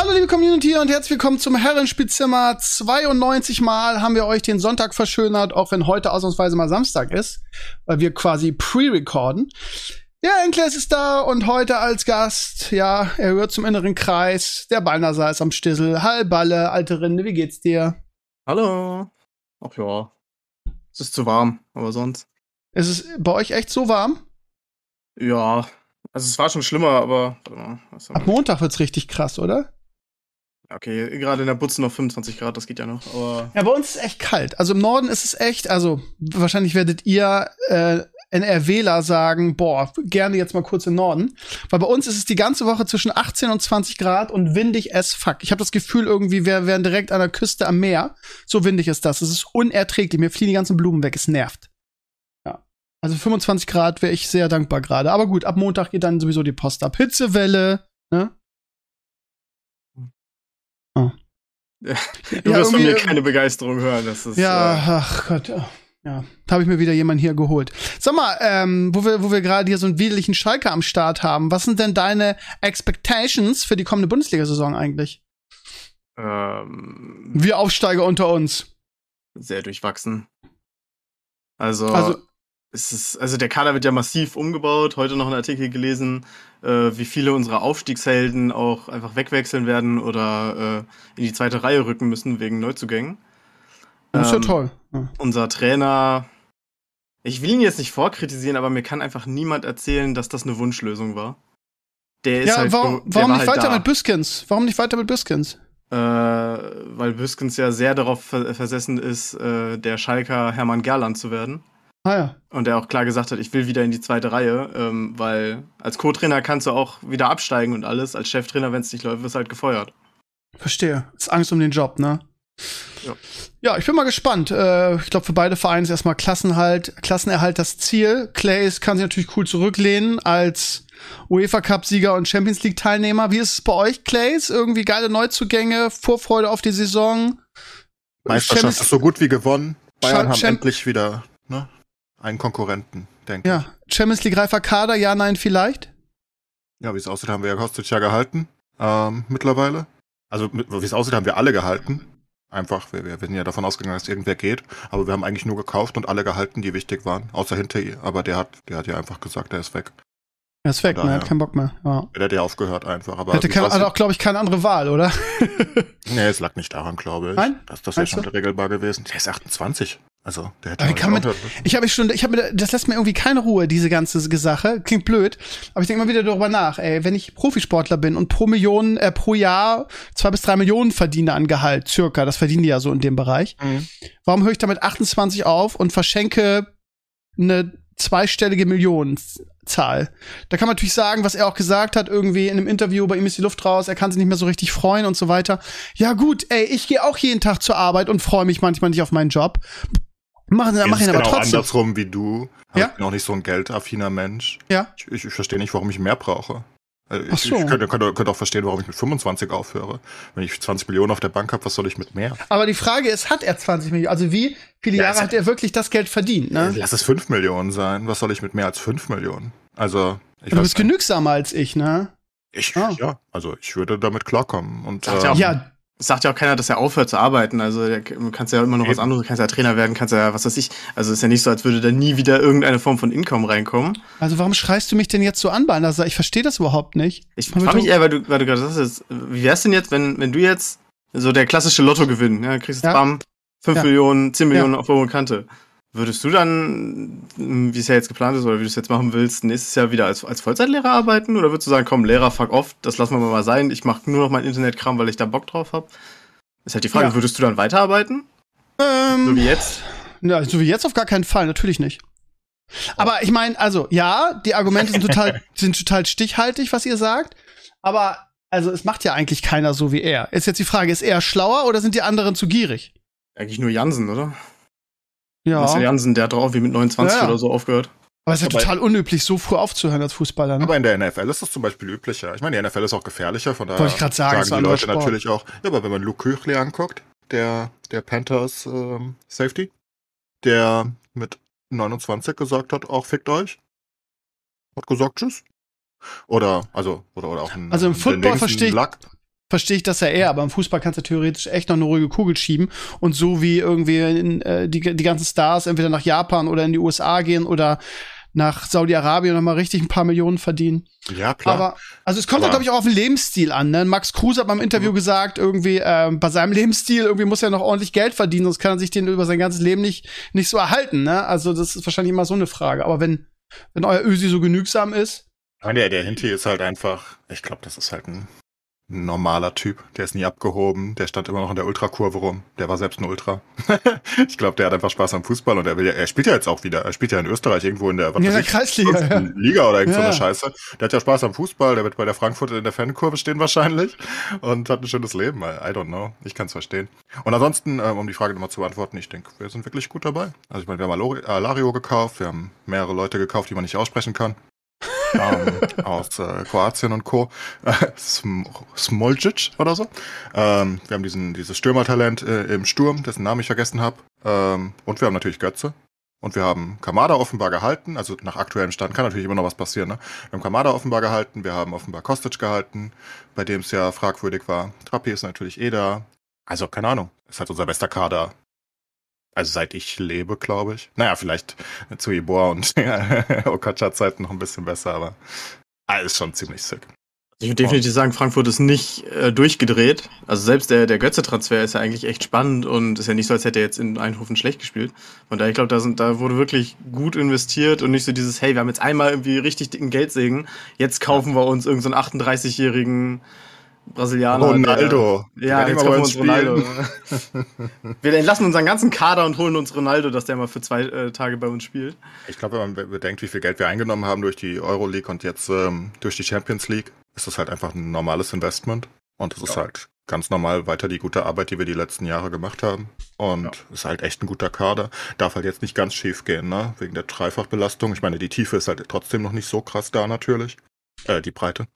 Hallo liebe Community und herzlich willkommen zum Herrenspielzimmer. 92 Mal haben wir euch den Sonntag verschönert, auch wenn heute ausnahmsweise mal Samstag ist, weil wir quasi pre-recorden. Ja, Enkles ist da und heute als Gast, ja, er hört zum inneren Kreis. Der Balnasar ist am Stissel. Hall Balle, alte Rinde, wie geht's dir? Hallo. Ach ja. Es ist zu warm, aber sonst. Ist es bei euch echt so warm? Ja. Also es war schon schlimmer, aber. Warte mal, was haben Ab? Montag wird's richtig krass, oder? Okay, gerade in der Butze noch 25 Grad, das geht ja noch. Aber Ja, bei uns ist echt kalt. Also im Norden ist es echt, also wahrscheinlich werdet ihr äh, NRWler sagen, boah, gerne jetzt mal kurz im Norden. Weil bei uns ist es die ganze Woche zwischen 18 und 20 Grad und windig as fuck. Ich habe das Gefühl, irgendwie, wir wären direkt an der Küste am Meer. So windig ist das. Es ist unerträglich. Mir fliegen die ganzen Blumen weg. Es nervt. Ja. Also 25 Grad wäre ich sehr dankbar gerade. Aber gut, ab Montag geht dann sowieso die Post ab. Hitzewelle, ne? du Ja, wirst von mir keine Begeisterung hören. Das ist, Ja, Äh, ach Gott. ja. Da habe ich mir wieder jemanden hier geholt. Sag mal, ähm, wo wir, wo wir gerade hier so einen widerlichen Schalke am Start haben, was sind denn deine Expectations für die kommende Bundesliga-Saison eigentlich? ähm, Wir Aufsteiger unter uns. sehr durchwachsen. Also, Also, es ist, also der Kader wird ja massiv umgebaut. Heute noch einen Artikel gelesen, wie viele unserer Aufstiegshelden auch einfach wegwechseln werden oder äh, in die zweite Reihe rücken müssen wegen Neuzugängen. das ist ja Ähm, toll. Ja. unser Trainer, ich will ihn jetzt nicht vorkritisieren, aber mir kann einfach niemand erzählen, dass das eine Wunschlösung war. Der ist Ja, halt warum, der warum war nicht halt weiter da. mit Büskens? Warum nicht weiter mit Büskens? Äh, weil Büskens ja sehr darauf ver versessen ist, äh, der Schalker Hermann Gerland zu werden. Ah ja. Und der auch klar gesagt hat, ich will wieder in die zweite Reihe, ähm, weil als Co-Trainer kannst du auch wieder absteigen und alles. Als Cheftrainer, wenn es nicht läuft, wirst du halt gefeuert. Verstehe. Ist Angst um den Job, ne? Ja. Ja, ich bin mal gespannt. Äh, ich glaube, für beide Vereine ist erstmal Klassenhalt, Klassenerhalt das Ziel. Clays kann sich natürlich cool zurücklehnen als UEFA Cup-Sieger und Champions League-Teilnehmer. Wie ist es bei euch, Clays? Irgendwie geile Neuzugänge, Vorfreude auf die Saison? Meisterschaft Champions- ist so gut wie gewonnen. Bayern Champ- haben Champ- endlich wieder ne, einen Konkurrenten, denke Ja, Champions League reifer Kader, ja, nein, vielleicht? ich. Ja, wie es aussieht, haben wir ja Kostic ja gehalten ähm, mittlerweile. Also wie es aussieht, haben wir alle gehalten. Einfach, wir, wir sind ja davon ausgegangen, dass irgendwer geht. Aber wir haben eigentlich nur gekauft und alle gehalten, die wichtig waren. Außer hinter ihr. Aber der hat, der hat ja einfach gesagt, er ist weg. Er ist weg, ne? daher. Hat keinen Bock mehr. Ja. Der hat ja aufgehört einfach. Aber Hätte aussieht- hat auch, glaube ich, keine andere Wahl, oder? nee, es lag nicht daran, glaube ich. Nein? Das, das wäre schon du? regelbar gewesen. Der ist 28. Also, der hätte Aber kann man-. Ich habe mich schon, ich habe mir, das lässt mir irgendwie keine Ruhe, diese ganze Sache. Klingt blöd, aber ich denke mal wieder darüber nach. Ey, wenn ich Profisportler bin und pro Million, äh, pro Jahr zwei bis drei Millionen verdiene an Gehalt, circa, das verdienen die ja so in dem Bereich. Mhm. Warum höre ich damit 28 auf und verschenke eine zweistellige Millionenzahl? Da kann man natürlich sagen, was er auch gesagt hat, irgendwie in einem Interview, bei ihm ist die Luft raus, er kann sich nicht mehr so richtig freuen und so weiter. Ja gut, ey, ich gehe auch jeden Tag zur Arbeit und freue mich manchmal nicht auf meinen Job. Machen, Mir mach ihn aber genau trotzdem. andersrum wie du. Ja? Ich bin auch nicht so ein geldaffiner Mensch. Ja. Ich, ich, ich verstehe nicht, warum ich mehr brauche. Also Ach Ich, so. ich könnte, könnte, könnte auch verstehen, warum ich mit 25 aufhöre. Wenn ich 20 Millionen auf der Bank habe, was soll ich mit mehr? Aber die Frage ist, hat er 20 Millionen? Also wie viele Ja, Jahre hat er wirklich das Geld verdient? Ne? Lass es 5 Millionen sein. Was soll ich mit mehr als 5 Millionen? Also, ich Du bist genügsamer als ich, ne? Ich, Ah. Ja, also ich würde damit klarkommen. Und, ähm, Ja, Es sagt ja auch keiner, dass er aufhört zu arbeiten. Also du kannst ja immer noch was Eben. anderes, du kannst ja Trainer werden, kannst ja was weiß ich. Also es ist ja nicht so, als würde da nie wieder irgendeine Form von Income reinkommen. also warum schreist du mich denn jetzt so an, Balnasar? Ich verstehe das überhaupt nicht. Ich frage mich du- eher, weil du, weil du gerade sagst, wie wär's denn jetzt, wenn, wenn du jetzt so der klassische Lottogewinn, ja, du kriegst jetzt Ja. bam, 5 Ja. Millionen, 10 Ja. Millionen auf hohe Kante. Würdest du dann, wie es ja jetzt geplant ist oder wie du es jetzt machen willst, nächstes Jahr wieder als, als Vollzeitlehrer arbeiten? Oder würdest du sagen, komm, Lehrer, fuck off, das lassen wir mal sein, ich mache nur noch mein Internetkram, weil ich da Bock drauf habe? Ist halt die Frage, Ja. würdest du dann weiterarbeiten? Ähm, So wie jetzt? Ja, so wie jetzt auf gar keinen Fall, natürlich nicht. Aber ich meine, also ja, die Argumente sind total, sind total stichhaltig, was ihr sagt. Aber also es macht ja eigentlich keiner so wie er. Ist jetzt die Frage, ist er schlauer oder sind die anderen zu gierig? Eigentlich nur Jansen, oder? Ja. Marcel Jansen, der hat auch wie mit 29 Ja, ja. oder so aufgehört. Aber es ist ja total unüblich, so früh aufzuhören als Fußballer. Ne? Aber in der NFL ist das zum Beispiel üblicher. Ich meine, die NFL ist auch gefährlicher, von daher Wollte ich sagen, ein die Leute Sport. natürlich auch. Ja, aber wenn man Luke Küchli anguckt, der, der Panthers ähm, Safety, der mit 29 gesagt hat, auch fickt euch. Hat gesagt, tschüss. Oder, also, oder, oder auch ein, Also im Football verstehe ich-. Verstehe ich das ja eher, aber im Fußball kannst du theoretisch echt noch eine ruhige Kugel schieben und so wie irgendwie in, äh, die, die ganzen Stars entweder nach Japan oder in die USA gehen oder nach Saudi-Arabien noch mal richtig ein paar Millionen verdienen. Ja, klar. Aber also es kommt glaube ich auch auf den Lebensstil an. Ne? Max Kruse hat beim Mhm. Interview gesagt, irgendwie ähm, bei seinem Lebensstil irgendwie muss er noch ordentlich Geld verdienen, sonst kann er sich den über sein ganzes Leben nicht nicht so erhalten. Ne? Also das ist wahrscheinlich immer so eine Frage. Aber wenn wenn euer Ösi so genügsam ist, Ich meine, der, der Hinti ist halt einfach, ich glaube, das ist halt ein normaler Typ. Der ist nie abgehoben, der stand immer noch in der Ultrakurve rum. Der war selbst ein Ultra. ich glaube, der hat einfach Spaß am Fußball und er will ja, er spielt ja jetzt auch wieder. Er spielt ja in Österreich irgendwo in der, was Ja, der ich, Kreisliga, fünften Liga oder irgend so Ja. eine Scheiße. Der hat ja Spaß am Fußball, der wird bei der Frankfurter in der Fankurve stehen wahrscheinlich und hat ein schönes Leben. I I don't know. Ich kann es verstehen. Und ansonsten, ähm, um die Frage nochmal zu beantworten, ich denke, wir sind wirklich gut dabei. Also ich meine, wir haben Alario gekauft, wir haben mehrere Leute gekauft, die man nicht aussprechen kann. Ähm, aus äh, Kroatien und Co. Sm Smolcic oder so. Ähm, wir haben diesen, dieses Stürmertalent äh, im Sturm, dessen Namen ich vergessen habe. Ähm, und wir haben natürlich Götze. Und wir haben Kamada offenbar gehalten, also nach aktuellem Stand kann natürlich immer noch was passieren. Ne? Wir haben Kamada offenbar gehalten, wir haben offenbar Kostic gehalten, bei dem es ja fragwürdig war. Trappi ist natürlich eh da. Also keine Ahnung, ist halt unser bester Kader. Also seit ich lebe, glaube ich. Naja, vielleicht zu Ibor und Okacha-Zeiten noch ein bisschen besser, aber ah, ist schon ziemlich sick. Ich würde definitiv sagen, Frankfurt ist nicht äh, durchgedreht. Also selbst der, der Götze-Transfer ist ja eigentlich echt spannend und ist ja nicht so, als hätte er jetzt in Eindhoven schlecht gespielt. Von daher, ich glaube, da, sind- da wurde wirklich gut investiert und nicht so dieses, hey, wir haben jetzt einmal irgendwie richtig dicken Geldsegen, jetzt kaufen wir uns irgendeinen so einen 38-jährigen Brasilianer. Ronaldo. Der, ja, jetzt kaufen wir uns Ronaldo. wir entlassen unseren ganzen Kader und holen uns Ronaldo, dass der mal für zwei äh, Tage bei uns spielt. Ich glaube, wenn man bedenkt, wie viel Geld wir eingenommen haben durch die Euroleague und jetzt ähm, durch die Champions League, ist das halt einfach ein normales Investment. Und es ist halt ganz normal weiter die gute Arbeit, die wir die letzten Jahre gemacht haben. Und ist halt echt ein guter Kader. Darf halt jetzt nicht ganz schief gehen, ne? Wegen der Dreifachbelastung. Ich meine, die Tiefe ist halt trotzdem noch nicht so krass da, natürlich. Äh, die Breite.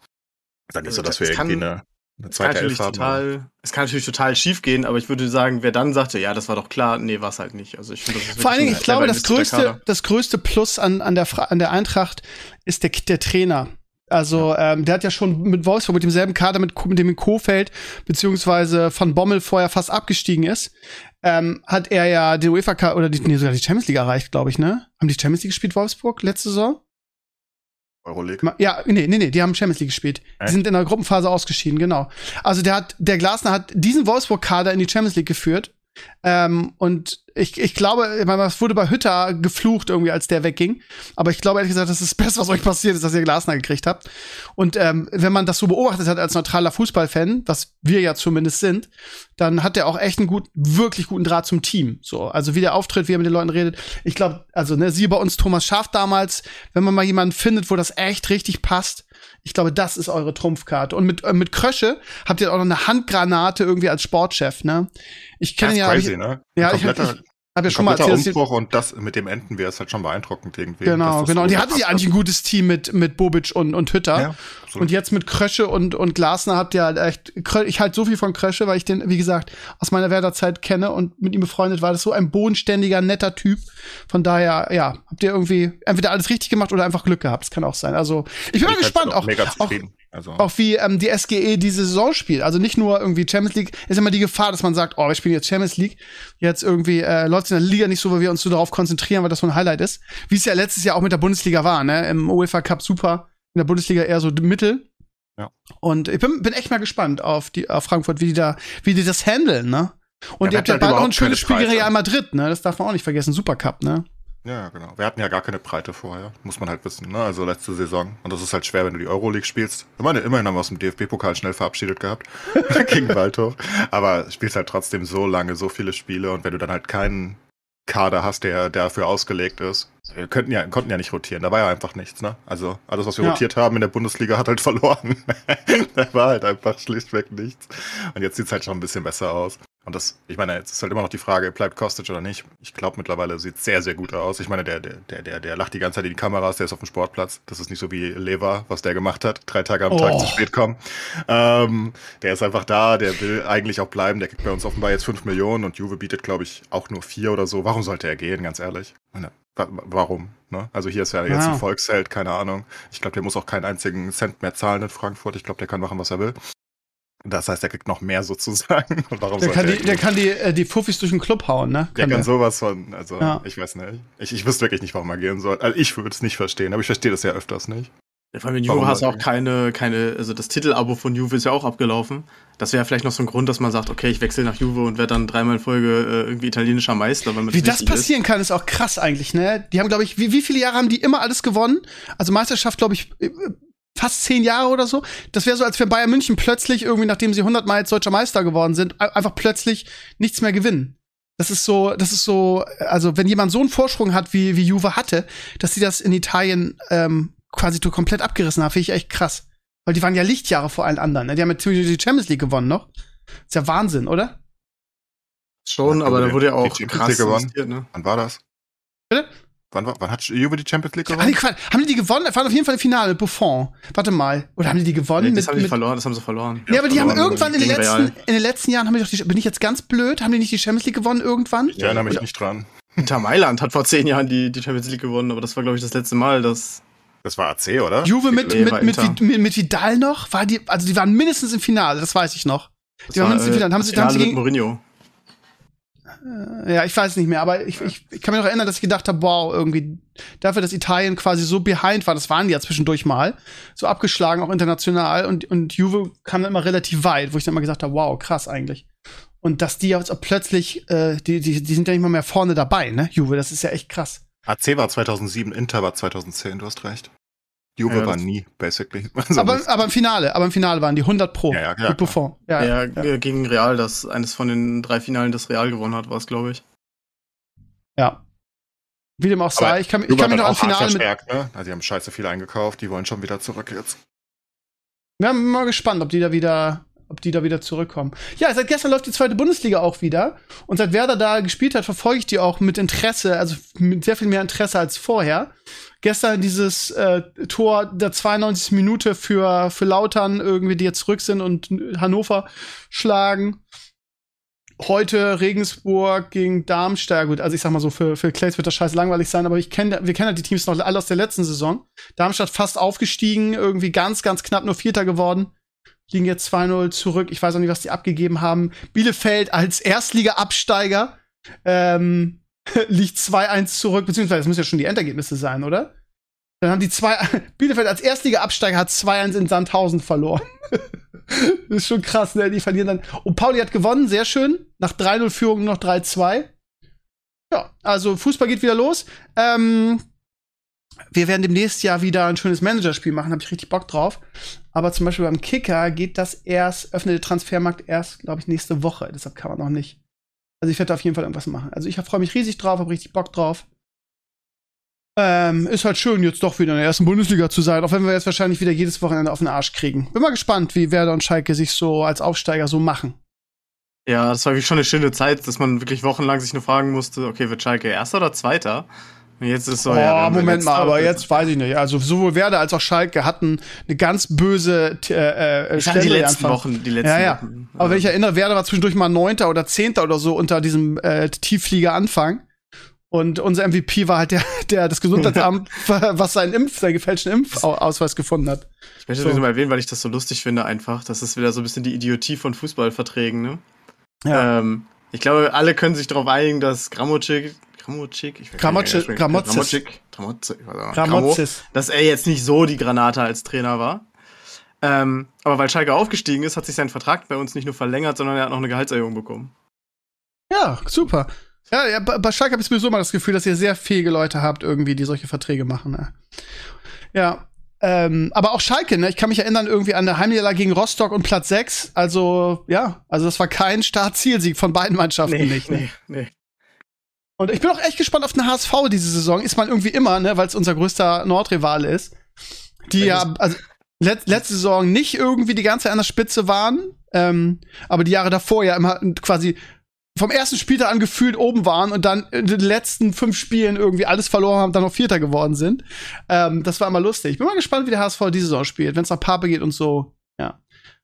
Dann ist so, dass wir irgendwie eine, eine Es kann, zweite natürlich Elf haben. total, es kann natürlich total schief gehen, aber ich würde sagen, wer dann sagte, ja, das war doch klar, nee, war es halt nicht. Also ich finde, das ist Vor allen Dingen, ich glaube, das größte, das größte Plus an, an, der, Fra- an der Eintracht ist der, der Trainer. Also, ähm, der hat ja schon mit Wolfsburg, mit demselben Kader, mit, mit dem in Kofeld, beziehungsweise von Bommel vorher fast abgestiegen ist, ähm, hat er ja den UEFA oder die, nee, sogar die Champions League erreicht, glaube ich, ne? Haben die Champions League gespielt, Wolfsburg, letzte Saison? Euroleague. Ja, nee, nee, nee, die haben Champions League gespielt. Die Echt? sind in der Gruppenphase ausgeschieden, genau. Also der hat, der Glasner hat diesen Wolfsburg-Kader in die Champions League geführt. Ähm, und ich, ich glaube, ich meine, es wurde bei Hütter geflucht irgendwie, als der wegging. Aber ich glaube ehrlich gesagt, das ist das Beste, was euch passiert ist, dass ihr Glasner gekriegt habt. Und ähm, wenn man das so beobachtet hat als neutraler Fußballfan, was wir ja zumindest sind, dann hat er auch echt einen gut, wirklich guten Draht zum Team. So, also wie der auftritt, wie er mit den Leuten redet. Ich glaube, also ne, sie bei uns Thomas Schaaf damals, wenn man mal jemanden findet, wo das echt richtig passt, ich glaube, das ist eure Trumpfkarte. Und mit, äh, mit Krösche habt ihr auch noch eine Handgranate irgendwie als Sportchef, ne? Ich kenne Das ist ja, hab crazy, ich, ne? ja, ich, ich, habe ja schon mal erzählt, die- Umbruch und das mit dem Enden wäre es halt schon beeindruckend irgendwie. Genau, genau. Und die hatten ja eigentlich ein gutes Team mit, mit Bobic und, und Hütter. Ja, absolut. und jetzt mit Krösche und, und Glasner habt ihr halt echt, ich halte so viel von Krösche, weil ich den, wie gesagt, aus meiner Werderzeit kenne und mit ihm befreundet war. Das ist so ein bodenständiger, netter Typ. Von daher, ja, habt ihr irgendwie entweder alles richtig gemacht oder einfach Glück gehabt. Das kann auch sein. Also, ich bin mal gespannt, auch, auch. Also, auch wie ähm, die SGE diese Saison spielt. Also nicht nur irgendwie Champions League, ist immer die Gefahr, dass man sagt, oh, wir spielen jetzt Champions League. Jetzt irgendwie äh, läuft es in der Liga nicht so, weil wir uns so darauf konzentrieren, weil das so ein Highlight ist. Wie es ja letztes Jahr auch mit der Bundesliga war, ne? Im UEFA Cup super, in der Bundesliga eher so Mittel. Ja. Und ich bin, bin echt mal gespannt auf die auf Frankfurt, wie die da, wie die das handeln, ne? Und Ja, ihr habt ja bald noch ein überhaupt schönes Spiel gegen. Real Madrid, ne? Das darf man auch nicht vergessen. Supercup, ne? ja, genau. Wir hatten ja gar keine Breite vorher, muss man halt wissen, ne? Also letzte Saison. Und das ist halt schwer, wenn du die Euroleague spielst. Ich meine, immerhin haben wir aus dem DFB-Pokal schnell verabschiedet gehabt. gegen Waldhof. Aber spielst halt trotzdem so lange, so viele Spiele. Und wenn du dann halt keinen Kader hast, der dafür ausgelegt ist. Wir könnten ja, konnten ja nicht rotieren. Da war ja einfach nichts, ne? Also alles, was wir Ja. rotiert haben in der Bundesliga, hat halt verloren. da war halt einfach schlichtweg nichts. Und jetzt sieht's halt schon ein bisschen besser aus. Und das, ich meine, jetzt ist halt immer noch die Frage, bleibt Kostic oder nicht. Ich glaube mittlerweile sieht sehr, sehr gut aus. Ich meine, der, der, der, der, lacht die ganze Zeit in die Kameras, der ist auf dem Sportplatz. Das ist nicht so wie Lever, was der gemacht hat, drei Tage am Oh. Tag zu spät kommen. Ähm, der ist einfach da, der will eigentlich auch bleiben. Der kriegt bei uns offenbar jetzt fünf Millionen und Juve bietet, glaube ich, auch nur vier oder so. Warum sollte er gehen, ganz ehrlich? Warum? Ne? Also hier ist ja jetzt Ja. ein Volksheld, keine Ahnung. Ich glaube, der muss auch keinen einzigen Cent mehr zahlen in Frankfurt. Ich glaube, der kann machen, was er will. Das heißt, er kriegt noch mehr sozusagen. Und warum Der kann, er die, der kann die, äh, die Fuffis durch den Club hauen, ne? Der kann der. sowas von, also Ja. ich weiß nicht. Ich, ich wüsste wirklich nicht, warum er gehen soll. Also ich würde es nicht verstehen, aber ich verstehe das ja öfters nicht. Ja, vor allem in Juve hast du auch keine, keine, also das Titelabo von Juve ist ja auch abgelaufen. Das wäre vielleicht noch so ein Grund, dass man sagt, okay, ich wechsle nach Juve und werde dann dreimal in Folge äh, irgendwie italienischer Meister, weil man Wie das wichtig ist. passieren kann, ist auch krass eigentlich, ne? Die haben, glaube ich, wie, wie viele Jahre haben die immer alles gewonnen? Also Meisterschaft, glaube ich, äh, fast zehn Jahre oder so. Das wäre so, als wenn Bayern München plötzlich irgendwie, nachdem sie 100 Mal jetzt deutscher Meister geworden sind, ein- einfach plötzlich nichts mehr gewinnen. Das ist so, das ist so, also wenn jemand so einen Vorsprung hat, wie, wie Juve hatte, dass sie das in Italien ähm, quasi so komplett abgerissen haben, finde ich echt krass. Weil die waren ja Lichtjahre vor allen anderen. Ne? Die haben jetzt die Champions League gewonnen noch. Ist ja Wahnsinn, oder? Schon, Ja, aber da wurde ja auch krass gewonnen. investiert, ne? Wann war das? Bitte? Wann, war, wann hat Juve die Champions League gewonnen? Quatsch. Haben die die gewonnen? Waren auf jeden Fall im Finale mit Buffon. Warte mal. Oder haben die die gewonnen? Nee, mit, das haben sie mit, verloren, das haben sie verloren. ja, aber die haben irgendwann in den, letzten, Real. in den letzten Jahren, haben die doch die, bin ich jetzt ganz blöd? Haben die nicht die Champions League gewonnen irgendwann? Ich erinnere mich nicht dran. Inter Mailand hat vor zehn Jahren die, die Champions League gewonnen, aber das war, glaube ich, das letzte Mal, dass. Das war AC, oder? Juve mit, Nee, mit, mit, mit, mit, mit Vidal noch? War die, also die waren mindestens im Finale, das weiß ich noch. Das Die waren mindestens im Finale. Haben sie, haben sie Finale mit gegen, Mourinho. Ja, ich weiß nicht mehr, aber ich, ich, ich kann mich noch erinnern, dass ich gedacht habe, wow, irgendwie dafür, dass Italien quasi so behind war, das waren die ja zwischendurch mal, so abgeschlagen, auch international und, und Juve kam dann immer relativ weit, wo ich dann immer gesagt habe, wow, krass eigentlich. Und dass die jetzt auch plötzlich, äh, die, die, die sind ja nicht mal mehr vorne dabei, ne, Juve, das ist ja echt krass. AC war 2007, Inter war 2010, du hast recht. Juve Ja, war das- nie, basically. Also aber, aber im Finale, aber im Finale waren die 100 pro Ja, ja, klar. Buffon. Ja, Ja, ja, äh, gegen Real, das eines von den drei Finalen, das Real gewonnen hat, war es, glaube ich. ja. Wie dem auch sei, ich kann, ich kann mich noch an Finale mit, ne? Also die haben scheiße viel eingekauft, die wollen schon wieder zurück jetzt. Wir sind mal gespannt, ob die da wieder, ob die da wieder zurückkommen. Ja, seit gestern läuft die zweite Bundesliga auch wieder. Und seit Werder da gespielt hat, verfolge ich die auch mit Interesse, also mit sehr viel mehr Interesse als vorher. Gestern dieses äh, Tor der 92. Minute für, für Lautern, irgendwie, die jetzt zurück sind und Hannover schlagen. Heute Regensburg gegen Darmstadt. Gut, also ich sag mal so, für, für Clays wird das scheiße langweilig sein, aber ich kenne, wir kennen ja die Teams noch alle aus der letzten Saison. Darmstadt fast aufgestiegen, irgendwie ganz, ganz knapp nur Vierter geworden. Liegen jetzt 2-0 zurück. Ich weiß auch nicht, was die abgegeben haben. Bielefeld als Erstliga-Absteiger ähm, liegt 2-1 zurück, beziehungsweise das müssen ja schon die Endergebnisse sein, oder? Dann haben die zwei, Bielefeld als Erstliga-Absteiger hat 2-1 in Sandhausen verloren. das ist schon krass, ne? Die verlieren dann. Und Pauli hat gewonnen, sehr schön. Nach 3-0 Führung noch 3-2. Ja, also Fußball geht wieder los. Ähm, wir werden demnächst ja wieder ein schönes Managerspiel machen, habe ich richtig Bock drauf. Aber zum Beispiel beim Kicker geht das erst, öffnet der Transfermarkt erst, glaube ich, nächste Woche. Deshalb kann man noch nicht. Also ich werde auf jeden Fall irgendwas machen. Also ich freue mich riesig drauf, habe richtig Bock drauf. Ähm, ist halt schön, jetzt doch wieder in der ersten Bundesliga zu sein, auch wenn wir jetzt wahrscheinlich wieder jedes Wochenende auf den Arsch kriegen. Bin mal gespannt, wie Werder und Schalke sich so als Aufsteiger so machen. Ja, das war wirklich schon eine schöne Zeit, dass man wirklich wochenlang sich nur fragen musste, okay, wird Schalke Erster oder Zweiter? Jetzt ist so, Oh, ja, Moment mal, aber jetzt weiß ich nicht. Also sowohl Werder als auch Schalke hatten eine ganz böse äh, äh, hatte die Stelle letzten Anfang. Wochen, die letzten Ja, ja. Wochen. Aber wenn ich erinnere, Werder war zwischendurch mal Neunter oder Zehnter oder so unter diesem äh, Tiefflieger-Anfang. Und unser MVP war halt der, der das Gesundheitsamt, was seinen Impf, seinen gefälschten Impfausweis gefunden hat. Ich möchte So. das mal erwähnen, weil ich das so lustig finde einfach. Das ist wieder so ein bisschen die Idiotie von Fußballverträgen, ne? Ja. Ähm, ich glaube, alle können sich darauf einigen, dass Gramocic, Auch nicht, Gramozis. Gramo, dass er jetzt nicht so die Granate als Trainer war. Ähm, aber weil Schalke aufgestiegen ist, hat sich sein Vertrag bei uns nicht nur verlängert, sondern er hat noch eine Gehaltserhöhung bekommen. Ja, super. Ja, ja bei Schalke habe ich sowieso mal das Gefühl, dass ihr sehr fähige Leute habt, irgendwie, die solche Verträge machen. Ne? Ja. Ähm, aber auch Schalke, ne? Ich kann mich erinnern, irgendwie an der Heimniederlage gegen Rostock und Platz 6. Also, ja, also das war kein Start-Zielsieg von beiden Mannschaften nicht. Ne? nee, nee. Und ich bin auch echt gespannt auf den HSV diese Saison. Ist man irgendwie immer, ne, weil es unser größter Nordrivale ist. Die ja, also let, letzte Saison nicht irgendwie die ganze Zeit an der Spitze waren, ähm, aber die Jahre davor ja immer quasi vom ersten Spieltag an gefühlt oben waren und dann in den letzten fünf Spielen irgendwie alles verloren haben, dann noch Vierter geworden sind. Ähm, das war immer lustig. Ich bin mal gespannt, wie der HSV diese Saison spielt. Wenn es nach Pape geht und so, ja,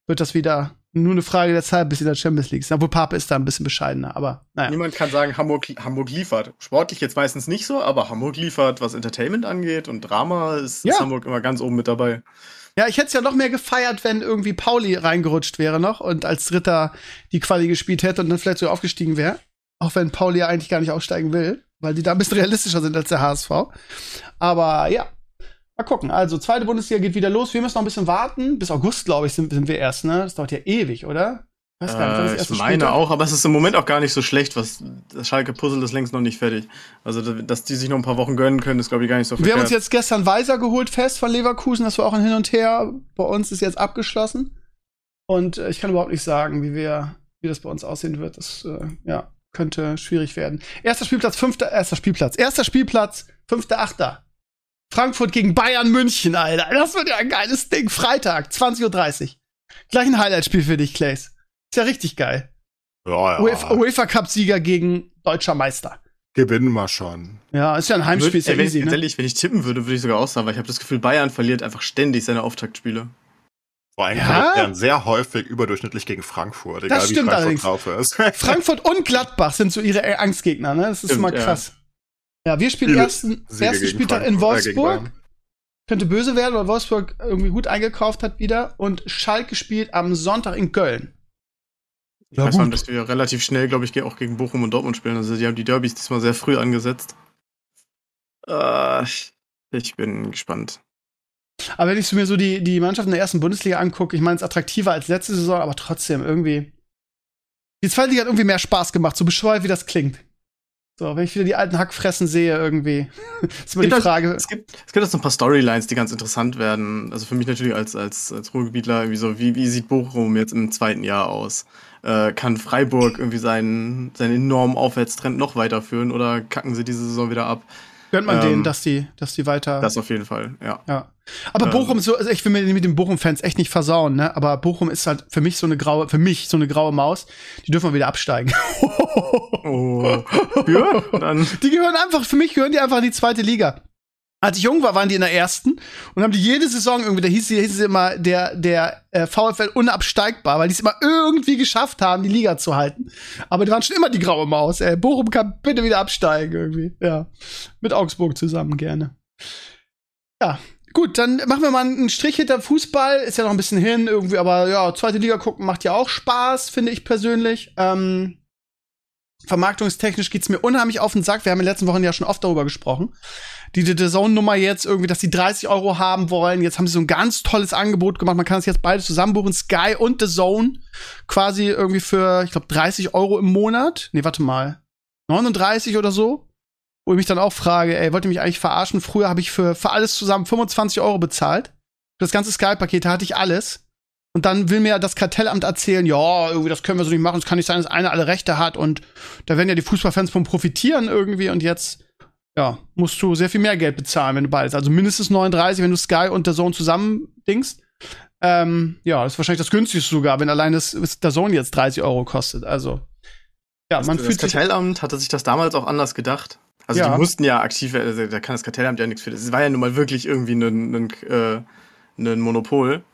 wird das wieder nur eine Frage der Zeit, bis sie in der Champions League sind. Obwohl Pape ist da ein bisschen bescheidener, aber naja. Niemand kann sagen, Hamburg, Hamburg liefert. Sportlich jetzt meistens nicht so, aber Hamburg liefert, was Entertainment angeht und Drama ist, Ja. ist Hamburg immer ganz oben mit dabei. Ja, ich hätte es ja noch mehr gefeiert, wenn irgendwie Pauli reingerutscht wäre noch und als Dritter die Quali gespielt hätte und dann vielleicht so aufgestiegen wäre. Auch wenn Pauli ja eigentlich gar nicht aufsteigen will, weil die da ein bisschen realistischer sind als der HSV. Aber ja, mal gucken. Also, zweite Bundesliga geht wieder los. Wir müssen noch ein bisschen warten. Bis August, glaube ich, sind, sind wir erst, ne? Das dauert ja ewig, oder? Weiß gar nicht, Äh, ich meine Spieltag? auch, aber es ist im Moment auch gar nicht so schlecht, was das Schalke-Puzzle ist längst noch nicht fertig. Also, dass die sich noch ein paar Wochen gönnen können, ist, glaube ich, gar nicht so Wir haben uns jetzt gestern Weiser geholt, fest von Leverkusen. Das war auch ein Hin und Her. Bei uns ist jetzt abgeschlossen. Und äh, ich kann überhaupt nicht sagen, wie wir, wie das bei uns aussehen wird. Das, äh, ja, könnte schwierig werden. Erster Spielplatz, fünfter, erster Spielplatz. Erster Spielplatz, fünfter, achter. Frankfurt gegen Bayern München, Alter. Das wird ja ein geiles Ding. Freitag, 20.30 Uhr. Gleich ein Highlight-Spiel für dich, Clays. Ist ja richtig geil. Ja, ja. UEFA, UEFA Cup-Sieger gegen deutscher Meister. Gewinnen wir schon. Ja, ist ja ein Heimspiel, ist ja wenn, easy, ne? ehrlich, wenn ich tippen würde, würde ich sogar auch sagen, weil ich habe das Gefühl, Bayern verliert einfach ständig seine Auftaktspiele. Vor allem Ja? ja? sehr häufig überdurchschnittlich gegen Frankfurt, egal Das wie stimmt Frankfurt allerdings. drauf ist. Frankfurt und Gladbach sind so ihre Angstgegner, ne? Das ist Stimmt, immer krass. Ja, wir spielen Viele ersten, Siege ersten Spieltag in Frankfurt, äh, Wolfsburg. Könnte böse werden, weil Wolfsburg irgendwie gut eingekauft hat wieder. Und Schalke spielt am Sonntag in Köln. Ich Ja, weiß gut. dass wir relativ schnell, glaube ich, auch gegen Bochum und Dortmund spielen. Also die haben die Derbys diesmal sehr früh angesetzt. Äh, ich bin gespannt. Aber wenn ich mir so die, die Mannschaften der ersten Bundesliga angucke, ich meine, es ist attraktiver als letzte Saison, aber trotzdem irgendwie. Die zweite Liga hat irgendwie mehr Spaß gemacht, so bescheuert wie das klingt. So, wenn ich wieder die alten Hackfressen sehe, irgendwie. ist immer die Frage. Es gibt, es gibt jetzt noch ein paar Storylines, die ganz interessant werden. Also für mich natürlich als, als, als Ruhrgebietler, irgendwie so, wie, wie sieht Bochum jetzt im zweiten Jahr aus? Äh, kann Freiburg irgendwie seinen, seinen enormen Aufwärtstrend noch weiterführen oder kacken sie diese Saison wieder ab? Gönnt man ähm, denen, dass die, dass die weiter. Das auf jeden Fall, ja. Ja. Aber Ähm. Bochum so, also ich will mir mit den Bochum-Fans echt nicht versauen, ne? Aber Bochum ist halt für mich so eine graue, für mich so eine graue Maus. Die dürfen wir wieder absteigen. Oh. ja, dann. die gehören einfach, für mich gehören die einfach in die zweite Liga. Als ich jung war, waren die in der ersten und haben die jede Saison irgendwie, da hieß, hieß es immer, der, der äh, VfL unabsteigbar, weil die es immer irgendwie geschafft haben, die Liga zu halten. Aber die waren schon immer die graue Maus, ey. Bochum kann bitte wieder absteigen irgendwie. Ja. Mit Augsburg zusammen gerne. Ja, Gut, dann machen wir mal einen Strich hinter Fußball. Ist ja noch ein bisschen hin irgendwie, aber ja, zweite Liga gucken macht ja auch Spaß, finde ich persönlich. Ähm, vermarktungstechnisch geht's mir unheimlich auf den Sack. Wir haben in den letzten Wochen ja schon oft darüber gesprochen. Die The Zone-Nummer jetzt irgendwie, dass die 30 Euro haben wollen. Jetzt haben sie so ein ganz tolles Angebot gemacht. Man kann es jetzt beide zusammen buchen. Sky und The Zone. Quasi irgendwie für, ich glaube, 30 Euro im Monat. Nee, warte mal. 39 oder so. Wo ich mich dann auch frage, ey, wollt ihr mich eigentlich verarschen? Früher habe ich für, für alles zusammen 25 Euro bezahlt. Für das ganze Sky-Paket hatte ich alles. Und dann will mir das Kartellamt erzählen, ja, irgendwie, das können wir so nicht machen. Es kann nicht sein, dass einer alle Rechte hat. Und da werden ja die Fußballfans von profitieren irgendwie. Und jetzt, ja, musst du sehr viel mehr Geld bezahlen, wenn du beides. Also mindestens 39, wenn du Sky und der Zone zusammen dingst. Ähm, ja, das ist wahrscheinlich das günstigste sogar, wenn allein das, der Zone jetzt 30 Euro kostet. Also, ja, man das fühlt sich. Kartellamt hatte sich das damals auch anders gedacht. Also Ja. die mussten ja aktiv, also da kann das Kartellamt ja nichts für. Es war ja nun mal wirklich irgendwie ein, ein, äh, ein Monopol.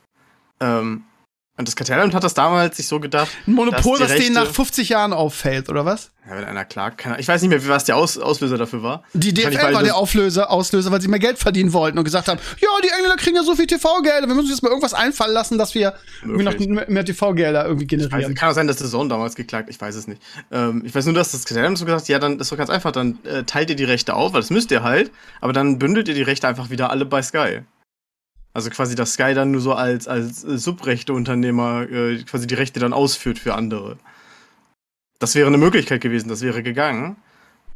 Ähm, und das Kartellamt hat das damals sich so gedacht, Ein Monopol, die denen nach 50 Jahren auffällt, oder was? ja, wenn einer klagt, kann ich weiß nicht mehr, was der Aus, Auslöser dafür war. Die DFL war das- der Auflöser, Auslöser, weil sie mehr Geld verdienen wollten und gesagt haben, ja, die Engländer kriegen ja so viel TV-Gelder, wir müssen uns jetzt mal irgendwas einfallen lassen, dass wir irgendwie noch mehr- TV-Gelder irgendwie Ich weiß, generieren. kann auch sein, dass der Sohn damals geklagt, ich weiß es nicht. Ähm, ich weiß nur, dass das Kartellamt so gesagt hat, ja, dann ist doch ganz einfach, dann äh, teilt ihr die Rechte auf, weil das müsst ihr halt, aber dann bündelt ihr die Rechte einfach wieder alle bei Sky. Also quasi, dass Sky dann nur so als, als äh, Subrechte-Unternehmer äh, quasi die Rechte dann ausführt für andere. Das wäre eine Möglichkeit gewesen, das wäre gegangen.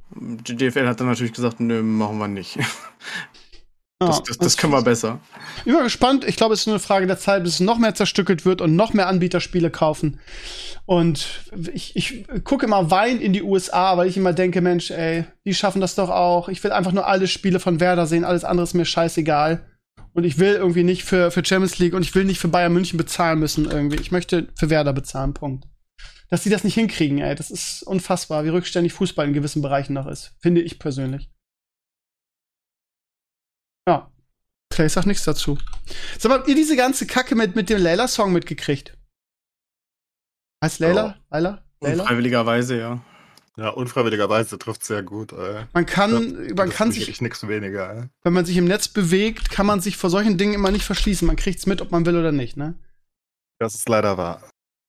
Die DFL hat dann natürlich gesagt, nö, machen wir nicht. Das, Ja, das, das können wir besser. Ich bin gespannt. Ich glaube, es ist nur eine Frage der Zeit, bis es noch mehr zerstückelt wird und noch mehr Anbieter Spiele kaufen. Und ich, ich gucke immer Wein in die USA, weil ich immer denke, Mensch, ey, die schaffen das doch auch. Ich will einfach nur alle Spiele von Werder sehen, alles andere ist mir scheißegal. Und ich will irgendwie nicht für, für Champions League und ich will nicht für Bayern München bezahlen müssen irgendwie. Ich möchte für Werder bezahlen, Punkt. dass die das nicht hinkriegen, ey. Das ist unfassbar, wie rückständig Fußball in gewissen Bereichen noch ist. Finde ich persönlich. Ja. Clay sagt nichts dazu. Sag mal, habt ihr diese ganze Kacke mit, mit dem Layla-Song mitgekriegt? Heißt Layla? Layla? Layla? Freiwilligerweise, ja. Ja, unfreiwilligerweise trifft sehr gut. Ey. Man kann, Ja, man kann sich, nichts weniger. Ey. wenn man sich im Netz bewegt, kann man sich vor solchen Dingen immer nicht verschließen. Man kriegt's mit, ob man will oder nicht, ne? Das ist leider wahr.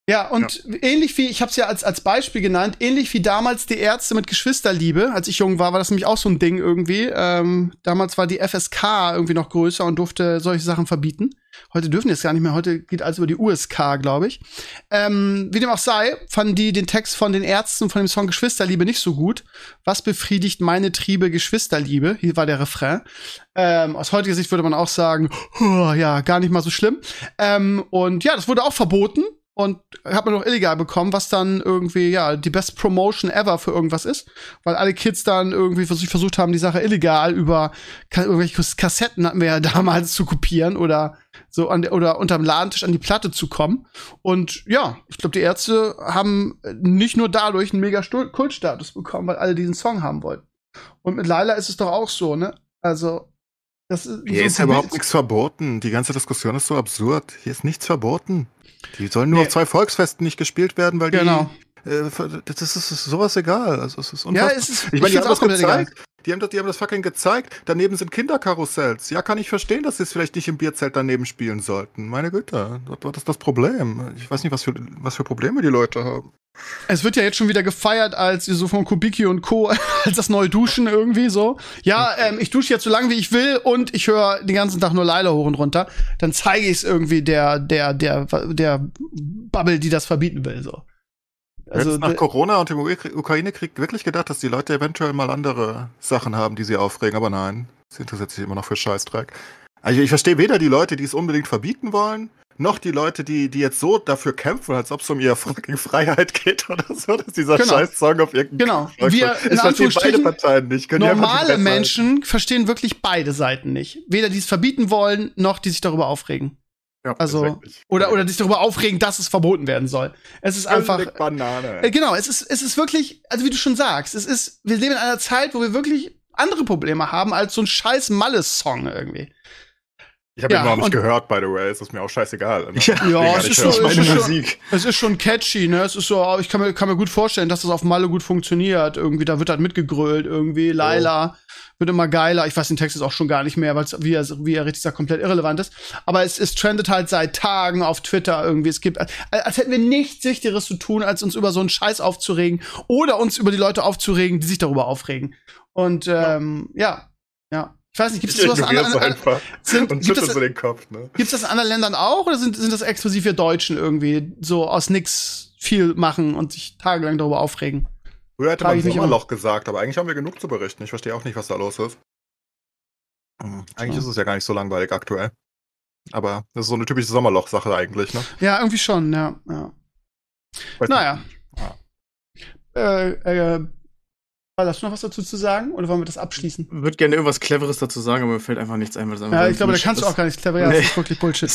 Ja, und ähnlich wie, ich habe es ja als, als Beispiel genannt, ähnlich wie damals die Ärzte mit Geschwisterliebe. Als ich jung war, war das nämlich auch so ein Ding irgendwie. Ähm, damals war die FSK irgendwie noch größer und durfte solche Sachen verbieten. Heute dürfen die es gar nicht mehr. Heute geht alles über die USK, glaube ich. Ähm, wie dem auch sei, fanden die den Text von den Ärzten von dem Song Geschwisterliebe nicht so gut. Was befriedigt meine Triebe Geschwisterliebe? Hier war der Refrain. Ähm, aus heutiger Sicht würde man auch sagen, "Huh, ja, gar nicht mal so schlimm. Ähm, und ja, das wurde auch verboten und hat man noch illegal bekommen, was dann irgendwie ja die best Promotion ever für irgendwas ist, weil alle Kids dann irgendwie vers versucht haben, die Sache illegal über irgendwelche Kas- Kassetten hatten wir ja damals zu kopieren oder so an der, oder unterm Ladentisch an die Platte zu kommen. Und ja, ich glaube, die Ärzte haben nicht nur dadurch einen mega Kultstatus bekommen, weil alle diesen Song haben wollten. Und mit Laila ist es doch auch so, ne? Also das ist, Hier so ist ja überhaupt nichts verboten. Die ganze Diskussion ist so absurd. Hier ist nichts verboten. Die sollen nur auf zwei Volksfesten nicht gespielt werden, weil Genau. die. Äh, das ist, das ist sowas egal. Also es ist Ja, es ist, ich meine, die haben das egal. gezeigt. Die haben, das, die haben das fucking gezeigt. Daneben sind Kinderkarussells. Ja, kann ich verstehen, dass sie es vielleicht nicht im Bierzelt daneben spielen sollten. Meine Güte, das ist das Problem. Ich weiß nicht, was für, was für Probleme die Leute haben. Es wird ja jetzt schon wieder gefeiert als so von Kubicki und Co. als das neue Duschen irgendwie so. Ja, ähm, ich dusche jetzt so lange wie ich will und ich höre den ganzen Tag nur Leila hoch und runter. Dann zeige ich es irgendwie der der der der Bubble, die das verbieten will so. Also nach d- Corona und dem Ukraine-Krieg wirklich gedacht, dass die Leute eventuell mal andere Sachen haben, die sie aufregen, aber nein, sie interessiert sich immer noch für Scheißdreck. Also ich verstehe weder die Leute, die es unbedingt verbieten wollen, noch die Leute, die, die jetzt so dafür kämpfen, als ob es um ihre fucking Freiheit geht oder so, dass dieser Genau. Scheiß-Song auf irgendeinen Genau. Wir, Ich verstehe beide Parteien nicht. Können normale? Menschen verstehen wirklich beide Seiten nicht. Weder die es verbieten wollen, noch die sich darüber aufregen. Ja, Also oder oder die sich darüber aufregen, dass es verboten werden soll. Es ist einfach Völlig Banane. Äh, Genau, es ist, es ist wirklich, also wie du schon sagst, es ist, wir leben in einer Zeit, wo wir wirklich andere Probleme haben als so ein scheiß Malles-Song irgendwie. Ich habe ja, ihn überhaupt nicht gehört, by the way. Es ist mir auch scheißegal. Ne? Ja, Ja, es ist, auch es, ist schon, Musik. es ist schon catchy, ne? Es ist so, ich kann mir, kann mir gut vorstellen, dass das auf Malle gut funktioniert. Irgendwie, da wird halt mitgegrölt, irgendwie. Laila wird immer geiler. Ich weiß den Text jetzt auch schon gar nicht mehr, weil es, wie er, wie er richtig sagt, komplett irrelevant ist. Aber es, es trendet halt seit Tagen auf Twitter irgendwie. Es gibt, als, als hätten wir nichts Wichtigeres zu tun, als uns über so einen Scheiß aufzuregen oder uns über die Leute aufzuregen, die sich darüber aufregen. Und, ähm, ja, ja. Ich weiß nicht, gibt es sowas ignorier's anderen, einfach sind- und gibt schüttel es- so den Kopf. Ne? Gibt's das in anderen Ländern auch oder sind, sind das exklusiv wir Deutschen irgendwie so aus nix viel machen und sich tagelang darüber aufregen? Früher hätte Frage man Sommerloch gesagt, aber eigentlich haben wir genug zu berichten. Ich verstehe auch nicht, was da los ist. Hm, Eigentlich Ja. ist es ja gar nicht so langweilig aktuell. Aber das ist so eine typische Sommerloch-Sache eigentlich, ne? Ja, irgendwie schon, ja. ja. Weiß Naja. Ja. Äh, äh, hast du noch was dazu zu sagen oder wollen wir das abschließen? Ich würde gerne irgendwas Cleveres dazu sagen, aber mir fällt einfach nichts ein, weil das Ja, ich glaube, da kannst du auch gar nicht clever. Ja, das Nee. ist wirklich Bullshit.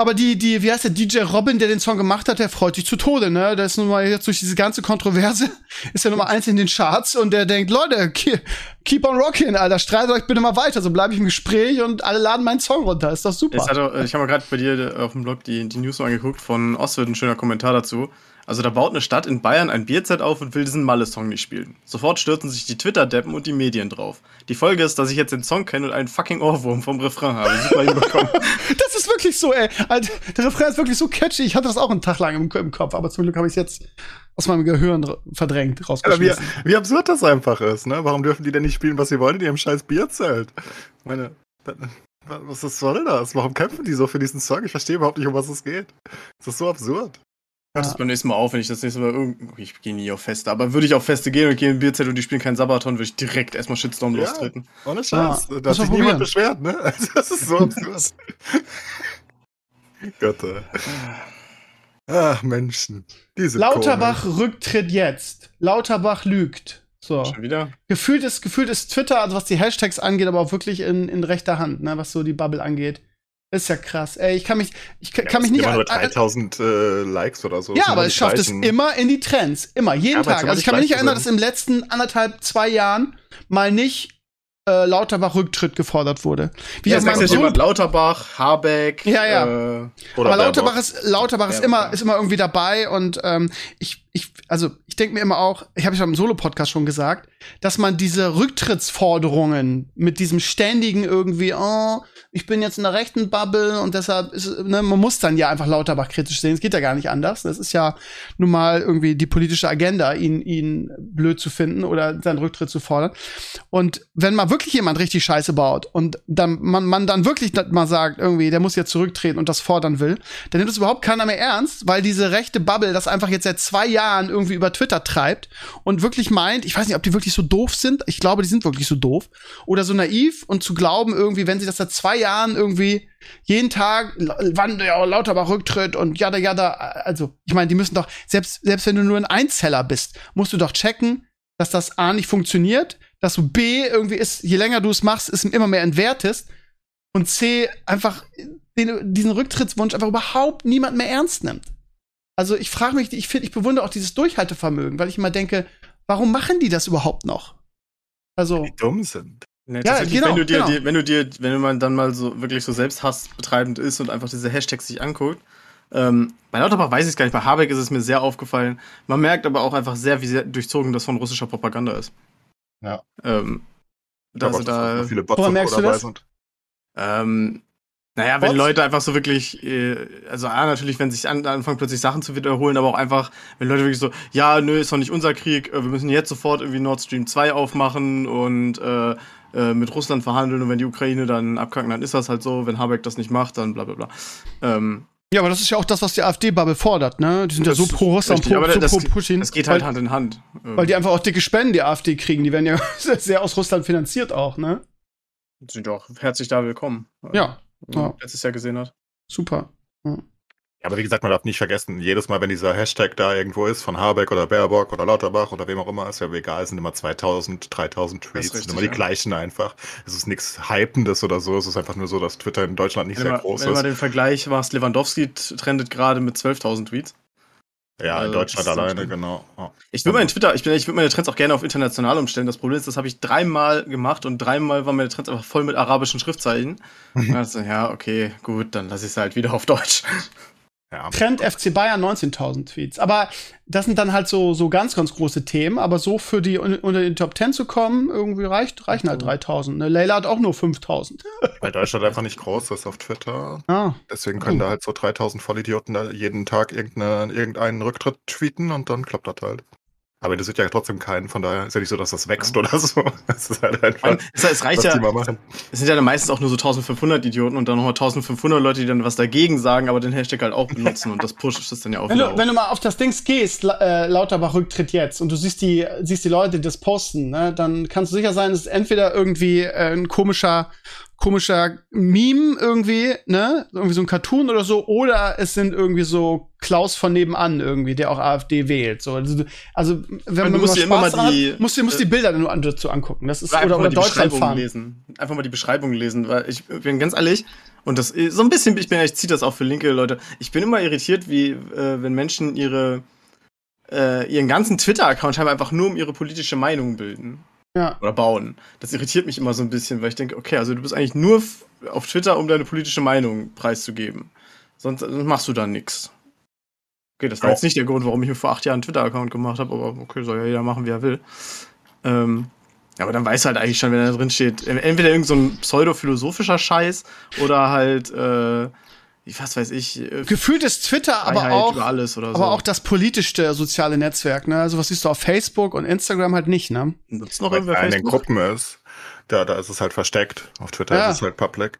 Aber die, die, wie heißt der DJ Robin, der den Song gemacht hat, der freut sich zu Tode, ne? Der ist nun mal jetzt durch diese ganze Kontroverse, ist ja Nummer eins in den Charts und der denkt, Leute, ke- keep on rocking, Alter, streitet euch bitte mal weiter, so bleibe ich im Gespräch und alle laden meinen Song runter, ist doch super. Er, äh, ich habe mal gerade bei dir äh, auf dem Blog die, die News angeguckt von Oswald, ein schöner Kommentar dazu. Also da baut eine Stadt in Bayern ein Bierzelt auf und will diesen Malle-Song nicht spielen. Sofort stürzen sich die Twitter-Deppen und die Medien drauf. Die Folge ist, dass ich jetzt den Song kenne und einen fucking Ohrwurm vom Refrain habe. Super hinbekommen. Das ist wirklich so, ey. Alter, der Refrain ist wirklich so catchy. Ich hatte das auch einen Tag lang im, im Kopf, aber zum Glück habe ich es jetzt aus meinem Gehirn verdrängt, Aber wie, rausgeschmissen. wie absurd das einfach ist, ne? Warum dürfen die denn nicht spielen, was sie wollen in ihrem scheiß Bierzelt? Meine, was ist, soll das? Warum kämpfen die so für diesen Song? Ich verstehe überhaupt nicht, um was es geht. Das ist so absurd. Ich das beim nächsten Mal auf, wenn ich das nächste Mal irgendwo. Ich gehe nie auf Feste, aber würde ich auf Feste gehen und gehe in ein Bierzelt und die spielen keinen Sabaton, würde ich direkt erstmal Shitstorm Ja. lostreten. Ohne Scheiß. Ja, da hat sich niemand beschwert, ne? Also, das ist so absurd. Gott, ey. Ach, Menschen. Diese Lauterbach Rücktritt jetzt. Lauterbach lügt. So. Schon wieder? Gefühlt ist, gefühlt ist Twitter, also was die Hashtags angeht, aber auch wirklich in, in rechter Hand, ne, was so die Bubble angeht. Ist ja krass. Ey, ich kann mich, ich kann, Ja, kann mich nicht immer nur an- an- 3000 äh, Likes oder so. Ja, Das aber es schafft es immer in die Trends. Immer, jeden Ja, Tag. Also ich kann mich nicht erinnern, dass im letzten anderthalb, zwei Jahren mal nicht äh, Lauterbach Rücktritt gefordert wurde. Wie Ja, wechselt Solo jemand Lauterbach, Habeck. Ja, ja. Äh, aber Lauterbach ist, Lauterbach ist immer, ist immer irgendwie dabei und ähm, ich, ich, also ich denke mir immer auch, ich habe ja im Solo-Podcast schon gesagt, dass man diese Rücktrittsforderungen mit diesem ständigen irgendwie, oh, ich bin jetzt in der rechten Bubble und deshalb ist, ne, man muss dann ja einfach Lauterbach kritisch sehen. Es geht ja gar nicht anders. Das ist ja nun mal irgendwie die politische Agenda, ihn, ihn blöd zu finden oder seinen Rücktritt zu fordern. Und wenn mal wirklich jemand richtig Scheiße baut und dann man, man dann wirklich mal sagt, irgendwie, der muss jetzt zurücktreten und das fordern will, dann nimmt es überhaupt keiner mehr ernst, weil diese rechte Bubble das einfach jetzt seit zwei Jahren irgendwie über Twitter treibt und wirklich meint, ich weiß nicht, ob die wirklich so doof sind, ich glaube, die sind wirklich so doof oder so naiv und zu glauben irgendwie, wenn sie das seit zwei Jahren irgendwie jeden Tag, wann der Lauterbach Rücktritt und jada jada, also ich meine, die müssen doch, selbst, selbst wenn du nur ein Einzeller bist, musst du doch checken, dass das A nicht funktioniert, dass du B irgendwie ist, je länger du es machst, es immer mehr entwertest und C einfach den, diesen Rücktrittswunsch einfach überhaupt niemand mehr ernst nimmt. Also ich frage mich, ich finde, ich bewundere auch dieses Durchhaltevermögen, weil ich immer denke, warum machen die das überhaupt noch? Also, Die dumm sind. Ne, Ja, genau, wenn du dir, genau. die, wenn du dir, wenn man dann mal so wirklich so selbsthassbetreibend ist und einfach diese Hashtags sich anguckt, ähm, bei Lauterbach weiß ich es gar nicht, bei Habeck ist es mir sehr aufgefallen. Man merkt aber auch einfach sehr, wie sehr durchzogen das von russischer Propaganda ist. Ja. Ähm, da, auch, dass da, so viele Bots dabei das? sind. ähm, naja, wenn? Leute einfach so wirklich, äh, also A, natürlich, wenn sich an, anfangen plötzlich Sachen zu wiederholen, aber auch einfach, wenn Leute wirklich so, ja, nö, ist doch nicht unser Krieg, äh, wir müssen jetzt sofort irgendwie Nord Stream 2 aufmachen und äh, äh, mit Russland verhandeln und wenn die Ukraine dann abkacken, dann ist das halt so, wenn Habeck das nicht macht, dann bla bla bla. Ähm, ja, aber das ist ja auch das, was die AfD-Bubble fordert, ne? Die sind ja so pro Russland, pro, so das, pro Putin. das geht halt weil, Hand in Hand. Ähm, weil die einfach auch dicke Spenden, die AfD kriegen. Die werden ja sehr aus Russland finanziert auch, ne? sind auch herzlich da willkommen. Ja, ja. Letztes Jahr gesehen hat. super. Ja, aber wie gesagt, man darf nicht vergessen, jedes Mal, wenn dieser Hashtag da irgendwo ist, von Habeck oder Baerbock oder Lauterbach oder wem auch immer, ist ja egal, es sind immer 2000, 3000 Tweets, richtig, sind immer die ja. gleichen einfach. Es ist nichts Hypendes oder so, es ist einfach nur so, dass Twitter in Deutschland nicht Wenn, sehr man, groß wenn man ist. den Vergleich machst, Lewandowski trendet gerade mit 12.000 Tweets. Ja, in Also, Deutschland alleine, genau. Ja. Ich würde meine Twitter, ich, bin- ich würde meine Trends auch gerne auf international umstellen. Das Problem ist, das habe ich dreimal gemacht und dreimal waren meine Trends einfach voll mit arabischen Schriftzeichen. Also, ja, okay, gut, dann lasse ich es halt wieder auf Deutsch. Ja. Trend FC Bayern 19.000 Tweets. Aber das sind dann halt so, so ganz, ganz große Themen. Aber so für die un- unter den Top 10 zu kommen, irgendwie reicht, reichen halt 3.000. Ne? Leila hat auch nur 5.000. Weil Deutschland einfach nicht groß ist auf Twitter. Ah, Deswegen können Oh. da halt so 3000 Vollidioten da jeden Tag irgendeine, irgendeinen Rücktritt tweeten und dann klappt das halt. Aber das wird ja trotzdem keinen, von daher ist ja nicht so, dass das wächst oder so. Es ist halt einfach, Es, es reicht was ja, die mal machen. es sind ja dann meistens auch nur so 1500 Idioten und dann nochmal 1500 Leute, die dann was dagegen sagen, aber den Hashtag halt auch benutzen und das pusht es dann ja auch wenn, wieder du, auf. wenn du mal auf das Dings gehst, äh, Lauterbach Rücktritt jetzt, und du siehst die, siehst die Leute, die das posten, ne, dann kannst du sicher sein, es ist entweder irgendwie äh, ein komischer, komischer Meme irgendwie, ne, irgendwie so ein Cartoon oder so, oder es sind irgendwie so Klaus von nebenan irgendwie, der auch AfD wählt. So, also, also wenn du man mal dir immer mal die- hat, musst du musst die Bilder nur an, dazu angucken. Das ist Oder oder, einfach oder mal die Deutschland Beschreibung fahren. lesen. Einfach mal die Beschreibung lesen, weil ich bin ganz ehrlich, und das so ein bisschen, ich bin, ich ziehe das auch für linke Leute. Ich bin immer irritiert, wie äh, wenn Menschen ihre äh, ihren ganzen Twitter-Account scheinbar einfach nur um ihre politische Meinung bilden Ja. oder bauen. Das irritiert mich immer so ein bisschen, weil ich denke, okay, also du bist eigentlich nur auf Twitter, um deine politische Meinung preiszugeben. Sonst, sonst machst du da nichts. Okay, das war Ja. jetzt nicht der Grund, warum ich mir vor acht Jahren einen Twitter-Account gemacht habe, aber okay, soll ja jeder machen, wie er will. Ähm, aber dann weißt du halt eigentlich schon, wenn da drin steht, entweder irgend so ein pseudophilosophischer Scheiß oder halt, äh, was weiß ich, äh, Gefühlt ist Twitter aber Freiheit auch, über alles oder so. aber auch das politischste soziale Netzwerk, ne? Also was siehst du auf Facebook und Instagram halt nicht, ne? Nutzt noch irgendwer in den? Gruppen ist, da, da ist es halt versteckt. Auf Twitter Ja. ist es halt public.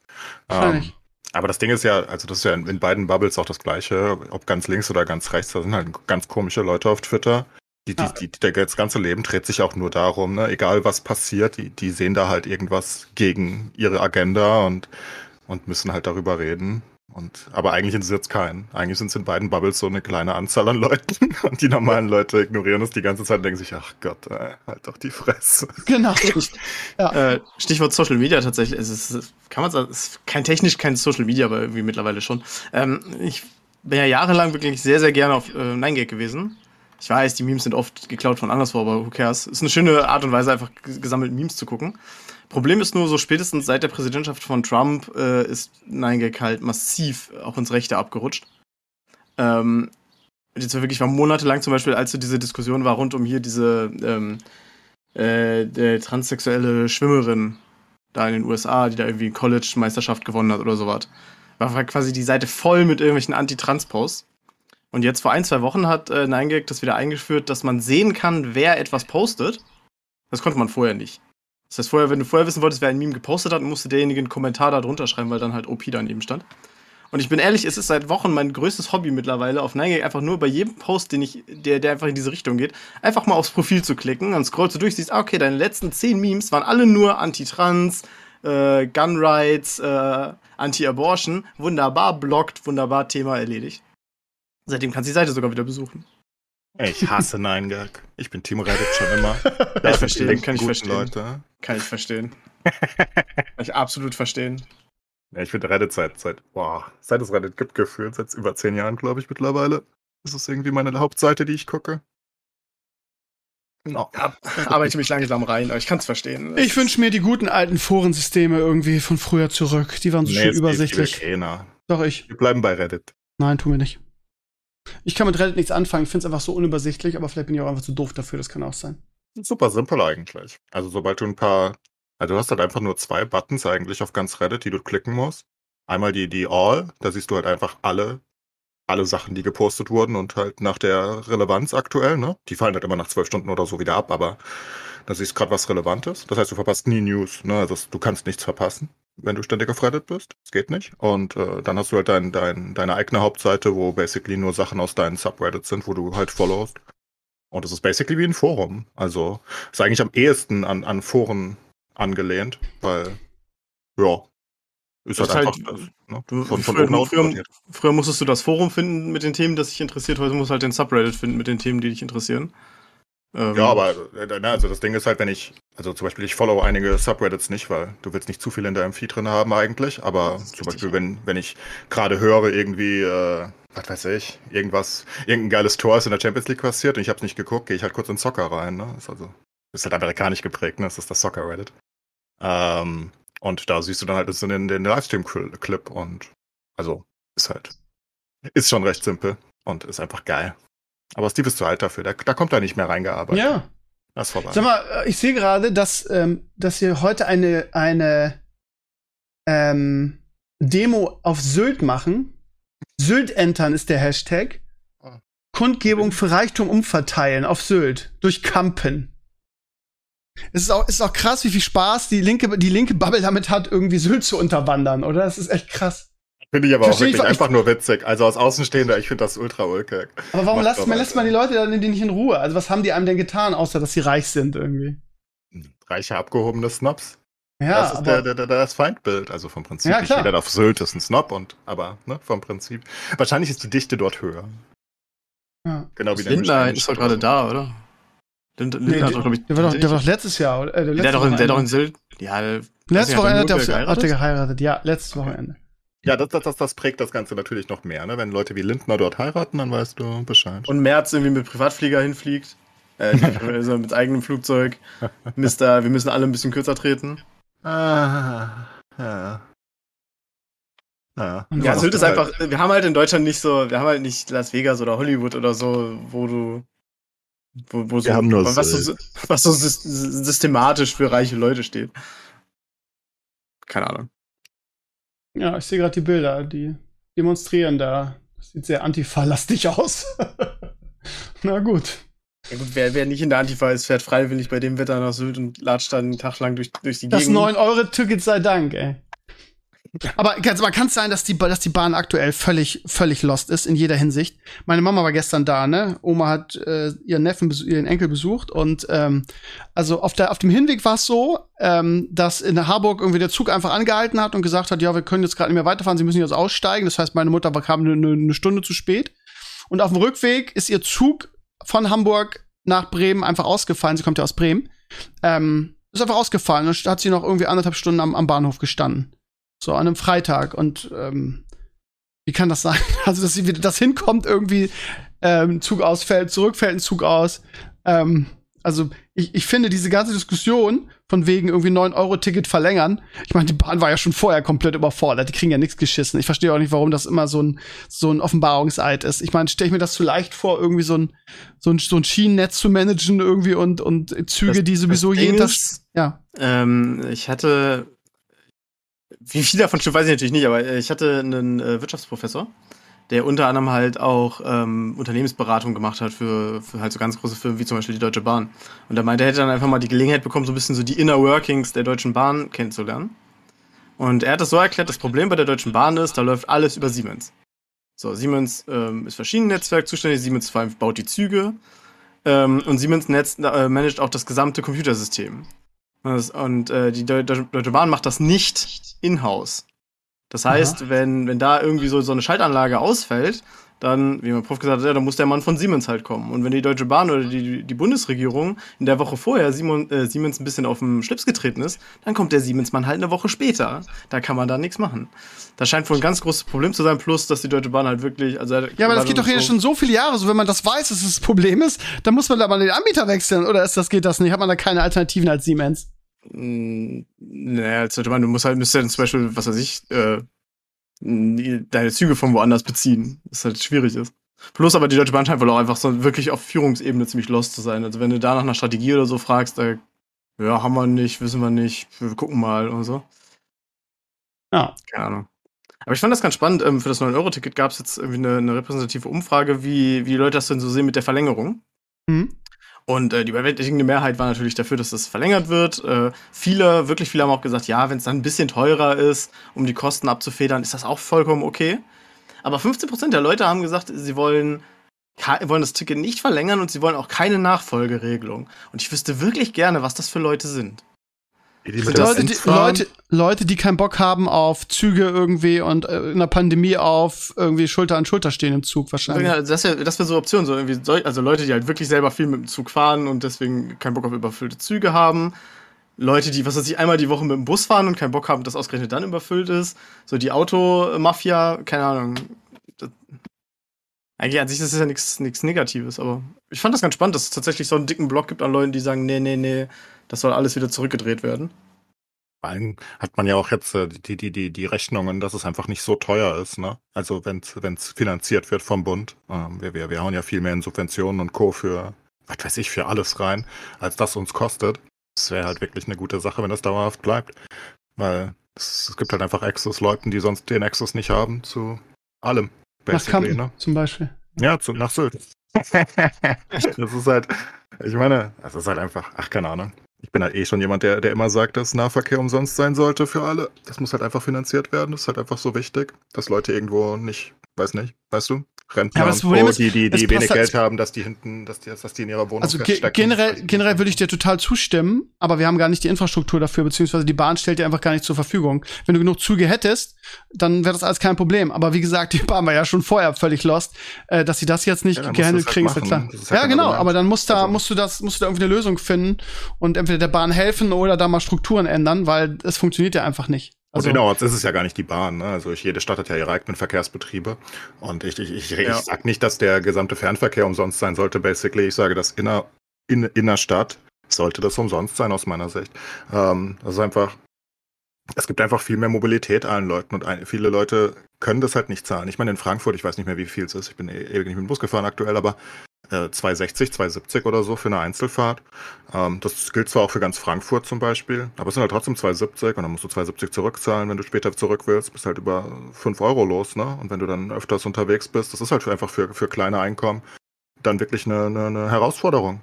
Ähm, aber das Ding ist ja, also das ist ja in, in beiden Bubbles auch das gleiche, ob ganz links oder ganz rechts, da sind halt ganz komische Leute auf Twitter. Die, die, Ja. die, die, das ganze Leben dreht sich auch nur darum, ne? egal was passiert, die, die sehen da halt irgendwas gegen ihre Agenda und, und müssen halt darüber reden. Und, aber eigentlich interessiert es keinen. Eigentlich sind es in beiden Bubbles so eine kleine Anzahl an Leuten. Und die normalen Leute ignorieren es die ganze Zeit und denken sich, ach Gott, ey, halt doch die Fresse. Genau. Ja. Äh, Stichwort Social Media tatsächlich. Es ist, kann man sagen, es ist kein technisch kein Social Media, aber irgendwie mittlerweile schon. Ähm, ich bin ja jahrelang wirklich sehr, sehr gerne auf äh, 9gag gewesen. Ich weiß, die Memes sind oft geklaut von anderswo, aber who cares? Ist eine schöne Art und Weise, einfach ges- gesammelt Memes zu gucken. Problem ist nur, so spätestens seit der Präsidentschaft von Trump äh, ist 9gag halt massiv auch ins Rechte abgerutscht. Ähm, jetzt wirklich war monatelang zum Beispiel, als so diese Diskussion war rund um hier diese ähm, äh, der transsexuelle Schwimmerin da in den USA, die da irgendwie College-Meisterschaft gewonnen hat oder sowas. War war quasi die Seite voll mit irgendwelchen Anti-Trans-Posts. Und jetzt vor ein, zwei Wochen hat äh, 9gag das wieder eingeführt, dass man sehen kann, wer etwas postet. Das konnte man vorher nicht. Das heißt, vorher, wenn du vorher wissen wolltest, wer ein Meme gepostet hat, musste derjenige einen Kommentar da drunter schreiben, weil dann halt OP daneben stand. Und ich bin ehrlich, es ist seit Wochen mein größtes Hobby mittlerweile, auf 9gag einfach nur bei jedem Post, den ich, der, der einfach in diese Richtung geht, einfach mal aufs Profil zu klicken, dann scrollst du durch, siehst, ah, okay, deine letzten zehn Memes waren alle nur Anti-Trans, äh, Gun Rights, äh, Anti-Abortion. Wunderbar, blockt, wunderbar, Thema erledigt. Seitdem kannst du die Seite sogar wieder besuchen. Ich hasse 9gag. Ich bin Team Reddit schon immer. Kann ich verstehen, sind die kann ich verstehen. Leute. Kann ich verstehen. kann ich absolut verstehen. Ja, ich finde Reddit seit, seit, boah, seit es Reddit gibt, gefühlt, seit über zehn Jahren, glaube ich, mittlerweile. Ist es irgendwie meine Hauptseite, die ich gucke. Genau. Ja, arbeite mich langsam rein, aber ich kann es verstehen. Ich wünsche mir die guten alten Forensysteme irgendwie von früher zurück. Die waren so schön es gibt übersichtlich. Doch ich. Wir bleiben bei Reddit. Nein, tun wir nicht. Ich kann mit Reddit nichts anfangen. Ich finde es einfach so unübersichtlich, aber vielleicht bin ich auch einfach zu doof dafür. Das kann auch sein. Super simpel eigentlich. Also sobald du ein paar, also du hast halt einfach nur zwei Buttons eigentlich auf ganz Reddit, die du klicken musst. Einmal die, die All, da siehst du halt einfach alle, alle Sachen, die gepostet wurden und halt nach der Relevanz aktuell, ne? Die fallen halt immer nach zwölf Stunden oder so wieder ab, aber da siehst du gerade was Relevantes. Das heißt, du verpasst nie News, ne? Also du kannst nichts verpassen, wenn du ständig auf Reddit bist. Das geht nicht. Und äh, dann hast du halt dein, dein, deine eigene Hauptseite, wo basically nur Sachen aus deinen Subreddits sind, wo du halt followst. Und es ist basically wie ein Forum. Also ist eigentlich am ehesten an, an Foren angelehnt, weil ja, ist Das halt ist einfach halt- das, ne? du- von, von früher- oben aus früher- importiert. Früher musstest du das Forum finden mit den Themen, das dich interessiert. Heute musst du halt den Subreddit finden mit den Themen, die dich interessieren. Ähm, Ja, aber äh, na, also das Ding ist halt, wenn ich, also zum Beispiel ich follow einige Subreddits nicht, weil du willst nicht zu viel in deinem Feed drin haben eigentlich, aber zum. Beispiel, wenn, wenn ich gerade höre irgendwie, äh, was weiß ich, irgendwas, irgendein geiles Tor ist in der Champions League passiert und ich habe nicht geguckt, gehe ich halt kurz in Soccer rein, ne? Ist also, ist halt amerikanisch geprägt, ne? Das ist das Soccer Reddit. Ähm, und da siehst du dann halt das in den, den Livestream-Clip und also ist halt, ist schon recht simpel und ist einfach geil. Aber Steve ist zu alt dafür, da, da kommt er nicht mehr reingearbeitet. Ja. Das ist vorbei. Sag mal, äh, ich sehe gerade, dass, ähm, dass wir heute eine, eine ähm, Demo auf Sylt machen. Sylt entern ist der Hashtag. Ah. Kundgebung für Reichtum umverteilen auf Sylt durch Kampen. Es ist auch, es ist auch krass, wie viel Spaß die linke, die linke Bubble damit hat, irgendwie Sylt zu unterwandern, oder? Das ist echt krass. Finde ich aber auch Versteh ich wirklich wa- einfach nur witzig. Also aus Außenstehender, ich finde das ultra ulkig. Aber warum lässt man, lässt man die Leute dann die nicht in Ruhe? Also was haben die einem denn getan, außer dass sie reich sind irgendwie? Reiche abgehobene Snobs. Ja, das ist aber der, der, der, das Feindbild. Also vom Prinzip. Ja, klar. jeder auf Sylt ist ein Snob und, aber, ne, vom Prinzip. Wahrscheinlich ist die Dichte dort höher. ja. Genau wie der Lindner Mischmasch ist doch gerade da, oder? Lind, Lindner Nee, hat doch, glaube ich. der war doch, der war doch letztes Jahr, oder? Äh, der der, doch in, der doch in. Sylt. Ja, der- Letztes Wochenende hat er, der hat geheiratet? geheiratet, ja, letztes Wochenende. Ja, das, das, das, das prägt das Ganze natürlich noch mehr. Ne? Wenn Leute wie Lindner dort heiraten, dann weißt du Bescheid. Und Merz irgendwie mit Privatflieger hinfliegt. Äh, also mit eigenem Flugzeug. Mister, wir müssen alle ein bisschen kürzer treten. Ah, ja. Ja, Ja, Sylt ist halt- einfach, wir haben halt in Deutschland nicht so, wir haben halt nicht Las Vegas oder Hollywood oder so, wo du, wo, wo so, Wir haben nur was, so, was so sys- systematisch für reiche Leute steht. Keine Ahnung. Ja, ich sehe gerade die Bilder, die demonstrieren da. Das sieht sehr antifa-lastig aus. Na gut. Ja gut, wer, wer nicht in der Antifa ist, fährt freiwillig bei dem Wetter nach Sylt und latscht dann einen Tag lang durch, durch die Das Gegend. 9-Euro-Ticket sei Dank, ey. Aber ganz- aber kann es sein, dass die, dass die Bahn aktuell völlig, völlig lost ist in jeder Hinsicht? Meine Mama war gestern da, ne? Oma hat äh, ihren Neffen, ihren Enkel besucht und ähm, also auf, der, auf dem Hinweg war es so, ähm, dass in Harburg irgendwie der Zug einfach angehalten hat und gesagt hat, ja, wir können jetzt gerade nicht mehr weiterfahren, Sie müssen jetzt aussteigen. Das heißt, meine Mutter kam eine, eine Stunde zu spät. Und auf dem Rückweg ist ihr Zug von Hamburg nach Bremen einfach ausgefallen. Sie kommt ja aus Bremen. Ähm, ist einfach ausgefallen. Dann hat sie noch irgendwie anderthalb Stunden am, am Bahnhof gestanden. So an einem Freitag. Und ähm, wie kann das sein? Also, dass sie wieder das hinkommt, irgendwie ähm, Zug ausfällt, zurückfällt ein Zug aus. Ähm, also, ich, ich finde diese ganze Diskussion von wegen irgendwie 9-Euro-Ticket verlängern. Ich meine, die Bahn war ja schon vorher komplett überfordert. Die kriegen ja nichts geschissen. Ich verstehe auch nicht, warum das immer so ein, so ein Offenbarungseid ist. Ich meine, stelle ich mir das zu leicht vor, irgendwie so ein, so ein, so ein Schienennetz zu managen irgendwie und, und Züge, Das- die sowieso jeden Tag. Ja. Ähm, ich hatte, wie viel davon stimmt, weiß ich natürlich nicht, aber äh, ich hatte einen äh, Wirtschaftsprofessor, der unter anderem halt auch ähm, Unternehmensberatung gemacht hat für, für halt so ganz große Firmen wie zum Beispiel die Deutsche Bahn. Und er meinte, er hätte dann einfach mal die Gelegenheit bekommen, so ein bisschen so die Inner Workings der Deutschen Bahn kennenzulernen. Und er hat das so erklärt, das Problem bei der Deutschen Bahn ist, da läuft alles über Siemens. So, Siemens ähm, ist für Schienennetzwerk zuständig, Siemens vor allem baut die Züge ähm, und Siemens Netz äh, managt auch das gesamte Computersystem. Und, das, und äh, die Deu Deu- Deutsche Bahn macht das nicht in-house. Das heißt, wenn, wenn da irgendwie so, so eine Schaltanlage ausfällt, dann, wie mein Prof gesagt hat, ja, dann muss der Mann von Siemens halt kommen. Und wenn die Deutsche Bahn oder die, die Bundesregierung in der Woche vorher Simon, äh, Siemens ein bisschen auf den Schlips getreten ist, dann kommt der Siemensmann halt eine Woche später. Da kann man da nichts machen. Das scheint wohl ein ganz großes Problem zu sein, plus, dass die Deutsche Bahn halt wirklich, also Ja, aber das geht doch hier so, schon so viele Jahre. So, wenn man das weiß, dass es das Problem ist, dann muss man da mal den Anbieter wechseln. Oder ist das, geht das nicht? Hat man da keine Alternativen als Siemens? Mm, Naja, als Deutsche Bahn, du musst halt, müsstest ja dann zum Beispiel, was weiß ich, äh, deine Züge von woanders beziehen, was halt schwierig ist. Plus aber die Deutsche Bahn scheint wohl auch einfach so wirklich auf Führungsebene ziemlich lost zu sein. Also wenn du da nach einer Strategie oder so fragst, da, ja, haben wir nicht, wissen wir nicht, wir gucken mal und so. Ja. Keine Ahnung. Aber ich fand das ganz spannend. Ähm, für das 9-Euro-Ticket gab es jetzt irgendwie eine, eine repräsentative Umfrage, wie, wie die Leute das denn so sehen mit der Verlängerung. Mhm. Und äh, die überwältigende Mehrheit war natürlich dafür, dass das verlängert wird. Äh, viele, wirklich viele haben auch gesagt, ja, wenn es dann ein bisschen teurer ist, um die Kosten abzufedern, ist das auch vollkommen okay. Aber 15% der Leute haben gesagt, sie wollen, wollen das Ticket nicht verlängern und sie wollen auch keine Nachfolgeregelung. Und ich wüsste wirklich gerne, was das für Leute sind. Leute, die? Leute, Leute, die keinen Bock haben auf Züge irgendwie und äh, in der Pandemie auf irgendwie Schulter an Schulter stehen im Zug wahrscheinlich. Ja, das wäre das wär so Option, so irgendwie, also Leute, die halt wirklich selber viel mit dem Zug fahren und deswegen keinen Bock auf überfüllte Züge haben. Leute, die, was weiß ich, einmal die Woche mit dem Bus fahren und keinen Bock haben, dass ausgerechnet dann überfüllt ist. So die Automafia, keine Ahnung. Das, eigentlich an sich ist das ja nichts nichts Negatives, aber ich fand das ganz spannend, dass es tatsächlich so einen dicken Block gibt an Leuten, die sagen, nee, nee, nee, das soll alles wieder zurückgedreht werden. Vor allem hat man ja auch jetzt äh, die, die, die, die Rechnungen, dass es einfach nicht so teuer ist, ne? Also wenn es finanziert wird vom Bund. Ähm, wir, wir, wir hauen ja viel mehr in Subventionen und Co. für, was weiß ich, für alles rein, als das uns kostet. Das wäre halt wirklich eine gute Sache, wenn das dauerhaft bleibt. Weil es, es gibt halt einfach Access-Leuten, die sonst den Access nicht haben zu allem. Nach Basically, Kampen ne? zum Beispiel. Ja, zu, nach Sylt. das ist halt, ich meine, es ist halt einfach, ach, keine Ahnung. Ich bin halt eh schon jemand, der, der immer sagt, dass Nahverkehr umsonst sein sollte für alle. Das muss halt einfach finanziert werden. Das ist halt einfach so wichtig, dass Leute irgendwo nicht, weiß nicht, weißt du, Rentner Ja, aber das und Co., ist, die, die, die wenig halt- Geld haben, dass die hinten, dass die, dass die in ihrer Wohnung Also ge generell, Weiß generell würde ich dir total zustimmen, aber wir haben gar nicht die Infrastruktur dafür, beziehungsweise die Bahn stellt dir einfach gar nicht zur Verfügung. Wenn du genug Züge hättest, dann wäre das alles kein Problem. Aber wie gesagt, die Bahn war ja schon vorher völlig lost, äh, dass sie das jetzt nicht Ja, gehandelt halt kriegen, ist machen. klar. Ist halt ja, genau, aber dann musst, da, Also- musst du das, musst du da irgendwie eine Lösung finden und entweder der Bahn helfen oder da mal Strukturen ändern, weil es funktioniert ja einfach nicht. Also, und innerorts ist es ja gar nicht die Bahn. Ne? Also ich, jede Stadt hat ja ihre eigenen Verkehrsbetriebe. Und ich, ich, ich, Ja. ich sag nicht, dass der gesamte Fernverkehr umsonst sein sollte, basically. Ich sage, dass inner, in, innerstadt sollte das umsonst sein, aus meiner Sicht. Ähm, das ist einfach, es gibt einfach viel mehr Mobilität allen Leuten und ein, viele Leute können das halt nicht zahlen. Ich meine, in Frankfurt, ich weiß nicht mehr, wie viel es ist. Ich bin eh- ewig nicht mit dem Bus gefahren aktuell, aber äh, 260, 270 oder so für eine Einzelfahrt. Ähm, das gilt zwar auch für ganz Frankfurt zum Beispiel, aber es sind halt trotzdem 270 und dann musst du 270 zurückzahlen, wenn du später zurück willst, bist halt über 5 Euro los, ne? Und wenn du dann öfters unterwegs bist, das ist halt einfach für, für kleine Einkommen dann wirklich eine, eine, eine Herausforderung.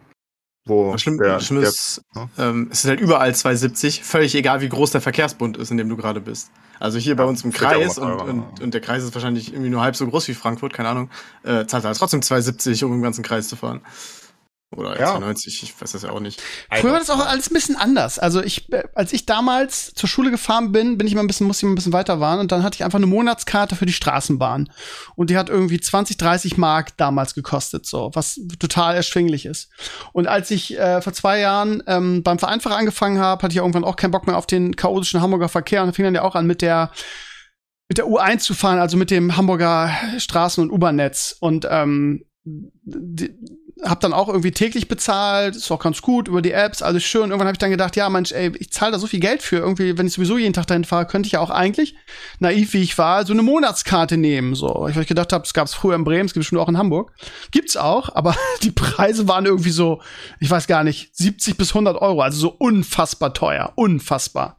Wo Das Schlimme, der, das Schlimme der, ist, ja. ähm, es ist halt überall 270, völlig egal, wie groß der Verkehrsbund ist, in dem du gerade bist. Also hier bei uns im ja Kreis und, und, und der Kreis ist wahrscheinlich irgendwie nur halb so groß wie Frankfurt, keine Ahnung, äh, zahlt halt trotzdem 270, um im ganzen Kreis zu fahren. Oder Ja. 290, ich weiß das ja auch nicht. Früher war das auch alles ein bisschen anders. Also ich, äh, als ich damals zur Schule gefahren bin, bin ich mal ein bisschen, musste ich mal ein bisschen weiter fahren und dann hatte ich einfach eine Monatskarte für die Straßenbahn. Und die hat irgendwie 20, 30 Mark damals gekostet, so, was total erschwinglich ist. Und als ich äh, vor zwei Jahren ähm, beim Vereinfacher angefangen habe, hatte ich irgendwann auch keinen Bock mehr auf den chaotischen Hamburger Verkehr und fing dann ja auch an mit der mit der U1 zu fahren, also mit dem Hamburger Straßen- und U-Bahn-Netz. Und ähm, die, hab dann auch irgendwie täglich bezahlt, ist auch ganz gut über die Apps, alles schön. Irgendwann habe ich dann gedacht, ja, Mensch, ey, ich zahle da so viel Geld für. Irgendwie, wenn ich sowieso jeden Tag dahin fahre, könnte ich ja auch eigentlich, naiv wie ich war, so eine Monatskarte nehmen. So, weil ich gedacht habe, es gab es früher in Bremen, es gibt es schon auch in Hamburg. Gibt's auch, aber die Preise waren irgendwie so, ich weiß gar nicht, 70 bis 100 Euro, also so unfassbar teuer, unfassbar.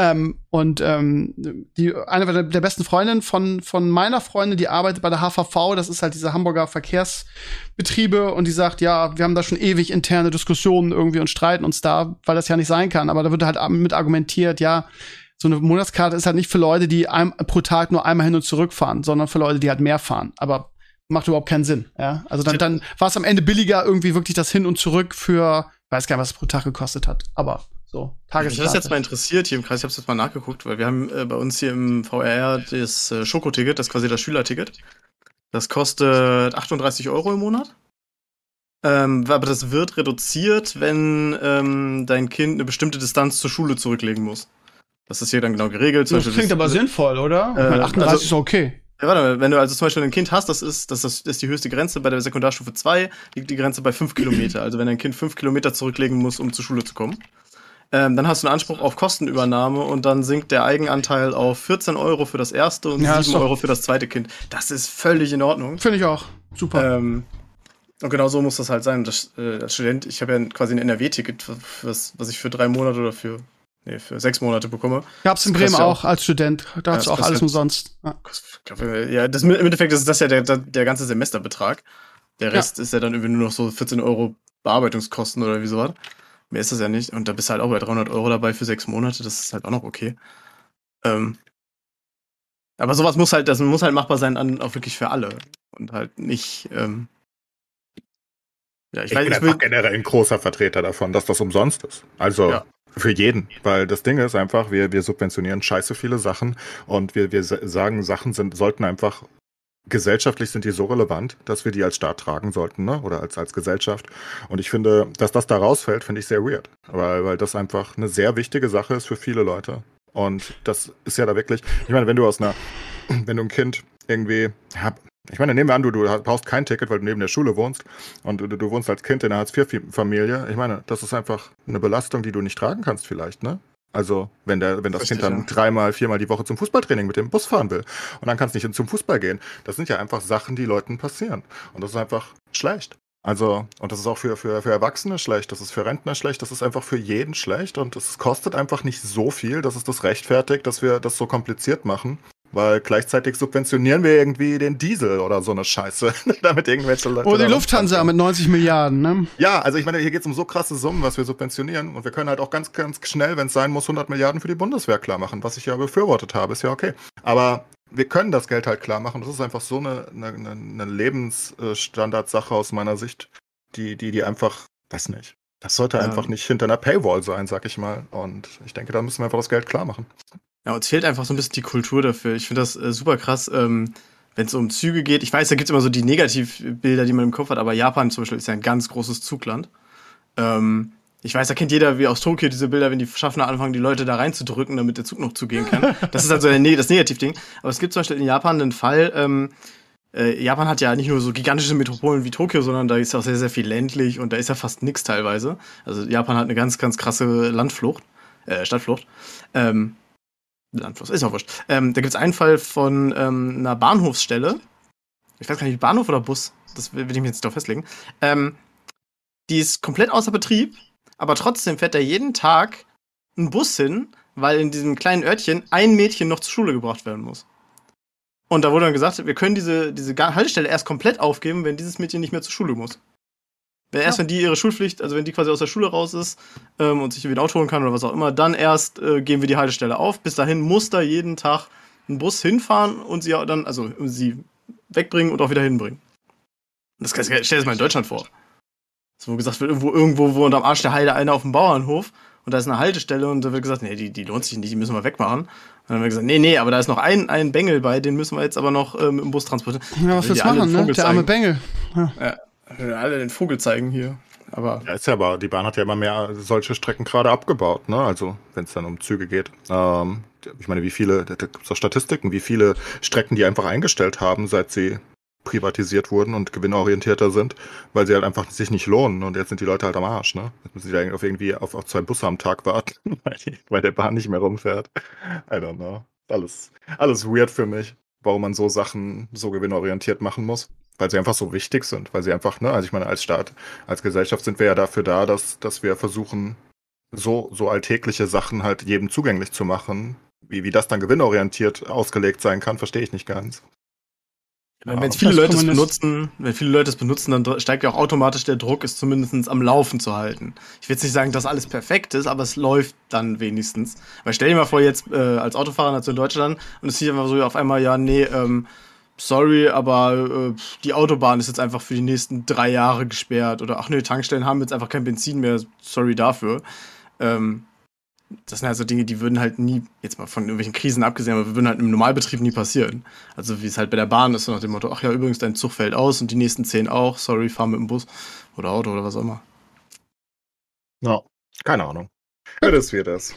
Ähm, und ähm, die eine der, besten Freundinnen von von meiner Freundin, die arbeitet bei der HVV, das ist halt diese Hamburger Verkehrsbetriebe und die sagt, ja, wir haben da schon ewig interne Diskussionen irgendwie und streiten uns da, weil das ja nicht sein kann. Aber da wird halt mit argumentiert, ja, so eine Monatskarte ist halt nicht für Leute, die ein, pro Tag nur einmal hin und zurück fahren, sondern für Leute, die halt mehr fahren. Aber macht überhaupt keinen Sinn. Ja, also dann dann war es am Ende billiger irgendwie wirklich das hin und zurück für, weiß gar nicht, was es pro Tag gekostet hat. Aber so Mich hat das jetzt mal interessiert hier im Kreis, ich habe jetzt mal nachgeguckt, weil wir haben äh, bei uns hier im VR das äh, Schokoticket, das ist quasi das Schülerticket. Das kostet 38 Euro im Monat. Ähm, aber das wird reduziert, wenn ähm, dein Kind eine bestimmte Distanz zur Schule zurücklegen muss. Das ist hier dann genau geregelt. Zum Das Beispiel klingt aber sinnvoll, oder? Äh, ich meine, 38 also- ist okay. Ja, warte mal, wenn du also zum Beispiel ein Kind hast, das ist, das ist, das ist die höchste Grenze. Bei der Sekundarstufe 2 liegt die Grenze bei 5 Kilometer. Also wenn dein Kind 5 Kilometer zurücklegen muss, um zur Schule zu kommen. Ähm, dann hast du einen Anspruch auf Kostenübernahme und dann sinkt der Eigenanteil auf 14 Euro für das erste und Ja, ist 7 doch- Euro für das zweite Kind. Das ist völlig in Ordnung. Finde ich auch. Super. Ähm, und genau so muss das halt sein. Das, äh, als Student, ich habe ja quasi ein NRW-Ticket, was, was ich für drei Monate oder für, nee, für sechs Monate bekomme. Gab's in Bremen ja auch als Student. Da hast das du auch alles ja- umsonst. Ja. Glaub, äh, ja, das, im Endeffekt ist das ja der, der, der ganze Semesterbetrag. Der Ja. Rest ist ja dann irgendwie nur noch so 14 Euro Bearbeitungskosten oder wie sowas. Mehr ist das ja nicht. Und da bist du halt auch bei 300 Euro dabei für sechs Monate. Das ist halt auch noch okay. Ähm, aber sowas muss halt, das muss halt machbar sein, an, auch wirklich für alle. Und halt nicht, ähm, ja, ich, Ich weiß, bin ich will, einfach generell ein großer Vertreter davon, dass das umsonst ist. Also Ja. für jeden. Weil das Ding ist einfach, wir, wir subventionieren scheiße viele Sachen und wir, wir sa- sagen, Sachen sind, sollten einfach gesellschaftlich sind die so relevant, dass wir die als Staat tragen sollten, ne? Oder als, als Gesellschaft. Und ich finde, dass das da rausfällt, finde ich sehr weird. Weil, weil das einfach eine sehr wichtige Sache ist für viele Leute. Und das ist ja da wirklich, ich meine, wenn du aus einer, wenn du ein Kind irgendwie, ja, ich meine, nehmen wir an, du, du brauchst kein Ticket, weil du neben der Schule wohnst und du, du wohnst als Kind in einer Hartz-IV-Familie. Ich meine, das ist einfach eine Belastung, die du nicht tragen kannst vielleicht, ne? Also, wenn, der, wenn das Richtig, Kind dann ja. dreimal, viermal die Woche zum Fußballtraining mit dem Bus fahren will und dann kannst du nicht zum Fußball gehen. Das sind ja einfach Sachen, die Leuten passieren. Und das ist einfach schlecht. Also, und das ist auch für, für, für Erwachsene schlecht, das ist für Rentner schlecht, das ist einfach für jeden schlecht und es kostet einfach nicht so viel, dass es das rechtfertigt, dass wir das so kompliziert machen. Weil gleichzeitig subventionieren wir irgendwie den Diesel oder so eine Scheiße, damit irgendwelche Leute. Oder die Lufthansa mit 90 Milliarden, ne? Ja, also ich meine, hier geht es um so krasse Summen, was wir subventionieren. Und wir können halt auch ganz, ganz schnell, wenn es sein muss, 100 Milliarden für die Bundeswehr klar machen, was ich ja befürwortet habe, ist ja okay. Aber wir können das Geld halt klar machen. Das ist einfach so eine, eine, eine- eine Lebensstandardsache aus meiner Sicht, die, die, die einfach, weiß nicht. Das sollte Ja. einfach nicht hinter einer Paywall sein, sag ich mal. Und ich denke, da müssen wir einfach das Geld klar machen. Ja, uns fehlt einfach so ein bisschen die Kultur dafür. Ich finde das äh, super krass, ähm, wenn es um Züge geht. Ich weiß, da gibt es immer so die Negativbilder, die man im Kopf hat, aber Japan zum Beispiel ist ja ein ganz großes Zugland. Ähm, ich weiß, da kennt jeder wie aus Tokio diese Bilder, wenn die Schaffner anfangen, die Leute da reinzudrücken, damit der Zug noch zugehen kann. Das ist also der, Ne- das Negativding. Aber es gibt zum Beispiel in Japan einen Fall, ähm, äh, Japan hat ja nicht nur so gigantische Metropolen wie Tokio, sondern da ist auch sehr, sehr viel ländlich und da ist ja fast nichts teilweise. Also Japan hat eine ganz, ganz krasse Landflucht, äh, Stadtflucht. Ähm, Landfluss, ist auch wurscht. Ähm, da gibt es einen Fall von ähm, einer Bahnhofsstelle. Ich weiß gar nicht, Bahnhof oder Bus. Das will, will ich mir jetzt doch festlegen. Ähm, die ist komplett außer Betrieb, aber trotzdem fährt da jeden Tag ein Bus hin, weil in diesem kleinen Örtchen ein Mädchen noch zur Schule gebracht werden muss. Und da wurde dann gesagt, wir können diese, diese Haltestelle erst komplett aufgeben, wenn dieses Mädchen nicht mehr zur Schule muss. Erst wenn die ihre Schulpflicht, also wenn die quasi aus der Schule raus ist ähm, und sich irgendwie ein Auto holen kann oder was auch immer, dann erst äh, geben wir die Haltestelle auf. Bis dahin muss da jeden Tag ein Bus hinfahren und sie dann, also sie wegbringen und auch wieder hinbringen. Das kann, stell dir das mal in Deutschland vor. So gesagt wird, irgendwo, irgendwo wo unterm Arsch der Heide einer auf dem Bauernhof und da ist eine Haltestelle und da wird gesagt, nee, die, die lohnt sich nicht, die müssen wir wegmachen. Und dann haben wir gesagt, nee, nee, aber da ist noch ein, ein Bengel bei, den müssen wir jetzt aber noch ähm, im Bus transportieren. Ja, was willst du machen, ne? Der arme Bengel. Ja. ja alle den Vogel zeigen hier. Aber ja, ist ja aber, die Bahn hat ja immer mehr solche Strecken gerade abgebaut, ne? Also, wenn es dann um Züge geht. Ähm, ich meine, wie viele, da gibt es auch Statistiken, wie viele Strecken die einfach eingestellt haben, seit sie privatisiert wurden und gewinnorientierter sind, weil sie halt einfach sich nicht lohnen und jetzt sind die Leute halt am Arsch, ne? Jetzt müssen sie auf irgendwie auf, auf zwei Busse am Tag warten, weil, die, weil der Bahn nicht mehr rumfährt. I don't know. Alles, alles weird für mich, warum man so Sachen so gewinnorientiert machen muss weil sie einfach so wichtig sind, weil sie einfach, ne, also ich meine, als Staat, als Gesellschaft sind wir ja dafür da, dass, dass wir versuchen, so, so alltägliche Sachen halt jedem zugänglich zu machen. Wie, wie das dann gewinnorientiert ausgelegt sein kann, verstehe ich nicht ganz. Wenn, wenn viele Leute es benutzen, wenn viele Leute es benutzen, dann steigt ja auch automatisch der Druck, es zumindest am Laufen zu halten. Ich will jetzt nicht sagen, dass alles perfekt ist, aber es läuft dann wenigstens. Weil stell dir mal vor, jetzt äh, als Autofahrer in Deutschland und es sieht einfach so auf einmal, ja, nee, ähm, sorry, aber äh, die Autobahn ist jetzt einfach für die nächsten drei Jahre gesperrt. Oder ach nee, Tankstellen haben jetzt einfach kein Benzin mehr, sorry dafür. Ähm, das sind halt so Dinge, die würden halt nie, jetzt mal von irgendwelchen Krisen abgesehen, aber würden halt im Normalbetrieb nie passieren. Also wie es halt bei der Bahn ist, so nach dem Motto, ach ja, übrigens, dein Zug fällt aus und die nächsten zehn auch, sorry, fahr mit dem Bus oder Auto oder was auch immer. Ja, keine Ahnung. Ja, das wird das.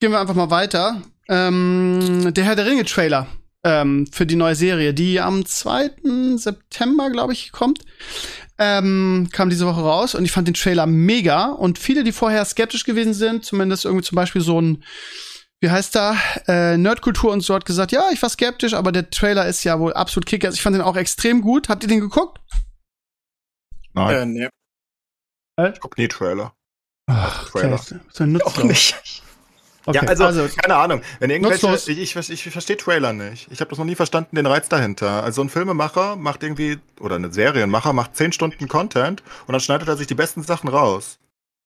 Gehen wir einfach mal weiter. Ähm, der Herr der Ringe-Trailer ähm, für die neue Serie, die am 2. September, glaube ich, kommt. Ähm, kam diese Woche raus und ich fand den Trailer mega. Und viele, die vorher skeptisch gewesen sind, zumindest irgendwie zum Beispiel so ein, wie heißt da, äh, Nerdkultur und so hat gesagt, ja, ich war skeptisch, aber der Trailer ist ja wohl absolut kicker. Also ich fand den auch extrem gut. Habt ihr den geguckt? Nein. Äh, nee. Äh? Ich guck nie Trailer. Ach, Trailer. Okay. So auch nicht. Okay, ja, also, also, keine Ahnung. Wenn irgendwelche, ich, ich, ich, verstehe Trailer nicht. Ich habe das noch nie verstanden, den Reiz dahinter. Also ein Filmemacher macht irgendwie, oder eine Serienmacher macht zehn Stunden Content und dann schneidet er sich die besten Sachen raus.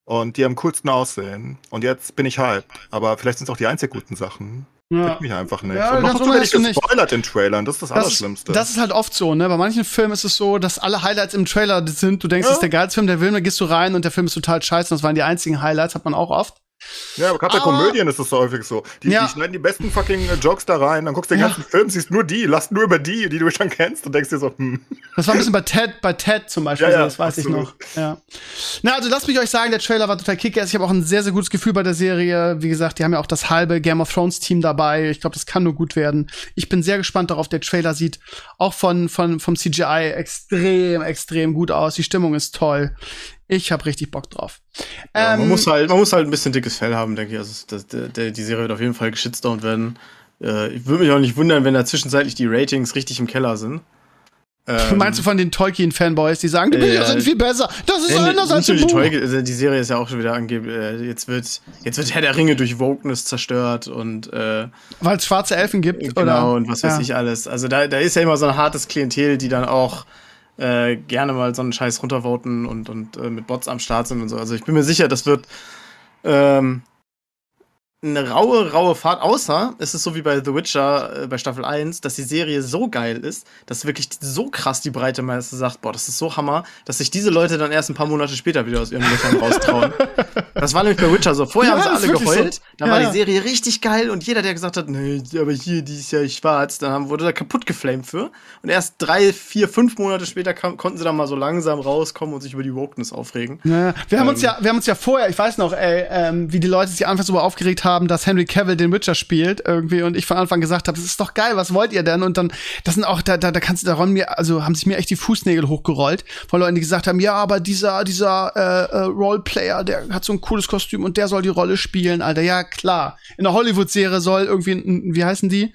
Und die am coolsten aussehen. Und jetzt bin ich hyped. Aber vielleicht sind es auch die einzig guten Sachen. Ja. mich einfach nicht. Ja, und noch dazu werde ich gespoilert in Trailern. Das ist das, das Allerschlimmste. Das ist halt oft so, ne? Bei manchen Filmen ist es so, dass alle Highlights im Trailer sind. Du denkst, ja. das ist der geilste Film der Film, dann gehst du rein und der Film ist total scheiße. Und das waren die einzigen Highlights, hat man auch oft. Ja, aber gerade bei Komödien ist das so häufig so. Die, ja. die, schneiden die besten fucking äh, Jokes da rein, dann guckst du den ganzen ja. Film, siehst nur die, lass nur über die, die du schon kennst und denkst dir so, hm. Das war ein bisschen bei Ted, bei Ted zum Beispiel, ja, so, das weiß absolut. ich noch. Ja. Na, also lasst mich euch sagen, der Trailer war total kick Ich habe auch ein sehr, sehr gutes Gefühl bei der Serie. Wie gesagt, die haben ja auch das halbe Game of Thrones Team dabei. Ich glaube, das kann nur gut werden. Ich bin sehr gespannt darauf. Der Trailer sieht auch von, von, vom CGI extrem, extrem gut aus. Die Stimmung ist toll. Ich habe richtig Bock drauf. Ja, ähm, man, muss halt, man muss halt ein bisschen dickes Fell haben, denke ich. Also das, der, der, die Serie wird auf jeden Fall geschitstormt werden. Äh, ich würde mich auch nicht wundern, wenn da zwischenzeitlich die Ratings richtig im Keller sind. Ähm, Meinst du von den Tolkien-Fanboys, die sagen, die äh, Bücher sind viel besser, das ist äh, anders als die, Tolkien, also die Serie ist ja auch schon wieder angeblich, äh, jetzt wird, jetzt wird Herr der Ringe durch Wokeness zerstört und äh, Weil es schwarze Elfen gibt, genau, oder? und was weiß ja. ich alles. Also da, da ist ja immer so ein hartes Klientel, die dann auch äh, gerne mal so einen Scheiß runtervoten und, und äh, mit Bots am Start sind und so. Also ich bin mir sicher, das wird ähm, eine raue, raue Fahrt, außer es ist so wie bei The Witcher äh, bei Staffel 1, dass die Serie so geil ist, dass wirklich so krass die breite Masse sagt, boah, das ist so Hammer, dass sich diese Leute dann erst ein paar Monate später wieder aus ihren Löchern raustrauen. das war nämlich bei Witcher so. Vorher ja, haben sie alle geheult, so. dann ja, war die Serie richtig geil und jeder, der gesagt hat, nee, aber hier, die ist ja schwarz, dann wurde da kaputt geflamed für. Und erst drei, vier, fünf Monate später kam, konnten sie dann mal so langsam rauskommen und sich über die Wokeness aufregen. Ja, wir haben ähm, uns ja, wir haben uns ja vorher, ich weiß noch, ey, ähm, wie die Leute sich anfangs so aufgeregt haben, haben, dass Henry Cavill den Witcher spielt irgendwie und ich von Anfang gesagt habe, das ist doch geil, was wollt ihr denn? Und dann, das sind auch, da, da, da kannst du daran mir, also haben sich mir echt die Fußnägel hochgerollt, von Leuten, die gesagt haben, ja, aber dieser, dieser äh, äh, Roleplayer, der hat so ein cooles Kostüm und der soll die Rolle spielen, Alter. Ja, klar. In der Hollywood-Serie soll irgendwie, wie heißen die?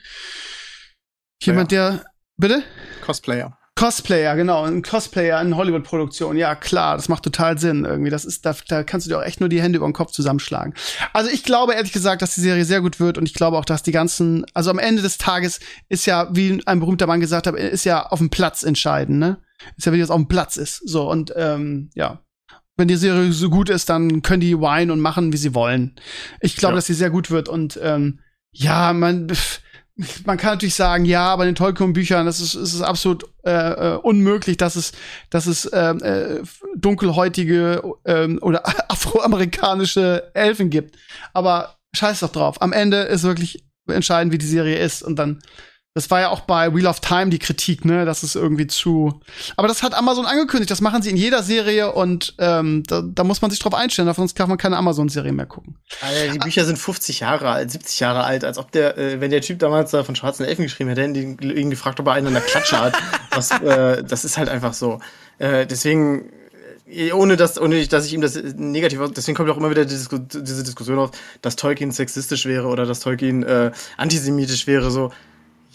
Jemand, der. Bitte? Cosplayer. Cosplayer, genau, ein Cosplayer in Hollywood-Produktion. Ja, klar, das macht total Sinn irgendwie. Das ist, da, da kannst du dir auch echt nur die Hände über den Kopf zusammenschlagen. Also ich glaube ehrlich gesagt, dass die Serie sehr gut wird und ich glaube auch, dass die ganzen, also am Ende des Tages ist ja, wie ein berühmter Mann gesagt hat, ist ja auf dem Platz entscheiden, ne? Ist ja, wie das auf dem Platz ist. So, und ähm, ja, wenn die Serie so gut ist, dann können die weinen und machen, wie sie wollen. Ich glaube, Ja. dass sie sehr gut wird und ähm, ja, man pff, man kann natürlich sagen, ja, aber in den Tolkien-Büchern, das ist, es ist absolut äh, äh, unmöglich, dass es, dass es ähm, äh, dunkelhäutige ähm, oder afroamerikanische Elfen gibt. Aber scheiß doch drauf. Am Ende ist wirklich entscheidend, wie die Serie ist. Und dann, das war ja auch bei Wheel of Time die Kritik, ne, dass es irgendwie zu. Aber das hat Amazon angekündigt. Das machen sie in jeder Serie und ähm, da, da muss man sich drauf einstellen. Sonst kann man keine Amazon-Serie mehr gucken. Alter, die Bücher sind 50 Jahre alt, 70 Jahre alt, als ob der, äh, wenn der Typ damals da von Schwarzen Elfen geschrieben hätte, hätten die ihn gefragt, ob er einen an der Klatsche hat. Was, äh, das ist halt einfach so. Äh, deswegen, äh, ohne dass, ohne dass ich ihm das äh, negativ deswegen kommt auch immer wieder diese Diskussion auf, dass Tolkien sexistisch wäre oder dass Tolkien äh, antisemitisch wäre, so.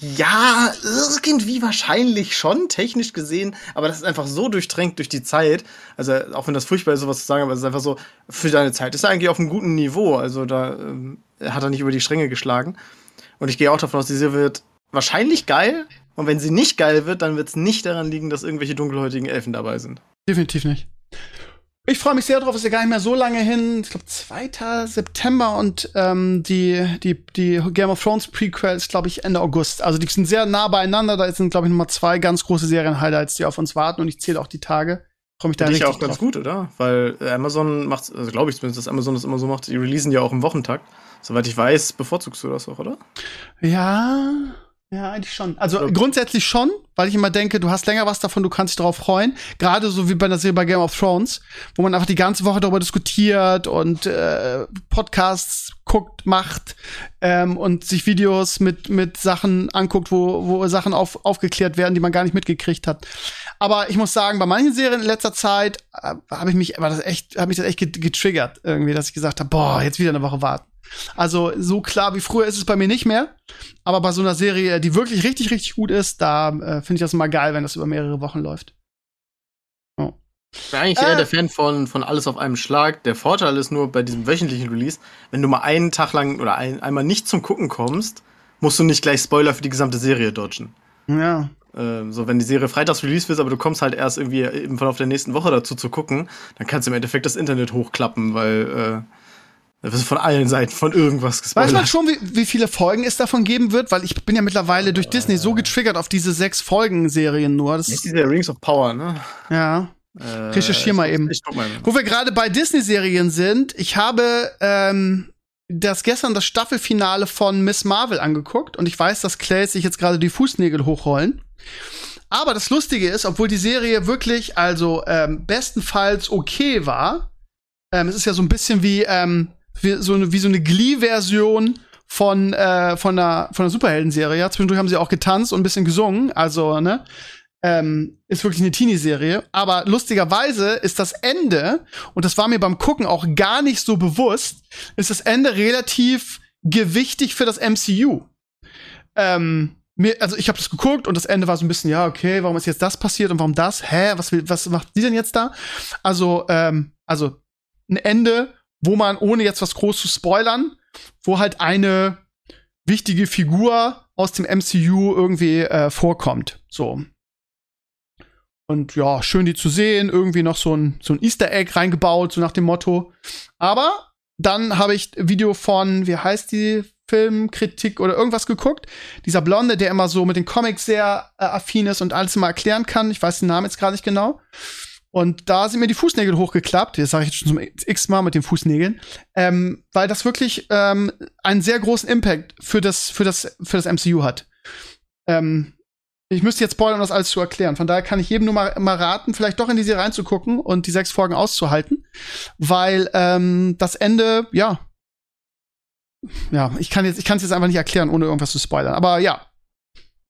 Ja, irgendwie wahrscheinlich schon, technisch gesehen, aber das ist einfach so durchtränkt durch die Zeit. Also, auch wenn das furchtbar ist, sowas zu sagen, aber es ist einfach so, für deine Zeit ist er eigentlich auf einem guten Niveau. Also, da ähm, hat er nicht über die Stränge geschlagen. Und ich gehe auch davon aus, die Serie wird wahrscheinlich geil. Und wenn sie nicht geil wird, dann wird es nicht daran liegen, dass irgendwelche dunkelhäutigen Elfen dabei sind. Definitiv nicht. Ich freue mich sehr drauf, ist ja gar nicht mehr so lange hin. Ich glaube, 2. September und ähm, die, die, die Game of Thrones Prequel ist, glaube ich, Ende August. Also die sind sehr nah beieinander. Da sind, glaube ich, nochmal zwei ganz große Serien-Highlights, die auf uns warten und ich zähle auch die Tage. Freue mich da richtig auch ganz drauf. gut, oder? Weil Amazon macht, also glaube ich zumindest, dass Amazon das immer so macht, die releasen ja auch im Wochentakt. Soweit ich weiß, bevorzugst du das auch, oder? Ja, ja, eigentlich schon. Also Ja. grundsätzlich schon, weil ich immer denke, du hast länger was davon, du kannst dich darauf freuen. Gerade so wie bei der Serie bei Game of Thrones, wo man einfach die ganze Woche darüber diskutiert und äh, Podcasts guckt, macht ähm, und sich Videos mit, mit Sachen anguckt, wo, wo Sachen auf, aufgeklärt werden, die man gar nicht mitgekriegt hat. Aber ich muss sagen, bei manchen Serien in letzter Zeit äh, habe ich mich, war das echt, habe mich das echt get- getriggert irgendwie, dass ich gesagt habe, boah, jetzt wieder eine Woche warten. Also so klar wie früher ist es bei mir nicht mehr. Aber bei so einer Serie, die wirklich richtig, richtig gut ist, da äh, finde ich das immer geil, wenn das über mehrere Wochen läuft. Ich bin eigentlich Äh. eher der Fan von, von alles auf einem Schlag. Der Vorteil ist nur bei diesem wöchentlichen Release, wenn du mal einen Tag lang oder ein, einmal nicht zum Gucken kommst, musst du nicht gleich Spoiler für die gesamte Serie dodgen. Ja. Ähm, so, wenn die Serie freitags released wird, aber du kommst halt erst irgendwie im Verlauf der nächsten Woche dazu zu gucken, dann kannst du im Endeffekt das Internet hochklappen, weil äh, da wirst du von allen Seiten von irgendwas Weiß man gespoilert. schon, wie, wie viele Folgen es davon geben wird? Weil ich bin ja mittlerweile durch Disney so getriggert auf diese sechs Folgen-Serien nur. Das ist dieser Rings of Power, ne? ja. Äh, Recherchier mal eben. Ich guck mal. Wo wir gerade bei Disney-Serien sind, ich habe ähm, das gestern das Staffelfinale von Miss Marvel angeguckt und ich weiß, dass Clay sich jetzt gerade die Fußnägel hochrollen. Aber das Lustige ist, obwohl die Serie wirklich, also ähm, bestenfalls okay war, ähm, es ist ja so ein bisschen wie, ähm, wie, so, eine, wie so eine Glee-Version von, äh, von einer, von einer Superhelden-Serie. Ja, zwischendurch haben sie auch getanzt und ein bisschen gesungen. Also, ne? Ähm, ist wirklich eine Teenie-Serie. Aber lustigerweise ist das Ende, und das war mir beim Gucken auch gar nicht so bewusst, ist das Ende relativ gewichtig für das MCU. Ähm, mir, also ich habe das geguckt und das Ende war so ein bisschen, ja, okay, warum ist jetzt das passiert und warum das? Hä, was, will, was macht die denn jetzt da? Also, ähm, also ein Ende, wo man, ohne jetzt was groß zu spoilern, wo halt eine wichtige Figur aus dem MCU irgendwie äh, vorkommt. So. Und ja, schön die zu sehen, irgendwie noch so ein, so ein Easter Egg reingebaut, so nach dem Motto. Aber dann habe ich Video von, wie heißt die Filmkritik oder irgendwas geguckt. Dieser Blonde, der immer so mit den Comics sehr äh, affin ist und alles immer erklären kann. Ich weiß den Namen jetzt gerade nicht genau. Und da sind mir die Fußnägel hochgeklappt. Das sage ich jetzt schon zum x-mal mit den Fußnägeln. Ähm, weil das wirklich ähm, einen sehr großen Impact für das, für das, für das MCU hat. Ähm, ich müsste jetzt spoilern, um das alles zu erklären. Von daher kann ich jedem nur mal, mal raten, vielleicht doch in die Serie reinzugucken und die sechs Folgen auszuhalten. Weil ähm, das Ende, ja. Ja, ich kann jetzt, ich kann es jetzt einfach nicht erklären, ohne irgendwas zu spoilern. Aber ja.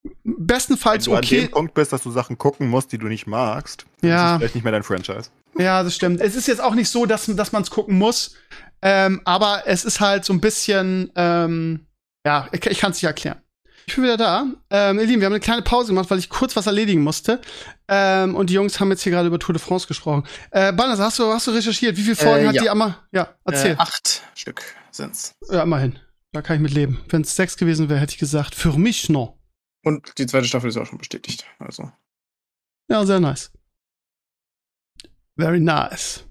Wenn Bestenfalls du an okay. dem Punkt bist, dass du Sachen gucken musst, die du nicht magst, dann Ja. ist es vielleicht nicht mehr dein Franchise. Ja, das stimmt. Es ist jetzt auch nicht so, dass, dass man es gucken muss. Ähm, aber es ist halt so ein bisschen, ähm, ja, ich, ich kann es nicht erklären. Ich bin wieder da. Ähm, ihr Lieben, wir haben eine kleine Pause gemacht, weil ich kurz was erledigen musste. Ähm, und die Jungs haben jetzt hier gerade über Tour de France gesprochen. Äh, Bannes, hast du, hast du recherchiert? Wie viele Folgen Äh, hat ja. die einmal? Ja, erzähl. Äh, acht Stück sind's. ja, immerhin. Da kann ich mit leben. Wenn es sechs gewesen wäre, hätte ich gesagt, für mich noch. Und die zweite Staffel ist auch schon bestätigt. Also. Ja, sehr nice. Very nice.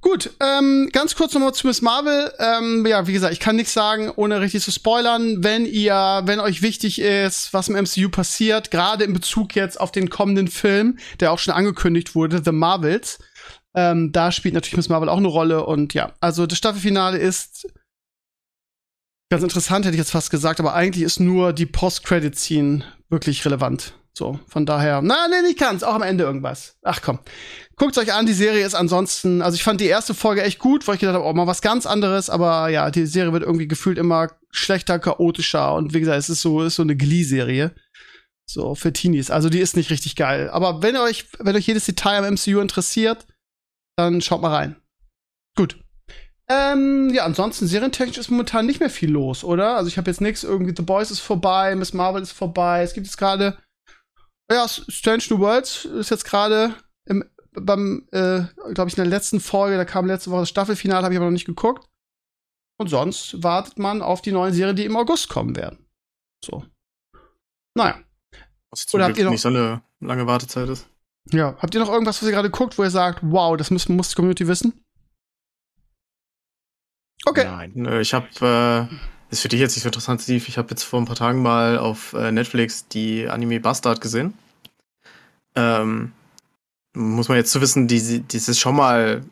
Gut, ähm, ganz kurz nochmal zu Miss Marvel. Ähm, ja, wie gesagt, ich kann nichts sagen, ohne richtig zu spoilern. Wenn ihr, wenn euch wichtig ist, was im MCU passiert, gerade in Bezug jetzt auf den kommenden Film, der auch schon angekündigt wurde, The Marvels, ähm, da spielt natürlich Miss Marvel auch eine Rolle. Und ja, also das Staffelfinale ist ganz interessant, hätte ich jetzt fast gesagt, aber eigentlich ist nur die Post-Credit-Scene wirklich relevant. So, von daher, na, nee, nicht ganz, auch am Ende irgendwas. Ach komm. Guckt euch an, die Serie ist ansonsten, also ich fand die erste Folge echt gut, weil ich gedacht habe, oh, mal was ganz anderes, aber ja, die Serie wird irgendwie gefühlt immer schlechter, chaotischer und wie gesagt, es ist so, ist so eine Glee-Serie. So, für Teenies. Also die ist nicht richtig geil. Aber wenn euch, wenn euch jedes Detail am MCU interessiert, dann schaut mal rein. Gut. Ähm, ja, ansonsten serientechnisch ist momentan nicht mehr viel los, oder? Also ich habe jetzt nichts, irgendwie The Boys ist vorbei, Miss Marvel ist vorbei, es gibt jetzt gerade ja, Strange New Worlds ist jetzt gerade im beim, äh, glaube ich, in der letzten Folge, da kam letzte Woche das Staffelfinale, habe ich aber noch nicht geguckt. Und sonst wartet man auf die neuen Serien, die im August kommen werden. So. Naja. Was zum Oder Glück habt ihr noch, nicht so eine lange Wartezeit ist. Ja, habt ihr noch irgendwas, was ihr gerade guckt, wo ihr sagt, wow, das muss, muss die Community wissen? Okay. Nein, ich habe, äh, ist für dich jetzt nicht so interessant, Steve. Ich habe jetzt vor ein paar Tagen mal auf äh, Netflix die Anime Bastard gesehen. Ähm, muss man jetzt zu wissen, die, die ist schon mal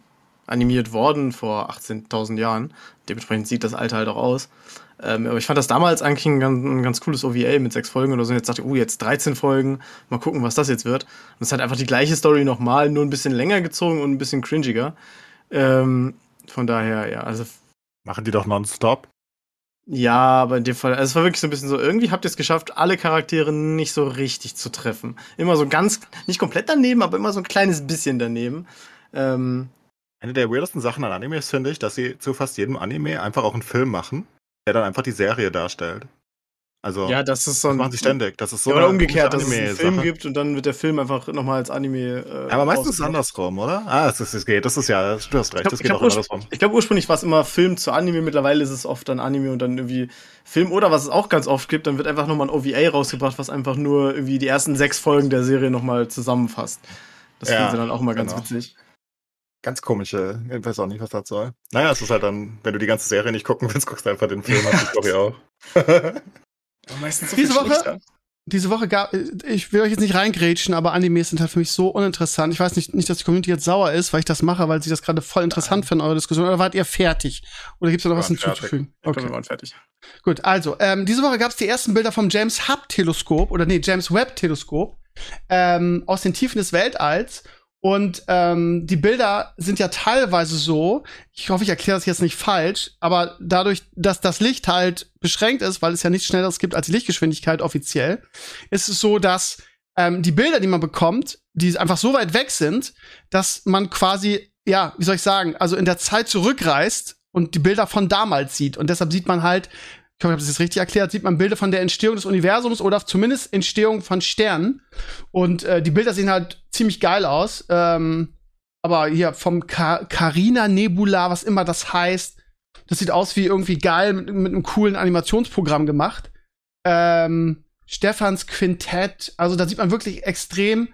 animiert worden vor 18.000 Jahren. Dementsprechend sieht das Alter halt auch aus. Ähm, aber ich fand das damals eigentlich ein ganz, ein ganz, cooles OVA mit sechs Folgen oder so. Jetzt dachte ich, oh, jetzt 13 Folgen, mal gucken, was das jetzt wird. Und es hat einfach die gleiche Story nochmal, nur ein bisschen länger gezogen und ein bisschen cringiger. Ähm, von daher, ja, also. Machen die doch nonstop? Ja, aber in dem Fall, also es war wirklich so ein bisschen so, irgendwie habt ihr es geschafft, alle Charaktere nicht so richtig zu treffen. Immer so ganz, nicht komplett daneben, aber immer so ein kleines bisschen daneben. Ähm, Eine der weirdesten Sachen an Animes finde ich, dass sie zu fast jedem Anime einfach auch einen Film machen, der dann einfach die Serie darstellt. Also, ja, das ist so ein, das machen sie ständig. Das ist so ja, oder umgekehrt, dass es einen Film gibt und dann wird der Film einfach nochmal als Anime. Äh, aber meistens ist es andersrum, oder? Ah, es, es, es geht. Das ist ja, du hast recht. Ich glaub, das geht auch andersrum. Ich glaube, ursprünglich war es immer Film zu Anime. Mittlerweile ist es oft dann Anime und dann irgendwie Film. Oder was es auch ganz oft gibt, dann wird einfach nochmal ein OVA rausgebracht, was einfach nur irgendwie die ersten sechs Folgen der Serie nochmal zusammenfasst. Das ja, finden sie dann auch immer ganz genau. witzig. Ganz komische, ich weiß auch nicht, was das soll. Naja, es ist halt dann, wenn du die ganze Serie nicht gucken willst, guckst du einfach den Film, hast die Story auch. meistens so diese Woche, diese Woche gab, ich will euch jetzt nicht reingrätschen, aber Animes sind halt für mich so uninteressant. Ich weiß nicht, nicht, dass die Community jetzt sauer ist, weil ich das mache, weil sie das gerade voll interessant finden, eure Diskussion. Oder wart ihr fertig? Oder gibt es da noch was hinzuzufügen? Okay. Wir waren fertig. Gut, also, ähm, diese Woche gab es die ersten Bilder vom James Hubble-Teleskop, oder nee, James Webb-Teleskop, ähm, aus den Tiefen des Weltalls. Und ähm, die Bilder sind ja teilweise so, ich hoffe, ich erkläre das jetzt nicht falsch, aber dadurch, dass das Licht halt beschränkt ist, weil es ja nichts Schnelleres gibt als die Lichtgeschwindigkeit offiziell, ist es so, dass ähm, die Bilder, die man bekommt, die einfach so weit weg sind, dass man quasi, ja, wie soll ich sagen, also in der Zeit zurückreist und die Bilder von damals sieht. Und deshalb sieht man halt, ich hoffe, ich habe das jetzt richtig erklärt, sieht man Bilder von der Entstehung des Universums oder zumindest Entstehung von Sternen. Und äh, die Bilder sehen halt ziemlich geil aus. Ähm, aber hier vom Carina Nebula, was immer das heißt, das sieht aus wie irgendwie geil mit, mit einem coolen Animationsprogramm gemacht. Ähm, Stefans Quintett, also da sieht man wirklich extrem,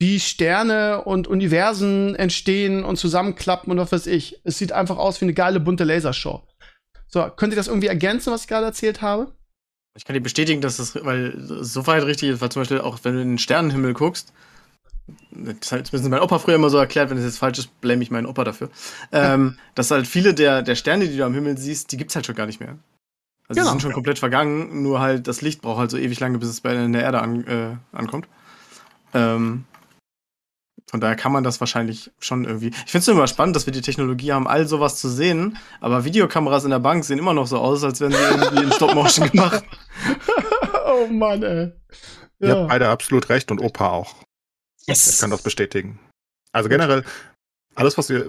wie Sterne und Universen entstehen und zusammenklappen und was weiß ich. Es sieht einfach aus wie eine geile bunte Lasershow. So, könnt ihr das irgendwie ergänzen, was ich gerade erzählt habe? Ich kann dir bestätigen, dass das, weil so weit richtig ist, weil zum Beispiel auch wenn du in den Sternenhimmel guckst, das hat zumindest mein Opa früher immer so erklärt, wenn es jetzt falsch ist, blame ich meinen Opa dafür, ähm, dass halt viele der, der Sterne, die du am Himmel siehst, die gibt es halt schon gar nicht mehr. Also genau. die sind schon komplett vergangen, nur halt das Licht braucht halt so ewig lange, bis es bei der Erde an, äh, ankommt. Ähm, von daher kann man das wahrscheinlich schon irgendwie. Ich finde es immer spannend, dass wir die Technologie haben, all sowas zu sehen, aber Videokameras in der Bank sehen immer noch so aus, als wären sie irgendwie in Stop-Motion gemacht. oh Mann, ey. Ja. Ihr habt beide absolut recht und Opa auch. Yes. Ich kann das bestätigen. Also generell, alles, was ihr,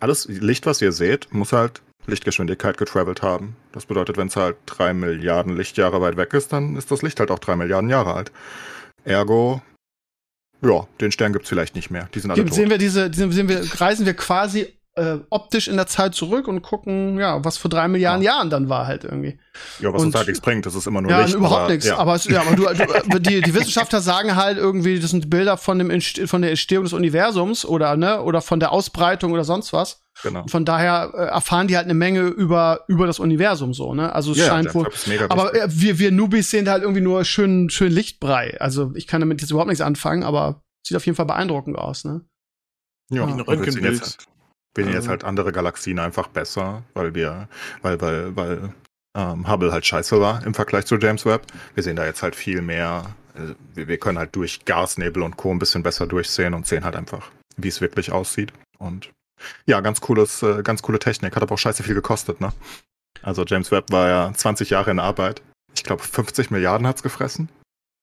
alles Licht, was ihr seht, muss halt Lichtgeschwindigkeit getravelt haben. Das bedeutet, wenn es halt drei Milliarden Lichtjahre weit weg ist, dann ist das Licht halt auch drei Milliarden Jahre alt. Ergo ja, den Stern gibt's vielleicht nicht mehr. Die sind alle Sehen tot. wir diese, sehen wir, reisen wir quasi äh, optisch in der Zeit zurück und gucken, ja, was vor drei Milliarden Jahren dann war halt irgendwie. Ja, was Und- uns halt nichts bringt, das ist immer nur Ja, Licht. überhaupt aber, nichts. Ja. Aber, es, ja, aber du, du, die, die Wissenschaftler sagen halt irgendwie, das sind Bilder von, dem, von der Entstehung des Universums oder, ne, oder von der Ausbreitung oder sonst was. Genau. Von daher äh, erfahren die halt eine Menge über, über das Universum so, ne? Also es Ja, scheint wohl. Webb ist mega Aber äh, wir, wir Newbies sehen da halt irgendwie nur schön, schön Lichtbrei. Also ich kann damit jetzt überhaupt nichts anfangen, aber sieht auf jeden Fall beeindruckend aus, ne? ja, und wir sehen Röntgenbild. jetzt halt, wir sehen jetzt Also- halt andere Galaxien einfach besser, weil wir, weil, weil, weil ähm, Hubble halt scheiße war im Vergleich zu James Webb. Wir sehen da jetzt halt viel mehr, äh, wir, wir können halt durch Gasnebel und Co. ein bisschen besser durchsehen und sehen halt einfach, wie es wirklich aussieht. Und ja, ganz cooles, äh, ganz coole Technik. Hat aber auch scheiße viel gekostet, ne? Also James Webb war ja 20 Jahre in Arbeit. Ich glaube, 50 Milliarden hat's gefressen,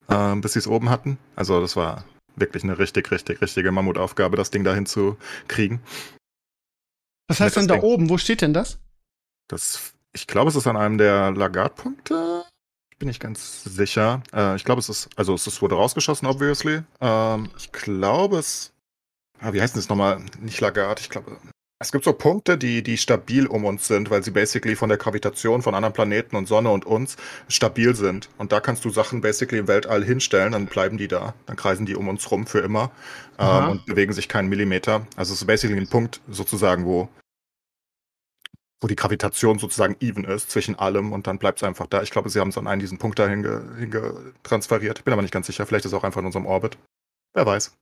ähm, bis sie es oben hatten. Also das war wirklich eine richtig, richtig, richtige Mammutaufgabe, das Ding dahin zu kriegen. Was heißt denn da Ding. oben? Wo steht denn das? Das, ich glaube, es ist an einem der Lagarde-Punkte. Ich bin nicht ganz sicher. Äh, ich glaube, es ist, also es ist, wurde rausgeschossen, obviously. Ähm, ich glaube, es, ah, wie heißt denn das nochmal? Nicht Lagarde, ich glaube, es gibt so Punkte, die, die stabil um uns sind, weil sie basically von der Gravitation von anderen Planeten und Sonne und uns stabil sind. Und da kannst du Sachen basically im Weltall hinstellen, dann bleiben die da. Dann kreisen die um uns rum für immer ähm, und bewegen sich keinen Millimeter. Also es ist basically ein Punkt sozusagen, wo wo die Gravitation sozusagen even ist zwischen allem und dann bleibt es einfach da. Ich glaube, sie haben es an einen diesen Punkt dahin ge, hinge transferiert. Bin aber nicht ganz sicher. Vielleicht ist es auch einfach in unserem Orbit. Wer weiß.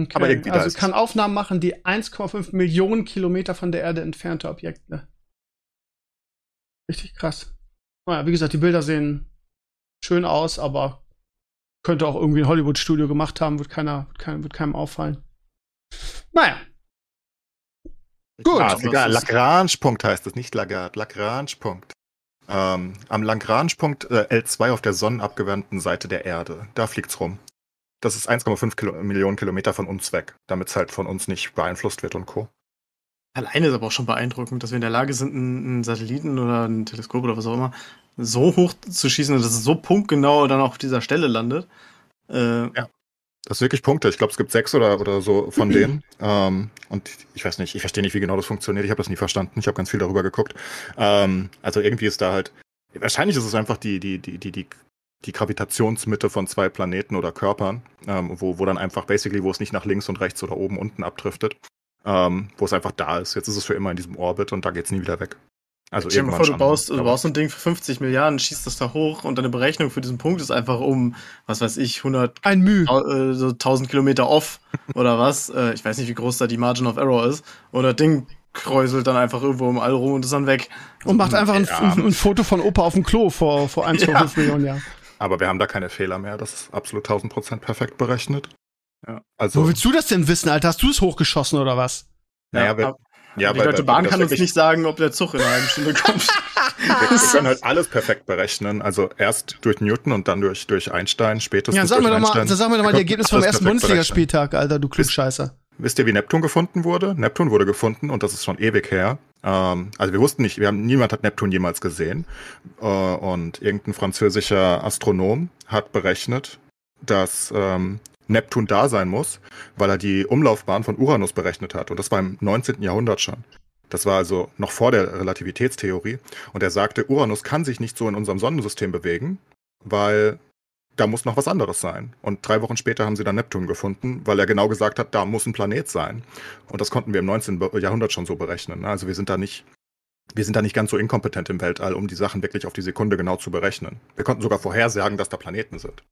Okay. Aber irgendwie da also es kann Aufnahmen machen, die 1,5 Millionen Kilometer von der Erde entfernte Objekte. Richtig krass. Naja, wie gesagt, die Bilder sehen schön aus, aber könnte auch irgendwie ein Hollywood-Studio gemacht haben, wird, keiner, wird, kein, wird keinem auffallen. Naja, Gut. Ah, ist egal. Lagrange-Punkt heißt es, nicht Lagarde. Lagrange-Punkt. Ähm, am Lagrange-Punkt äh, L2 auf der sonnenabgewandten Seite der Erde. Da fliegt's rum. Das ist 1,5 Kilo Millionen Kilometer von uns weg, damit es halt von uns nicht beeinflusst wird und Co. Alleine ist aber auch schon beeindruckend, dass wir in der Lage sind, einen Satelliten oder ein Teleskop oder was auch immer so hoch zu schießen, dass es so punktgenau dann auch auf dieser Stelle landet. Äh, Das ist wirklich Punkte. Ich glaube, es gibt sechs oder, oder so von denen. Ähm, und ich weiß nicht, ich verstehe nicht, wie genau das funktioniert. Ich habe das nie verstanden. Ich habe ganz viel darüber geguckt. Ähm, also irgendwie ist da halt. Wahrscheinlich ist es einfach die, die, die, die, die, die Gravitationsmitte von zwei Planeten oder Körpern, ähm, wo, wo dann einfach basically, wo es nicht nach links und rechts oder oben unten abdriftet, ähm, wo es einfach da ist. Jetzt ist es für immer in diesem Orbit und da geht es nie wieder weg. Also Stell dir mal vor, du schon, baust, du baust so ein Ding für 50 Milliarden, schießt das da hoch und deine Berechnung für diesen Punkt ist einfach um, was weiß ich, 100, ein Mühe. äh, so 1000 Kilometer off oder was. Äh, ich weiß nicht, wie groß da die Margin of Error ist. Und das Ding kräuselt dann einfach irgendwo im All rum und ist dann weg. Und macht einfach ein, Ja. ein, ein Foto von Opa auf dem Klo vor, vor 1,5 Millionen Jahren. Aber wir haben da keine Fehler mehr. Das ist absolut 1000 Prozent perfekt berechnet. Ja. Also, Wo willst du das denn wissen, Alter? Hast du es hochgeschossen oder was? naja, wir, ja, die weil- Deutsche Bahn kann uns nicht sagen, ob der Zug in einer halben Stunde kommt. Wir, wir können halt alles perfekt berechnen. Also erst durch Newton und dann durch, durch Einstein, spätestens Ja, sag mir durch doch mal, dann sag mir doch mal Wir die Ergebnisse vom ersten Bundesligaspieltag, Alter, du Klugscheißer. berechnen. Wisst ihr, wie Neptun gefunden wurde? Neptun wurde gefunden und das ist schon ewig her. Ähm, also wir wussten nicht, wir haben, niemand hat Neptun jemals gesehen. Äh, und irgendein französischer Astronom hat berechnet, dass ähm, Neptun da sein muss, weil er die Umlaufbahn von Uranus berechnet hat. Und das war im 19. Jahrhundert schon. Das war also noch vor der Relativitätstheorie. Und er sagte, Uranus kann sich nicht so in unserem Sonnensystem bewegen, weil da muss noch was anderes sein. Und drei Wochen später haben sie dann Neptun gefunden, weil er genau gesagt hat, da muss ein Planet sein. Und das konnten wir im 19. Be- Jahrhundert schon so berechnen. ne? Also wir sind da nicht, wir sind da nicht ganz so inkompetent im Weltall, um die Sachen wirklich auf die Sekunde genau zu berechnen. Wir konnten sogar vorhersagen, dass da Planeten sind.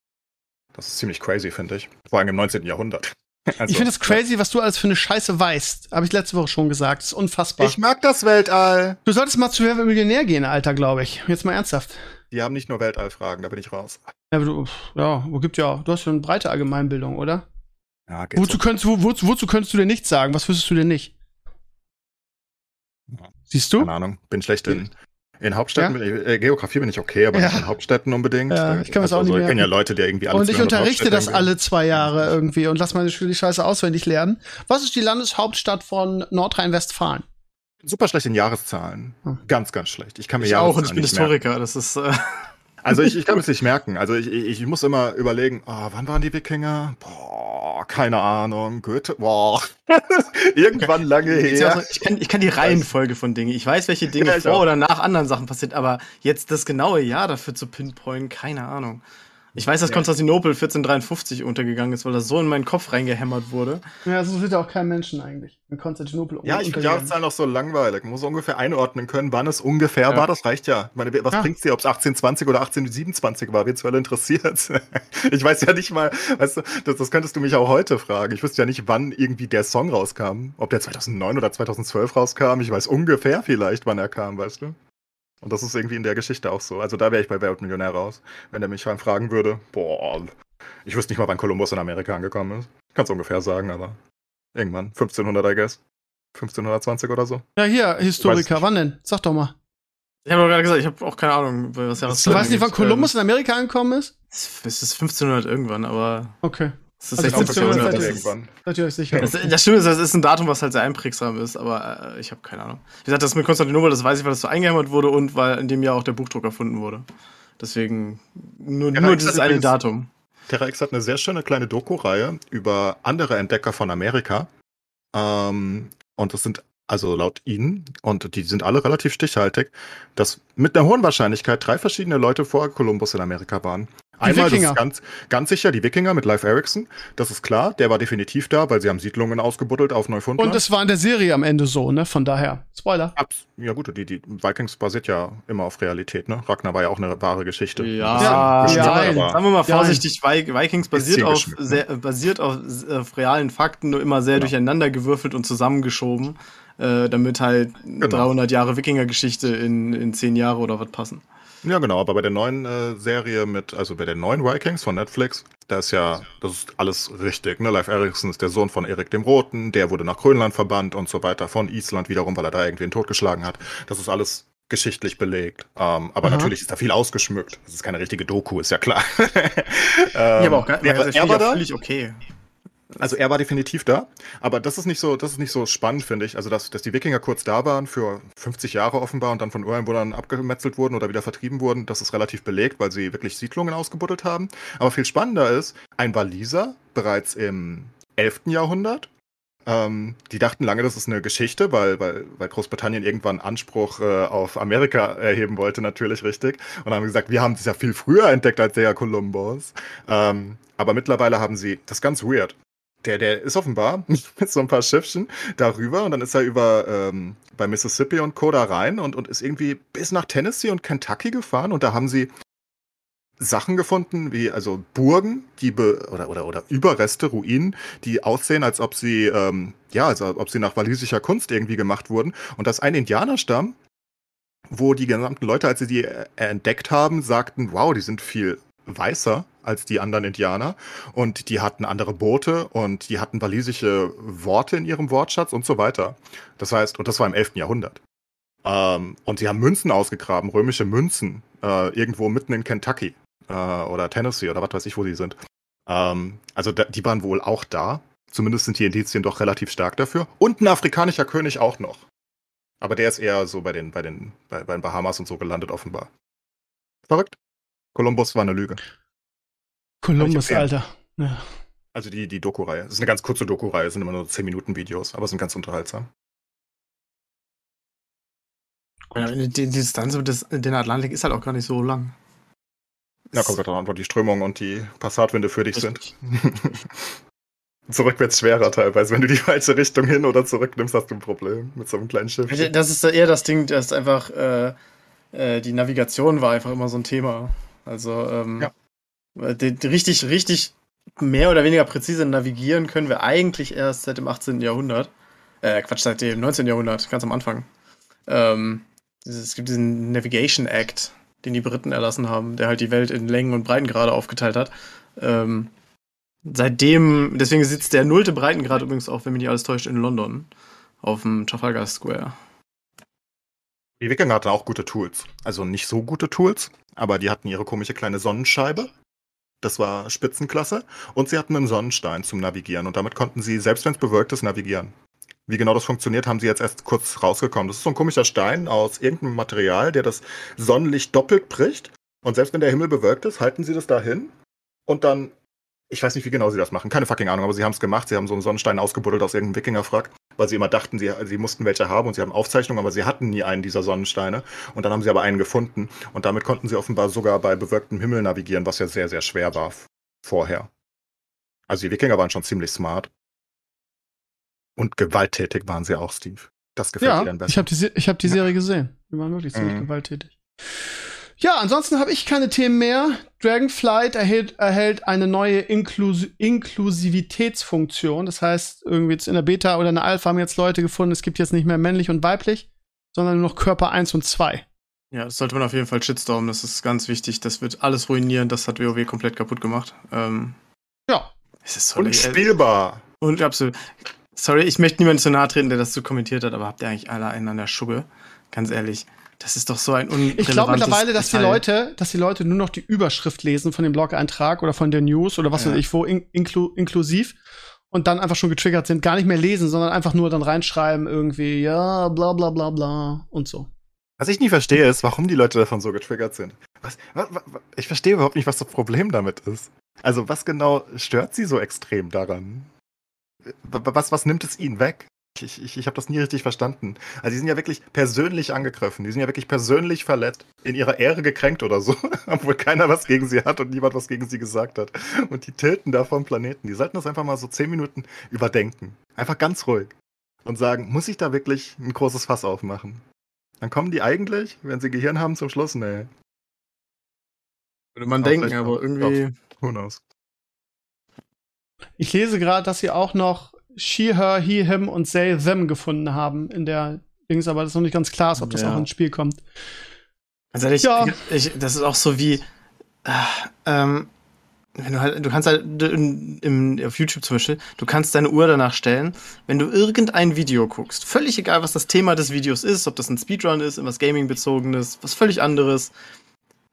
Das ist ziemlich crazy, finde ich. Vor allem im 19. Jahrhundert. Also, ich finde es crazy, was du alles für eine Scheiße weißt. Habe ich letzte Woche schon gesagt. Das ist unfassbar. Ich mag das Weltall. du solltest mal zu Wer wird Millionär gehen, Alter, glaube ich. Jetzt mal ernsthaft. Die haben nicht nur Weltallfragen, da bin ich raus. Ja, aber du, ja, wo gibt ja, du hast ja eine breite Allgemeinbildung, oder? Ja, geht Wozu so. könntest, wo, wozu, wozu könntest du denn nichts sagen? Was wüsstest du denn nicht? Ja. Siehst du? Keine Ahnung, bin schlecht in, in Hauptstädten. Bin ich, äh, Geografie bin ich okay, aber Ja. nicht in Hauptstädten unbedingt. Ja, ich kann das auch nicht Ich kenne ja. Leute, die irgendwie alle Und ich 200 unterrichte das irgendwie- alle zwei Jahre irgendwie und lass meine Schüler die Scheiße auswendig lernen. Was ist die Landeshauptstadt von Nordrhein-Westfalen? Super schlecht in Jahreszahlen. Hm. Ganz, ganz schlecht. Ich kann mir Ich auch und ich bin. Historiker. Das ist, äh, Also ich, ich kann es nicht merken. Also ich, ich, ich muss immer überlegen, oh, wann waren die Wikinger? Boah, keine Ahnung. Goethe, boah. Irgendwann lange her. so, ich, kann, ich kann die Reihenfolge von Dingen. Ich weiß, welche Dinge Ja, vor auch. oder nach anderen Sachen passiert, aber jetzt das genaue Jahr dafür zu pinpointen, keine Ahnung. Ich weiß, dass Ja. Konstantinopel 1453 untergegangen ist, weil das so in meinen Kopf reingehämmert wurde. Ja, so wird ja auch kein Menschen eigentlich. In Konstantinopel Ja, ich finde. Jahreszahlen auch so langweilig. Man muss ungefähr einordnen können, wann es ungefähr Ja. war. Das reicht ja. Ich meine, was Ja. bringt's dir, ob es 1820 oder 1827 war? Wen zur Hölle interessiert? ich weiß ja nicht mal, weißt du, das, das könntest du mich auch heute fragen. Ich wüsste ja nicht, wann irgendwie der Song rauskam. Ob der 2009 oder 2012 rauskam. Ich weiß ungefähr vielleicht, wann er kam, weißt du? Und das ist irgendwie in der Geschichte auch so. Also da wäre ich bei Wer wird Millionär raus. Wenn er mich fragen würde, boah, ich wüsste nicht mal, wann Kolumbus in Amerika angekommen ist. Kannst ungefähr sagen, aber irgendwann. 1500, I guess. 1520 oder so. Ja, hier, Historiker, wann denn? Sag doch mal. Ich habe doch gerade gesagt, ich habe auch keine Ahnung, was Jahres Du weißt nicht, wann Kolumbus in Amerika angekommen ist? Es ist 1500 irgendwann, aber Okay. Es ist Also 16. 1500 Jahrhundert. seid ihr- Das ist- irgendwann. Seid ihr euch sicher? Das, das Schlimme ist, das ist ein Datum, was halt sehr einprägsam ist, aber äh, ich habe keine Ahnung. Wie gesagt, das mit Konstantinopel, das weiß ich, weil das so eingehämmert wurde und weil in dem Jahr auch der Buchdruck erfunden wurde. Deswegen nur, nur das dieses eine übrigens- Datum. Terra X hat eine sehr schöne kleine Doku-Reihe über andere Entdecker von Amerika. Ähm, und das sind also laut ihnen, und die sind alle relativ stichhaltig, dass mit einer hohen Wahrscheinlichkeit drei verschiedene Leute vor Kolumbus in Amerika waren. Einmal, das ist ganz, ganz sicher, die Wikinger mit Live Erickson. Das ist klar, der war definitiv da, weil sie haben Siedlungen ausgebuddelt auf Neufundland. Und es war in der Serie am Ende so, ne? Von daher. Spoiler. Abs ja gut, die, die Vikings basiert ja immer auf Realität, ne? Ragnar war ja auch eine wahre Geschichte. Ja, Ja, ja, Sagen wir mal Ja, vorsichtig, Vi- Vikings basiert auf, ne? sehr, basiert auf, auf realen Fakten, nur immer sehr Genau. durcheinander gewürfelt und zusammengeschoben, äh, damit halt Genau. 300 Jahre Wikinger-Geschichte in, in 10 Jahre oder was passen. Ja, genau, aber bei der neuen äh, Serie mit, also bei der neuen Vikings von Netflix, da ist ja, das ist alles richtig, ne? Leif Erikson ist der Sohn von Erik dem Roten, der wurde nach Grönland verbannt und so weiter, von Island wiederum, weil er da irgendwen totgeschlagen hat. Das ist alles geschichtlich belegt. Ähm, aber Aha. natürlich ist da viel ausgeschmückt. Das ist keine richtige Doku, ist ja klar. ähm, ja, aber auch gar, er, also, er finde war ich auch da, völlig okay. Also er war definitiv da, aber das ist nicht so, das ist nicht so spannend, finde ich. Also dass, dass die Wikinger kurz da waren für 50 Jahre offenbar und dann von Ureinwohnern abgemetzelt wurden oder wieder vertrieben wurden, das ist relativ belegt, weil sie wirklich Siedlungen ausgebuddelt haben. Aber viel spannender ist, ein Waliser bereits im 11. Jahrhundert. Ähm, die dachten lange, das ist eine Geschichte, weil, weil, weil Großbritannien irgendwann Anspruch äh, auf Amerika erheben wollte, natürlich richtig. Und haben gesagt, wir haben es ja viel früher entdeckt als der Kolumbus. Ähm, aber mittlerweile haben sie, das ist ganz weird, der, der ist offenbar mit so ein paar Schiffchen darüber und dann ist er über ähm, bei Mississippi und Co. da rein und, und ist irgendwie bis nach Tennessee und Kentucky gefahren und da haben sie Sachen gefunden, wie also Burgen, die be oder, oder, oder Überreste, Ruinen, die aussehen, als ob sie, ähm, ja, also ob sie nach walisischer Kunst irgendwie gemacht wurden. Und das ist ein Indianerstamm, wo die gesamten Leute, als sie die äh, entdeckt haben, sagten, wow, die sind viel weißer als die anderen Indianer und die hatten andere Boote und die hatten walisische Worte in ihrem Wortschatz und so weiter. Das heißt, und das war im 11. Jahrhundert. Ähm, und sie haben Münzen ausgegraben, römische Münzen, äh, irgendwo mitten in Kentucky äh, oder Tennessee oder was weiß ich, wo die sind. Ähm, also da, die waren wohl auch da. Zumindest sind die Indizien doch relativ stark dafür. Und ein afrikanischer König auch noch. Aber der ist eher so bei den, bei den, bei, bei den Bahamas und so gelandet, offenbar. Verrückt. Kolumbus war eine Lüge. Columbus, empfehlen. Alter. Ja. Also die, die Doku-Reihe. Es ist eine ganz kurze Doku-Reihe, es sind immer nur 10 Minuten Videos, aber sind ganz unterhaltsam. Ja, die, die Distanz über das, den Atlantik ist halt auch gar nicht so lang. Ja, kommt darauf an, wo die Strömung und die Passatwinde für dich sind. Zurück wird's schwerer teilweise. Wenn du die falsche Richtung hin oder zurück nimmst, hast du ein Problem mit so einem kleinen Schiff. Das ist eher das Ding, dass einfach äh, äh, die Navigation war einfach immer so ein Thema. Also ähm, Ja. die, die richtig, richtig mehr oder weniger präzise navigieren können wir eigentlich erst seit dem 18. Jahrhundert. Äh, Quatsch, seit dem 19. Jahrhundert, ganz am Anfang. Ähm, es gibt diesen Navigation Act, den die Briten erlassen haben, der halt die Welt in Längen und Breitengrade aufgeteilt hat. Ähm, seitdem, deswegen sitzt der nullte Breitengrad übrigens auch, wenn mich nicht alles täuscht, in London. Auf dem Trafalgar Square. Die Wikinger hatten auch gute Tools. Also nicht so gute Tools, aber die hatten ihre komische kleine Sonnenscheibe. Das war Spitzenklasse. Und sie hatten einen Sonnenstein zum Navigieren. Und damit konnten sie, selbst wenn es bewölkt ist, navigieren. Wie genau das funktioniert, haben sie jetzt erst kurz rausgekommen. Das ist so ein komischer Stein aus irgendeinem Material, der das Sonnenlicht doppelt bricht. Und selbst wenn der Himmel bewölkt ist, halten sie das dahin. Und dann Ich weiß nicht, wie genau sie das machen. Keine fucking Ahnung, aber sie haben es gemacht. Sie haben so einen Sonnenstein ausgebuddelt aus irgendeinem Wikingerfrack, weil sie immer dachten, sie, sie mussten welche haben und sie haben Aufzeichnungen, aber sie hatten nie einen dieser Sonnensteine. Und dann haben sie aber einen gefunden. Und damit konnten sie offenbar sogar bei bewölktem Himmel navigieren, was ja sehr, sehr schwer war vorher. Also die Wikinger waren schon ziemlich smart. Und gewalttätig waren sie auch, Steve. Das gefällt ja, dir dann besser. ich habe die, ich hab die Serie gesehen. Die waren wirklich ziemlich Mhm. gewalttätig. Ja, ansonsten habe ich keine Themen mehr. Dragonflight erhält, erhält eine neue Inklus Inklusivitätsfunktion. Das heißt, irgendwie jetzt in der Beta oder in der Alpha haben jetzt Leute gefunden, es gibt jetzt nicht mehr männlich und weiblich, sondern nur noch Körper 1 und 2. Ja, das sollte man auf jeden Fall shitstormen. Das ist ganz wichtig. Das wird alles ruinieren. Das hat WoW komplett kaputt gemacht. Ähm, Ja. es ist sorry, Unspielbar. äh, Und absolut. Sorry, ich möchte niemandem zu nahe treten, der das so kommentiert hat, aber habt ihr eigentlich alle einen an der Schugge? Ganz ehrlich. Das ist doch so ein unrelevantes Ich glaube mittlerweile, dass die. Leute, dass die Leute nur noch die Überschrift lesen von dem Blog-Eintrag oder von der News oder was Ja. weiß ich wo, in, inklu, inklusiv und dann einfach schon getriggert sind, gar nicht mehr lesen, sondern einfach nur dann reinschreiben irgendwie, ja, bla bla bla bla und so. Was ich nie verstehe, ist, warum die Leute davon so getriggert sind. Was, wa, wa, wa- ich verstehe überhaupt nicht, was das Problem damit ist. Also, was genau stört sie so extrem daran? Wa- wa- Was, was nimmt es ihnen weg? Ich, ich, ich habe das nie richtig verstanden. Also, die sind ja wirklich persönlich angegriffen. Die sind ja wirklich persönlich verletzt, in ihrer Ehre gekränkt oder so, obwohl keiner was gegen sie hat und niemand was gegen sie gesagt hat. Und die tilten da vom Planeten. Die sollten das einfach mal so zehn Minuten überdenken. Einfach ganz ruhig. Und sagen, muss ich da wirklich ein großes Fass aufmachen? Dann kommen die eigentlich, wenn sie Gehirn haben, zum Schluss, nee, Würde man denken, aber irgendwie. who knows. Ich lese gerade, dass sie auch noch she, her, he, him und they, them gefunden haben in der Dings, aber das ist noch nicht ganz klar, ist, ob das Ja. auch ins Spiel kommt. Ganz ehrlich, Ja. ich, das ist auch so wie, äh, ähm, du halt, du kannst halt in, im, auf YouTube zum Beispiel, du kannst deine Uhr danach stellen, wenn du irgendein Video guckst, völlig egal, was das Thema des Videos ist, ob das ein Speedrun ist, was Gaming-bezogenes, was völlig anderes,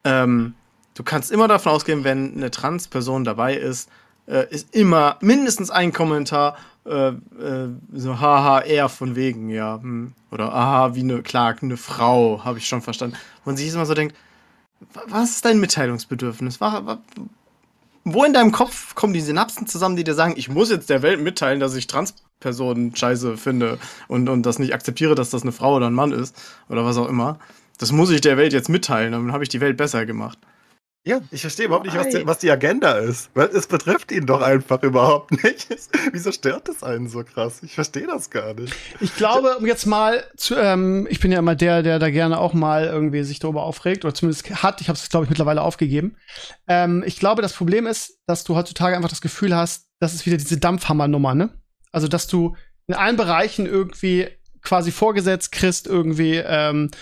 ähm, du kannst immer davon ausgehen, wenn eine Trans-Person dabei ist, äh, ist immer mindestens ein Kommentar, äh, äh, so haha, eher von wegen, ja, hm. oder aha, wie eine Clark, eine Frau, habe ich schon verstanden. Und sich immer so denkt, wa- was ist dein Mitteilungsbedürfnis? Wo in deinem Kopf kommen die Synapsen zusammen, die dir sagen, ich muss jetzt der Welt mitteilen, dass ich Transpersonen scheiße finde und, und das nicht akzeptiere, dass das eine Frau oder ein Mann ist oder was auch immer. Das muss ich der Welt jetzt mitteilen, dann habe ich die Welt besser gemacht. Ja, ich verstehe überhaupt nicht, was die, was die Agenda ist. Weil es betrifft ihn doch einfach überhaupt nicht. Wieso stört das einen so krass? Ich verstehe das gar nicht. Ich glaube, um jetzt mal zu, ähm, ich bin ja immer der, der da gerne auch mal irgendwie sich darüber aufregt oder zumindest hat. Ich habe es, glaube ich, mittlerweile aufgegeben. Ähm, ich glaube, das Problem ist, dass du heutzutage einfach das Gefühl hast, das ist wieder diese Dampfhammer-Nummer, ne? Also, dass du in allen Bereichen irgendwie quasi vorgesetzt kriegst, irgendwie, ähm, äh,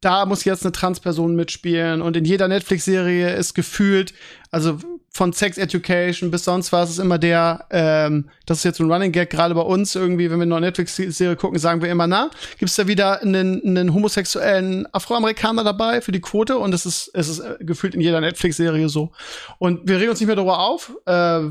da muss jetzt eine Transperson mitspielen und in jeder Netflix-Serie ist gefühlt, also von Sex Education bis sonst was ist immer der, ähm, das ist jetzt ein Running Gag, gerade bei uns irgendwie, wenn wir eine Netflix-Serie gucken, sagen wir immer, na, gibt's da wieder einen, einen homosexuellen Afroamerikaner dabei für die Quote und es ist, es ist äh, gefühlt in jeder Netflix-Serie so. Und wir regen uns nicht mehr darüber auf, äh,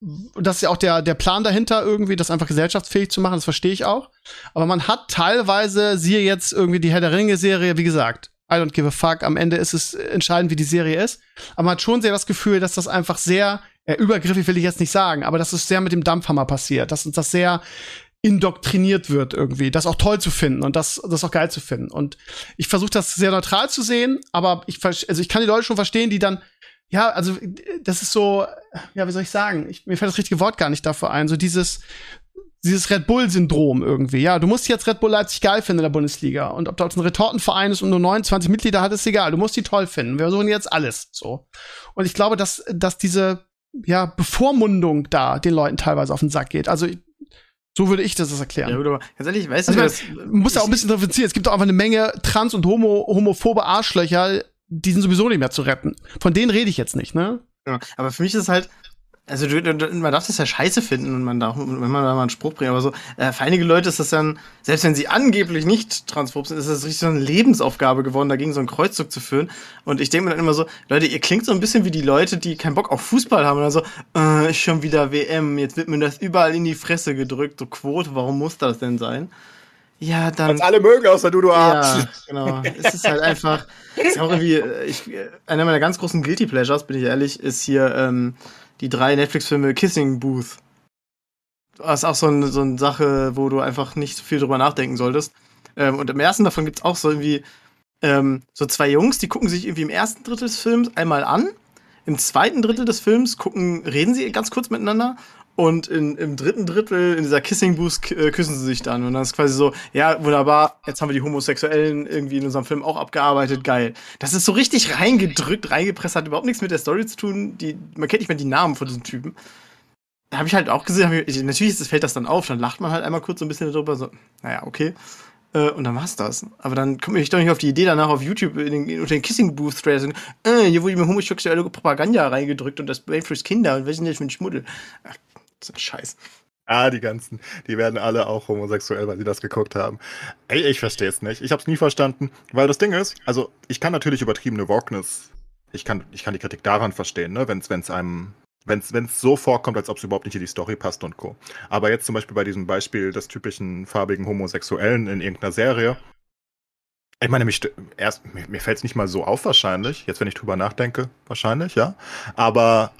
das ist ja auch der, der Plan dahinter, irgendwie das einfach gesellschaftsfähig zu machen, das verstehe ich auch. Aber man hat teilweise, siehe jetzt irgendwie die Herr der Ringe-Serie, wie gesagt, I don't give a fuck. Am Ende ist es entscheidend, wie die Serie ist. Aber man hat schon sehr das Gefühl, dass das einfach sehr, äh, übergriffig will ich jetzt nicht sagen, aber dass es sehr mit dem Dampfhammer passiert, dass uns das sehr indoktriniert wird irgendwie, das auch toll zu finden und das, das auch geil zu finden. Und ich versuche das sehr neutral zu sehen, aber ich, also ich kann die Leute schon verstehen, die dann, ja, also das ist so, ja, wie soll ich sagen? Ich, mir fällt das richtige Wort gar nicht dafür ein. So dieses, dieses Red Bull-Syndrom irgendwie. Ja, du musst jetzt Red Bull Leipzig geil finden in der Bundesliga. Und ob das ein Retortenverein ist und nur 29 Mitglieder hat, ist egal. Du musst die toll finden. Wir versuchen jetzt alles so. Und ich glaube, dass, dass diese ja, Bevormundung da den Leuten teilweise auf den Sack geht. Also so würde ich das erklären. Ja, gut, aber ganz ehrlich, weißt Also du, das, muss da auch ein bisschen differenzieren. Es gibt auch einfach eine Menge trans- und homo homophobe Arschlöcher, die sind sowieso nicht mehr zu retten. Von denen rede ich jetzt nicht, ne? Ja, aber für mich ist es halt, also du, man darf das ja scheiße finden und man darf, wenn man da mal einen Spruch bringt, aber so, äh, für einige Leute ist das dann, selbst wenn sie angeblich nicht transphob sind, ist das richtig so eine Lebensaufgabe geworden, dagegen so einen Kreuzzug zu führen. Und ich denke mir dann immer so, Leute, ihr klingt so ein bisschen wie die Leute, die keinen Bock auf Fußball haben dann so, äh, schon wieder WM, jetzt wird mir das überall in die Fresse gedrückt, so Quote, warum muss das denn sein? Ja, dann. Uns alle mögen, außer du, du Arsch. Ja, genau. Es ist halt einfach, ist auch irgendwie, äh, ich, äh, einer meiner ganz großen Guilty Pleasures, bin ich ehrlich, ist hier ähm, die drei Netflix-Filme Kissing Booth. Das ist auch so eine, so eine Sache, wo du einfach nicht so viel drüber nachdenken solltest. Ähm, und im ersten davon gibt es auch so irgendwie ähm, so zwei Jungs, die gucken sich irgendwie im ersten Drittel des Films einmal an. Im zweiten Drittel des Films gucken, reden sie ganz kurz miteinander und in, im dritten Drittel, in dieser Kissing Booth, äh, küssen sie sich dann. Und dann ist quasi so, ja, wunderbar, jetzt haben wir die Homosexuellen irgendwie in unserem Film auch abgearbeitet, geil. Das ist so richtig reingedrückt, reingepresst, hat überhaupt nichts mit der Story zu tun. Die, man kennt nicht mehr die Namen von diesen Typen. Da habe ich halt auch gesehen, ich, natürlich fällt das dann auf, dann lacht man halt einmal kurz so ein bisschen darüber, so, naja, okay. Äh, und dann war's das. Aber dann komme ich doch nicht auf die Idee, danach auf YouTube in den, unter den Kissing Booth Threads, äh, hier wurde mir homosexuelle Propaganda reingedrückt und das fürs Kinder und was ist denn das für ein Schmuddel? Ach, Scheiß. Ah, die ganzen, die werden alle auch homosexuell, weil sie das geguckt haben. Ey, ich verstehe es nicht. Ich habe es nie verstanden, weil das Ding ist, also ich kann natürlich übertriebene Wokeness, ich kann, ich kann die Kritik daran verstehen, ne, wenn es einem wenn es so vorkommt, als ob es überhaupt nicht in die Story passt und Co. Aber jetzt zum Beispiel bei diesem Beispiel des typischen farbigen Homosexuellen in irgendeiner Serie. Ich meine, mich erst, mir, mir fällt es nicht mal so auf wahrscheinlich, jetzt wenn ich drüber nachdenke, wahrscheinlich, ja. Aber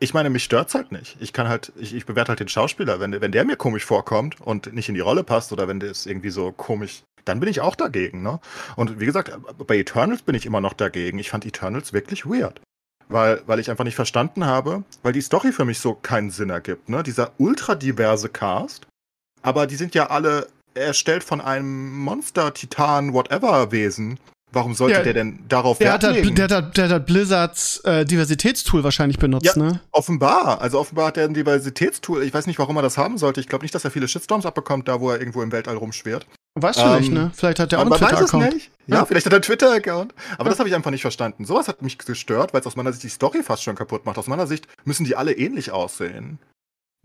ich meine, mich stört's halt nicht. Ich kann halt, ich, ich bewerte halt den Schauspieler. Wenn, wenn der mir komisch vorkommt und nicht in die Rolle passt oder wenn der ist irgendwie so komisch, dann bin ich auch dagegen, ne? Und wie gesagt, bei Eternals bin ich immer noch dagegen. Ich fand Eternals wirklich weird weil, weil ich einfach nicht verstanden habe, weil die Story für mich so keinen Sinn ergibt. Ne? Dieser ultra diverse Cast, aber die sind ja alle erstellt von einem Monster, Titan, whatever Wesen. Warum sollte ja, der denn darauf der Wert hat, legen? Der hat, der hat Blizzards äh, Diversitätstool wahrscheinlich benutzt, ja, ne? Offenbar. Also offenbar hat er ein Diversitätstool. Ich weiß nicht, warum er das haben sollte. Ich glaube nicht, dass er viele Shitstorms abbekommt, da wo er irgendwo im Weltall rumschwert. Weißt du ähm, nicht, ne? Vielleicht hat der auch einen Twitter-Account. Ja, ja, vielleicht hat er einen Twitter-Account. Aber ja. das habe ich einfach nicht verstanden. Sowas hat mich gestört, weil es aus meiner Sicht die Story fast schon kaputt macht. Aus meiner Sicht müssen die alle ähnlich aussehen.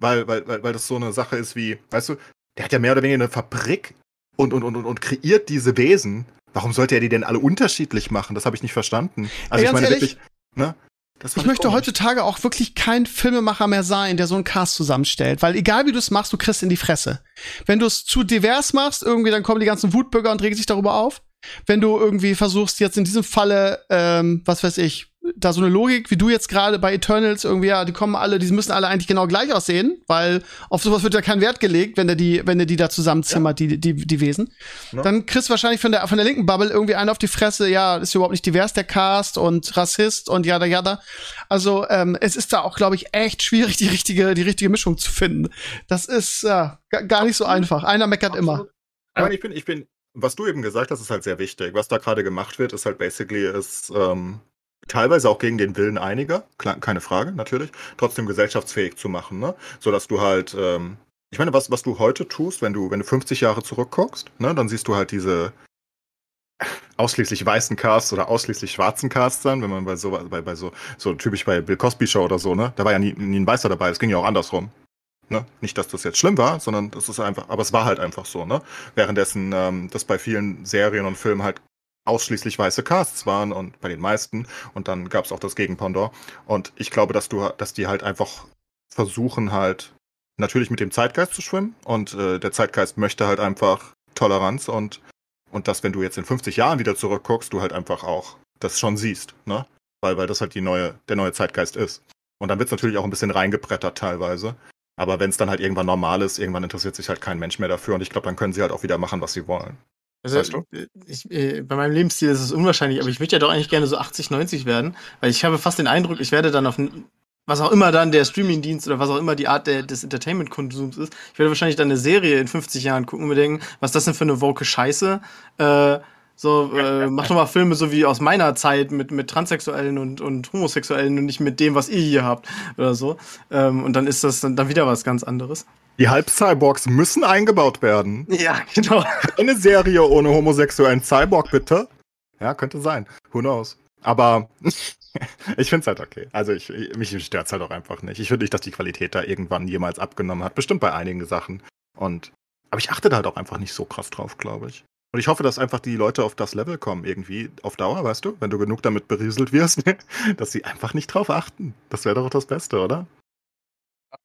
Weil, weil, weil, weil das so eine Sache ist wie, weißt du, der hat ja mehr oder weniger eine Fabrik und, und, und, und kreiert diese Wesen. Warum sollte er die denn alle unterschiedlich machen? Das habe ich nicht verstanden. Also Ey, ich meine ehrlich, wirklich, ne? ich möchte komisch. heutzutage auch wirklich kein Filmemacher mehr sein, der so einen Cast zusammenstellt, weil egal wie du es machst, du kriegst in die Fresse. Wenn du es zu divers machst, irgendwie, dann kommen die ganzen Wutbürger und regen sich darüber auf. Wenn du irgendwie versuchst, jetzt in diesem Falle, ähm, was weiß ich, da so eine Logik, wie du jetzt gerade bei Eternals irgendwie, ja, die kommen alle, die müssen alle eigentlich genau gleich aussehen, weil auf sowas wird ja kein Wert gelegt, wenn der die, wenn der die da zusammenzimmert, ja. die, die, die Wesen. Ja. Dann kriegst du wahrscheinlich von der, von der linken Bubble irgendwie einen auf die Fresse, ja, ist überhaupt nicht divers, der Cast und Rassist und jada jada. Also, ähm, es ist da auch, glaube ich, echt schwierig, die richtige, die richtige Mischung zu finden. Das ist, ja, gar nicht so einfach. Einer meckert Absolut. immer. Aber ich bin, ich bin, was du eben gesagt hast, ist halt sehr wichtig. Was da gerade gemacht wird, ist halt basically, ist, ähm, teilweise auch gegen den Willen einiger, keine Frage, natürlich, trotzdem gesellschaftsfähig zu machen, ne? Sodass du halt, ähm, ich meine, was, was du heute tust, wenn du, wenn du 50 Jahre zurückguckst, ne, dann siehst du halt diese ausschließlich weißen Casts oder ausschließlich schwarzen Casts dann, wenn man bei so, bei, bei so, so typisch bei Bill Cosby Show oder so, ne? Da war ja nie, nie ein Weißer dabei, es ging ja auch andersrum. Ne? Nicht, dass das jetzt schlimm war, sondern das ist einfach, aber es war halt einfach so, ne? Währenddessen ähm, das bei vielen Serien und Filmen halt ausschließlich weiße Casts waren und bei den meisten. Und dann gab es auch das Gegenpendant. Und ich glaube, dass du, dass die halt einfach versuchen halt natürlich mit dem Zeitgeist zu schwimmen. Und äh, der Zeitgeist möchte halt einfach Toleranz und und dass, wenn du jetzt in 50 Jahren wieder zurückguckst, du halt einfach auch das schon siehst, ne? Weil, weil das halt die neue, der neue Zeitgeist ist. Und dann wird es natürlich auch ein bisschen reingebrettert teilweise. Aber wenn es dann halt irgendwann normal ist, irgendwann interessiert sich halt kein Mensch mehr dafür. Und ich glaube, dann können sie halt auch wieder machen, was sie wollen. Also, weißt du? ich, äh, bei meinem Lebensstil ist es unwahrscheinlich, aber ich würde ja doch eigentlich gerne so 80, 90 werden, weil ich habe fast den Eindruck, ich werde dann auf was auch immer dann der Streamingdienst oder was auch immer die Art der, des Entertainment-Konsums ist, ich werde wahrscheinlich dann eine Serie in 50 Jahren gucken und mir denken, was das denn für eine woke Scheiße? Äh, so, äh, mach doch mal Filme so wie aus meiner Zeit mit, mit Transsexuellen und, und Homosexuellen und nicht mit dem, was ihr hier habt oder so. Ähm, und dann ist das dann, dann wieder was ganz anderes. Die Halb-Cyborgs müssen eingebaut werden. Ja, genau. Eine Serie ohne homosexuellen Cyborg, bitte. Ja, könnte sein. Who knows? Aber ich finde es halt okay. Also ich, mich stört es halt auch einfach nicht. Ich finde nicht, dass die Qualität da irgendwann jemals abgenommen hat. Bestimmt bei einigen Sachen. Und aber ich achte da halt auch einfach nicht so krass drauf, glaube ich. Und ich hoffe, dass einfach die Leute auf das Level kommen, irgendwie auf Dauer, weißt du, wenn du genug damit berieselt wirst, dass sie einfach nicht drauf achten. Das wäre doch das Beste, oder?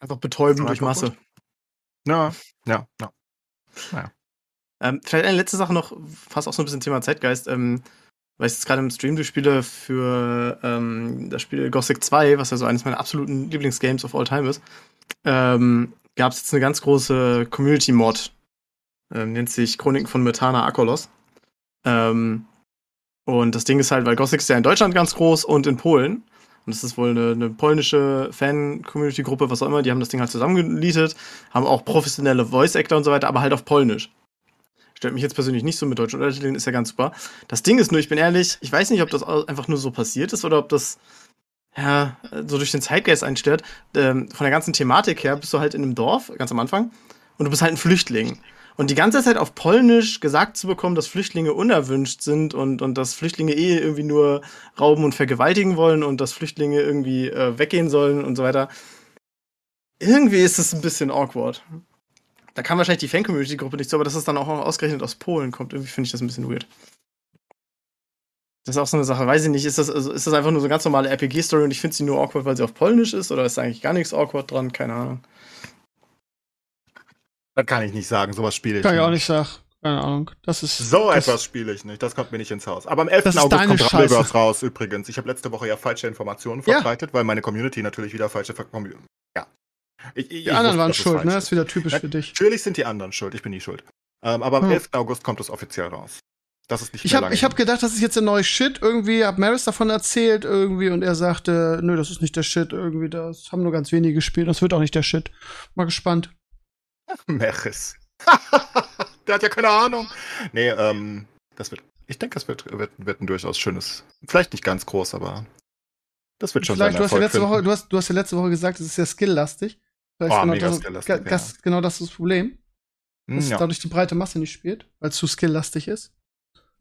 Einfach betäuben durch Masse. Ja, ja, ja. Naja. Ähm, vielleicht eine letzte Sache noch, fast auch so ein bisschen Thema Zeitgeist. Ähm, weil ich jetzt gerade im Stream durchspiele für ähm, das Spiel Gothic 2, was ja so eines meiner absoluten Lieblingsgames of all time ist, ähm, gab es jetzt eine ganz große Community-Mod. Ähm, nennt sich Chroniken von Metana Akolos. Ähm, und das Ding ist halt, weil Gothic ist ja in Deutschland ganz groß und in Polen. Und das ist wohl eine, eine polnische Fan-Community-Gruppe, was auch immer. Die haben das Ding halt zusammengelietet, haben auch professionelle Voice-Actor und so weiter, aber halt auf Polnisch. Stört mich jetzt persönlich nicht so mit deutschen Untertiteln, ist ja ganz super. Das Ding ist nur, ich bin ehrlich, ich weiß nicht, ob das einfach nur so passiert ist oder ob das ja so durch den Zeitgeist einstört. Ähm, von der ganzen Thematik her bist du halt in einem Dorf, ganz am Anfang, und du bist halt ein Flüchtling. Und die ganze Zeit auf Polnisch gesagt zu bekommen, dass Flüchtlinge unerwünscht sind und, und dass Flüchtlinge eh irgendwie nur rauben und vergewaltigen wollen und dass Flüchtlinge irgendwie äh, weggehen sollen und so weiter. Irgendwie ist es ein bisschen awkward. Da kann wahrscheinlich die Fan-Community-Gruppe nicht so, aber dass es dann auch ausgerechnet aus Polen kommt, irgendwie finde ich das ein bisschen weird. Das ist auch so eine Sache, weiß ich nicht, ist das, also ist das einfach nur so eine ganz normale RPG-Story und ich finde sie nur awkward, weil sie auf Polnisch ist oder ist da eigentlich gar nichts awkward dran? Keine Ahnung. Das kann ich nicht sagen, sowas spiele ich Kann ich auch nicht sagen. Keine Ahnung. Das ist. So das, etwas spiele ich nicht, das kommt mir nicht ins Haus. Aber am 11. Das ist August kommt. Rumbleverse raus übrigens. Ich habe letzte Woche ja falsche Informationen Ja. verbreitet, weil meine Community natürlich wieder falsche Ver Ja. Ich, ich, Die anderen wusste, waren schuld, falsch ne? Das ist wieder typisch für dich. Natürlich sind die anderen schuld, ich bin nicht schuld. Ähm, aber am Hm. 11. August kommt es offiziell raus. Das ist nicht Ich habe hab gedacht, das ist jetzt der neue Shit irgendwie. Hab Maris davon erzählt irgendwie und er sagte, nö, das ist nicht der Shit irgendwie. Das haben nur ganz wenige gespielt. Das wird auch nicht der Shit. Mal gespannt. Meris. Der hat ja keine Ahnung. Nee, ähm, das wird, ich denke, das wird, wird, wird ein durchaus schönes, vielleicht nicht ganz groß, aber das wird schon Vielleicht, du hast, ja letzte finden. Woche, du, hast, du hast ja letzte Woche gesagt, es ist sehr skill-lastig. Vielleicht Oh, genau, das, ga- das, genau das ist das Problem. Hm, Dass ja. dadurch die breite Masse nicht spielt, weil es zu skill-lastig ist.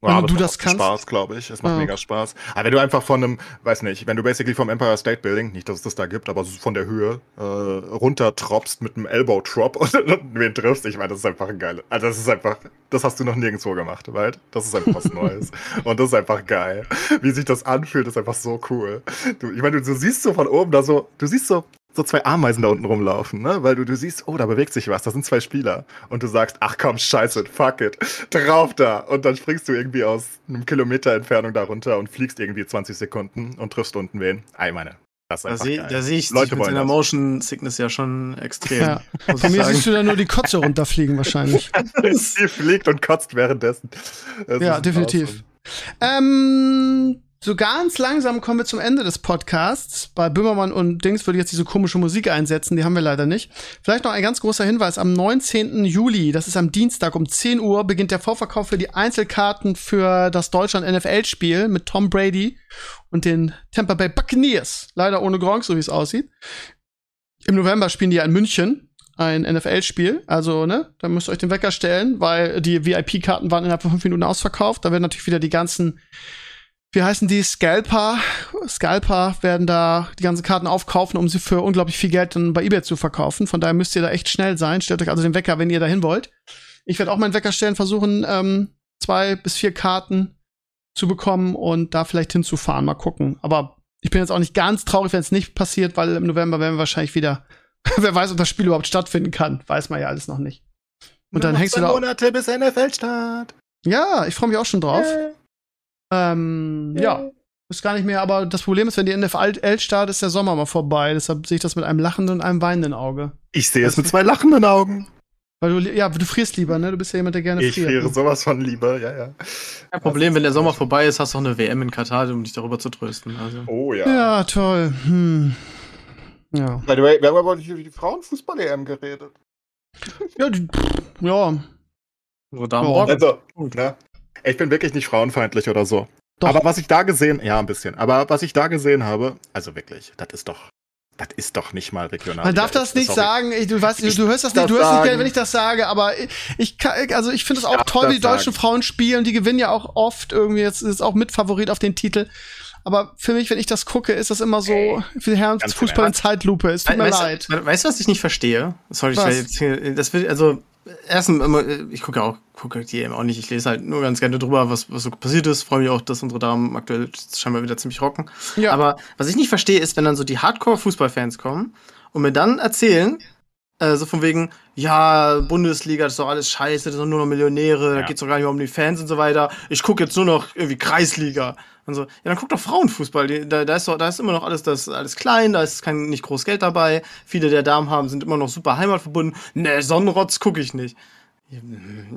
Ja, wenn du das macht kannst. Spaß, glaube ich. Es macht Ja. mega Spaß. Aber wenn du einfach von einem, weiß nicht, wenn du basically vom Empire State Building, nicht, dass es das da gibt, aber von der Höhe äh, runter tropst mit einem Elbow Drop und wen triffst, ich meine, das ist einfach ein geiles. Also das ist einfach, das hast du noch nirgendwo gemacht, weil das ist einfach was Neues. und das ist einfach geil. Wie sich das anfühlt, ist einfach so cool. Du, ich meine, du, du siehst so von oben da so, du siehst so so zwei Ameisen da unten rumlaufen, ne? Weil du, du siehst, oh, da bewegt sich was, da sind zwei Spieler. Und du sagst, ach komm, scheiße, fuck it, drauf da. Und dann springst du irgendwie aus einem Kilometer Entfernung da runter und fliegst irgendwie 20 Sekunden und triffst unten wen. Ah, ich meine, das ist Da einfach sehe seh ich Leute dich mit das. Motion Sickness ja schon extrem. Ja. ich mir siehst du da nur die Kotze runterfliegen wahrscheinlich. Sie fliegt und kotzt währenddessen. Das Ja, definitiv. awesome. Ähm, so ganz langsam kommen wir zum Ende des Podcasts. Bei Böhmermann und Dings würde ich jetzt diese komische Musik einsetzen, die haben wir leider nicht. Vielleicht noch ein ganz großer Hinweis. Am 19. Juli, das ist am Dienstag um 10 Uhr, beginnt der Vorverkauf für die Einzelkarten für das Deutschland-NFL-Spiel mit Tom Brady und den Tampa Bay Buccaneers. Leider ohne Gronk, so wie es aussieht. Im November spielen die ja in München ein NFL-Spiel. Also, ne, da müsst ihr euch den Wecker stellen, weil die VIP-Karten waren innerhalb von fünf Minuten ausverkauft. Da werden natürlich wieder die ganzen, wie heißen die, Scalper, Scalper werden da die ganzen Karten aufkaufen, um sie für unglaublich viel Geld dann bei eBay zu verkaufen. Von daher müsst ihr da echt schnell sein. Stellt euch also den Wecker, wenn ihr dahin wollt. Ich werde auch meinen Wecker stellen, versuchen, ähm, zwei bis vier Karten zu bekommen und da vielleicht hinzufahren. Mal gucken. Aber ich bin jetzt auch nicht ganz traurig, wenn es nicht passiert, weil im November werden wir wahrscheinlich wieder, wer weiß, ob das Spiel überhaupt stattfinden kann. Weiß man ja alles noch nicht. Und dann hängst du da. Monate bis NFL-Start. Ja, ich freue mich auch schon drauf. Äh, Ähm, ja, ist gar nicht mehr, aber das Problem ist, wenn die NFL startet, ist der Sommer mal vorbei. Deshalb sehe ich das mit einem lachenden und einem weinenden Auge. Ich sehe es mit zwei lachenden Augen. Weil du, ja, du frierst lieber, ne? Du bist ja jemand, der gerne Ich friert. friere ne? sowas von lieber, ja, ja. Kein Problem, wenn der Sommer vorbei ist, hast du auch eine WM in Katar, um dich darüber zu trösten. Also. Oh ja. Ja, toll. Hm. Ja. By the way, wir haben aber nicht über die Frauenfußball-EM geredet. Ja, die, ja, So, da Ja, morgen. Also, ne? Ich bin wirklich nicht frauenfeindlich oder so. Doch. Aber was ich da gesehen, ja, ein bisschen. Aber was ich da gesehen habe, also wirklich, das ist doch, das ist doch nicht mal regional. Man darf das nicht Sorry. sagen. Ich, du weißt, du, Ich du hörst das nicht. Du hörst nicht sagen. gerne, wenn ich das sage. Aber ich, ich kann, also ich finde es auch toll, wie die deutschen sagen. Frauen spielen. Die gewinnen ja auch oft irgendwie. Jetzt ist auch Mitfavorit auf den Titel. Aber für mich, wenn ich das gucke, ist das immer so Ey, für Herrn Fußball in Zeitlupe. Es tut mir weißt, leid. du- Weißt du, was ich nicht verstehe? Sorry, ich Was? werde jetzt hier, das will, also, erstens, immer, ich gucke auch, gucke die eben auch nicht, ich lese halt nur ganz gerne drüber, was, was so passiert ist, freue mich auch, dass unsere Damen aktuell scheinbar wieder ziemlich rocken. Ja. Aber was ich nicht verstehe, ist, wenn dann so die Hardcore-Fußballfans kommen und mir dann erzählen, Äh, so von wegen, ja, Bundesliga, das ist doch alles scheiße, das sind nur noch Millionäre, da Ja. geht's doch gar nicht mehr um die Fans und so weiter. Ich gucke jetzt nur noch irgendwie Kreisliga. Und so, ja, dann guck doch Frauenfußball. Die, da, da, ist doch, da ist immer noch alles, das, alles klein, da ist kein, nicht groß Geld dabei. Viele der Damen haben, sind immer noch super heimatverbunden. Ne, Sonnenrotz gucke ich nicht.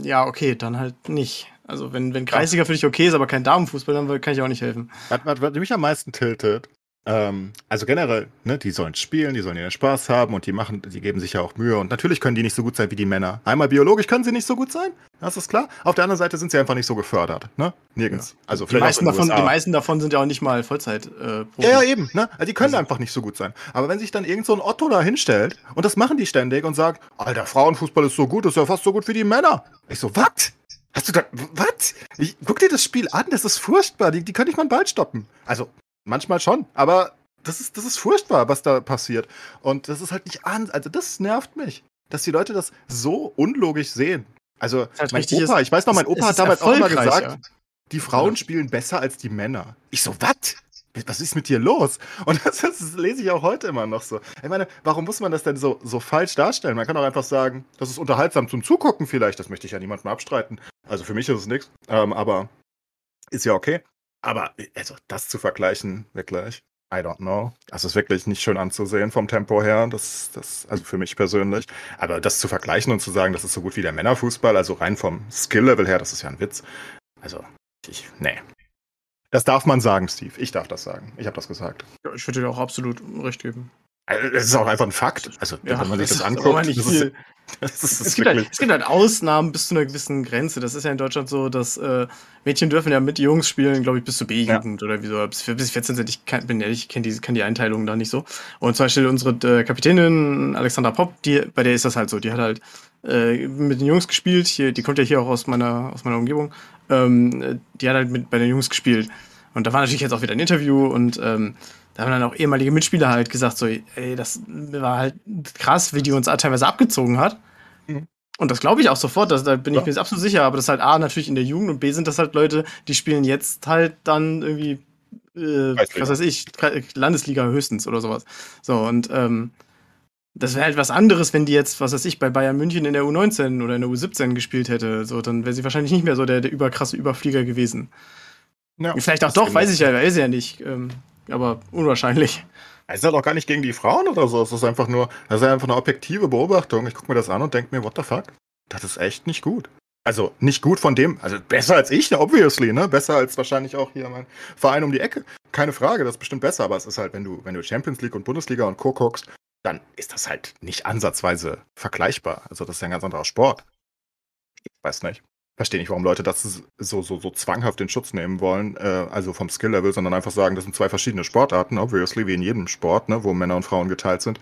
Ja, okay, dann halt nicht. Also, wenn, wenn Kreisliga für dich okay ist, aber kein Damenfußball, dann kann ich auch nicht helfen. Was, was, was mich am meisten tiltet, ähm, also generell, ne, die sollen spielen, die sollen ihren Spaß haben und die machen, die geben sich ja auch Mühe und natürlich können die nicht so gut sein wie die Männer. Einmal biologisch können sie nicht so gut sein, das ist klar. Auf der anderen Seite sind sie einfach nicht so gefördert, ne? Nirgends. Also Die meisten, davon, USA. die meisten davon sind ja auch nicht mal Vollzeit äh. Ja, ja, eben, ne? Also die können Also- einfach nicht so gut sein. Aber wenn sich dann irgend so ein Otto da hinstellt und das machen die ständig und sagt, Alter, Frauenfußball ist so gut, ist ja fast so gut wie die Männer. Ich so, was? Hast du da, was? Ich guck dir das Spiel an, das ist furchtbar. Die, die können nicht mal einen Ball stoppen. Also, manchmal schon, aber das ist, das ist furchtbar, was da passiert. Und das ist halt nicht an, also das nervt mich, dass die Leute das so unlogisch sehen. Also, Ist halt mein Opa, es- ich weiß noch, mein Opa hat ist damals auch immer erfolgreich, gesagt, die Frauen spielen besser als die Männer. Ich so, was? Was ist mit dir los? Und das, das lese ich auch heute immer noch so. Ich meine, warum muss man das denn so, so falsch darstellen? Man kann auch einfach sagen, das ist unterhaltsam zum Zugucken vielleicht. Das möchte ich ja niemandem abstreiten. Also für mich ist es nichts. Ähm, aber ist ja okay. Aber also das zu vergleichen, wirklich, I don't know. Das ist wirklich nicht schön anzusehen vom Tempo her. Das, das, also für mich persönlich. Aber das zu vergleichen und zu sagen, das ist so gut wie der Männerfußball, also rein vom Skill-Level her, das ist ja ein Witz. Also, ich, nee. Das darf man sagen, Steve. Ich darf das sagen. Ich habe das gesagt. Ja, ich würde dir auch absolut recht geben. Also, Es ist auch einfach ein Fakt. Also, Ja, wenn man sich das das anguckt, das ist, das ist, das Es gibt, halt, es gibt halt Ausnahmen bis zu einer gewissen Grenze. Das ist ja in Deutschland so, dass äh, Mädchen dürfen ja mit Jungs spielen, glaube ich, bis zur B-Jugend oder wie so. Bis, bis 14 sind. Ich kann, bin ehrlich, ich kenne die, kenn die Einteilung da nicht so. Und zum Beispiel unsere äh, Kapitänin Alexandra Popp, die, bei der ist das halt so. Die hat halt äh, mit den Jungs gespielt. Hier, die kommt ja hier auch aus meiner, aus meiner Umgebung. Ähm, äh, die hat halt mit bei den Jungs gespielt. Und da war natürlich jetzt auch wieder ein Interview und ähm, da haben dann auch ehemalige Mitspieler halt gesagt, so, ey, das war halt krass, wie die uns teilweise abgezogen hat. Mhm. Und das glaube ich auch sofort, das, da bin Ja. ich mir jetzt absolut sicher, aber das ist halt A, natürlich in der Jugend und B sind das halt Leute, die spielen jetzt halt dann irgendwie, äh, was weiß ich, Landesliga höchstens oder sowas. So, und ähm, das wäre halt was anderes, wenn die jetzt, was weiß ich, bei Bayern München in der U19 oder in der U17 gespielt hätte. So, dann wäre sie wahrscheinlich nicht mehr so der, der überkrasse Überflieger gewesen. Ja. Vielleicht auch doch, weiß ich ja, weiß ich ja nicht. Ähm, aber unwahrscheinlich. Es ist halt auch gar nicht gegen die Frauen oder so. Es ist einfach nur, das ist einfach eine objektive Beobachtung. Ich gucke mir das an und denke mir, what the fuck? Das ist echt nicht gut. Also nicht gut von dem, also besser als ich, ne, obviously, ne? Besser als wahrscheinlich auch hier mein Verein um die Ecke. Keine Frage, das ist bestimmt besser, aber es ist halt, wenn du, wenn du Champions League und Bundesliga und Co. guckst, dann ist das halt nicht ansatzweise vergleichbar. Also das ist ja ein ganz anderer Sport. Ich weiß nicht. Verstehe nicht, warum Leute das so, so, so zwanghaft in Schutz nehmen wollen, äh, also vom Skill-Level, sondern einfach sagen, das sind zwei verschiedene Sportarten, obviously, wie in jedem Sport, ne, wo Männer und Frauen geteilt sind.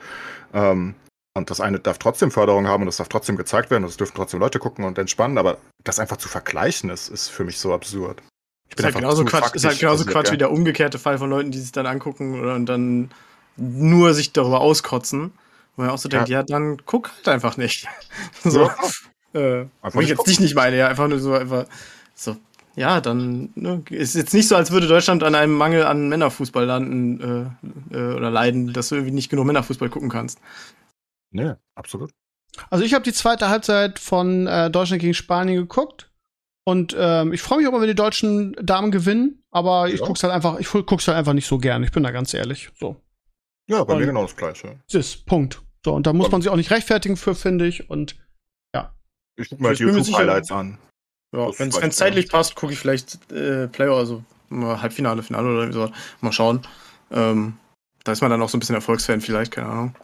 Ähm, und das eine darf trotzdem Förderung haben und das darf trotzdem gezeigt werden und es dürfen trotzdem Leute gucken und entspannen, aber das einfach zu vergleichen ist, ist für mich so absurd. Ich Ist halt genauso Quatsch, ist halt genauso Quatsch ja. wie der umgekehrte Fall von Leuten, die sich dann angucken und dann nur sich darüber auskotzen. Wo man auch so denkt, ja, dann guck halt einfach nicht. so. Ja. Äh, wo ich jetzt dich nicht meine, ja, einfach nur so, einfach so. Ja, dann ne, ist jetzt nicht so, als würde Deutschland an einem Mangel an Männerfußball landen äh, äh, oder leiden, dass du irgendwie nicht genug Männerfußball gucken kannst. Nee, absolut. Also ich habe die zweite Halbzeit von äh, Deutschland gegen Spanien geguckt. Und ähm, ich freue mich auch immer, wenn die deutschen Damen gewinnen, aber ich Ja. guck's halt einfach, ich guck's halt einfach nicht so gern. Ich bin da ganz ehrlich. So. Ja, bei Und- mir genau das Gleiche. Das ist Punkt. So, und da muss man sich auch nicht rechtfertigen für, finde ich. Und Ich gucke mir Ich die YouTube-Highlights an. Ja, wenn es ich zeitlich passt, gucke ich vielleicht äh, Playoff, also mal Halbfinale, Finale oder so. Mal schauen. Ähm, da ist man dann auch so ein bisschen Erfolgsfan vielleicht, keine Ahnung.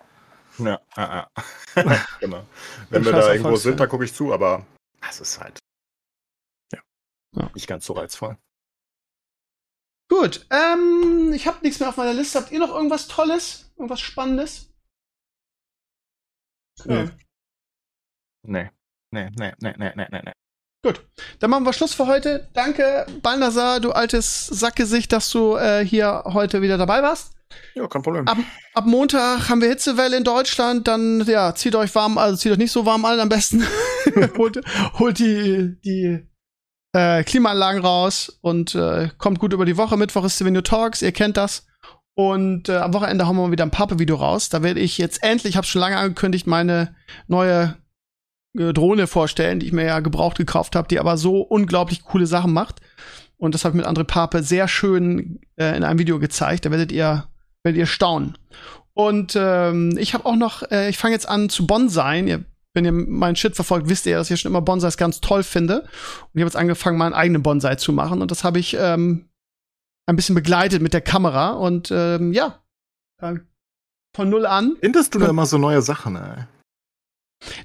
Ja, ah, ah. genau. Wenn wir da irgendwo sind, dann gucke ich zu, aber es ist halt Ja. Ja. nicht ganz so reizvoll. gut, ähm, ich habe nichts mehr auf meiner Liste. Habt ihr noch irgendwas Tolles? Irgendwas Spannendes? Nee. Nee, nee, nee, nee, nee, nee, nee. Gut, dann machen wir Schluss für heute. Danke, Balnasar, du altes Sackgesicht, dass du äh, hier heute wieder dabei warst. Ja, kein Problem. Ab, ab Montag haben wir Hitzewelle in Deutschland. Dann, ja, zieht euch warm, also zieht euch nicht so warm an am besten. holt, holt die, die äh, Klimaanlagen raus und äh, kommt gut über die Woche. Mittwoch ist Stevenio Talks, ihr kennt das. Und äh, am Wochenende hauen wir mal wieder ein Pape-Video raus. Da werde ich jetzt endlich, ich habe schon lange angekündigt, meine neue Drohne vorstellen, die ich mir ja gebraucht gekauft habe, die aber so unglaublich coole Sachen macht. Und das habe ich mit André Pape sehr schön äh, in einem Video gezeigt. Da werdet ihr, werdet ihr staunen. Und ähm, ich habe auch noch, äh, ich fange jetzt an zu Bonsai. Ihr, wenn ihr meinen Shit verfolgt, wisst ihr, dass ich schon immer Bonsais ganz toll finde. Und ich habe jetzt angefangen, meinen eigenen Bonsai zu machen. Und das habe ich ähm, ein bisschen begleitet mit der Kamera. Und ähm, ja, von null an. Findest du da immer so neue Sachen, ey?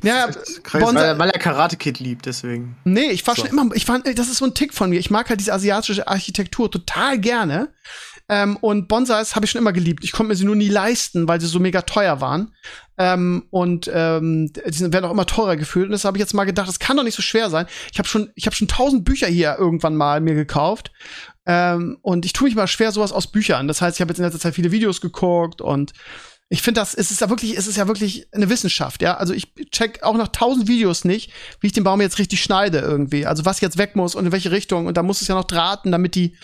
Ja, weil, weil, er Karate Kid liebt, deswegen. Nee, ich war so. schon immer, ich fand, das ist so ein Tick von mir. Ich mag halt diese asiatische Architektur total gerne. Ähm, und Bonsais habe ich schon immer geliebt. Ich konnte mir sie nur nie leisten, weil sie so mega teuer waren. Ähm, und ähm, die werden auch immer teurer gefühlt. Und das habe ich jetzt mal gedacht, das kann doch nicht so schwer sein. Ich habe schon, ich habe schon tausend Bücher hier irgendwann mal mir gekauft. Ähm, und ich tue mich mal schwer sowas aus Büchern. Das heißt, ich habe jetzt in letzter Zeit viele Videos geguckt und ich finde das, es ist ja wirklich, es ist ja wirklich eine Wissenschaft, ja. Also ich check auch nach tausend Videos nicht, wie ich den Baum jetzt richtig schneide irgendwie. Also was jetzt weg muss und in welche Richtung. Und da muss es ja noch drahten, damit die,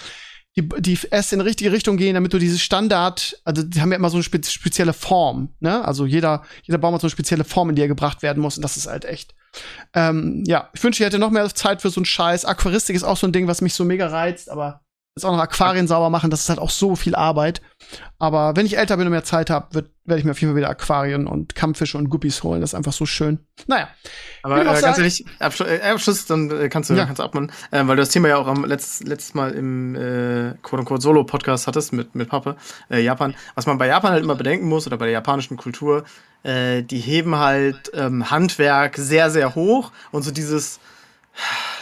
die, die Äste in die richtige Richtung gehen, damit du dieses Standard, also die haben ja immer so eine spezielle Form, ne? Also jeder, jeder Baum hat so eine spezielle Form, in die er gebracht werden muss. Und das ist halt echt. Ähm, ja, ich wünsche, ich hätte noch mehr Zeit für so einen Scheiß. Aquaristik ist auch so ein Ding, was mich so mega reizt, aber jetzt auch noch Aquarien sauber machen, das ist halt auch so viel Arbeit. Aber wenn ich älter bin und mehr Zeit habe, werde ich mir auf jeden Fall wieder Aquarien und Kampffische und Guppies holen. Das ist einfach so schön. Naja. Aber äh, ganz ehrlich, Abschluss, äh, Abschluss dann äh, kannst du, ja. kannst abmachen. Äh, weil du das Thema ja auch am letztes, letztes Mal im äh, quote Solo-Podcast hattest mit, mit Pappe, äh, Japan. Was man bei Japan halt immer bedenken muss, oder bei der japanischen Kultur, äh, die heben halt ähm, Handwerk sehr, sehr hoch und so dieses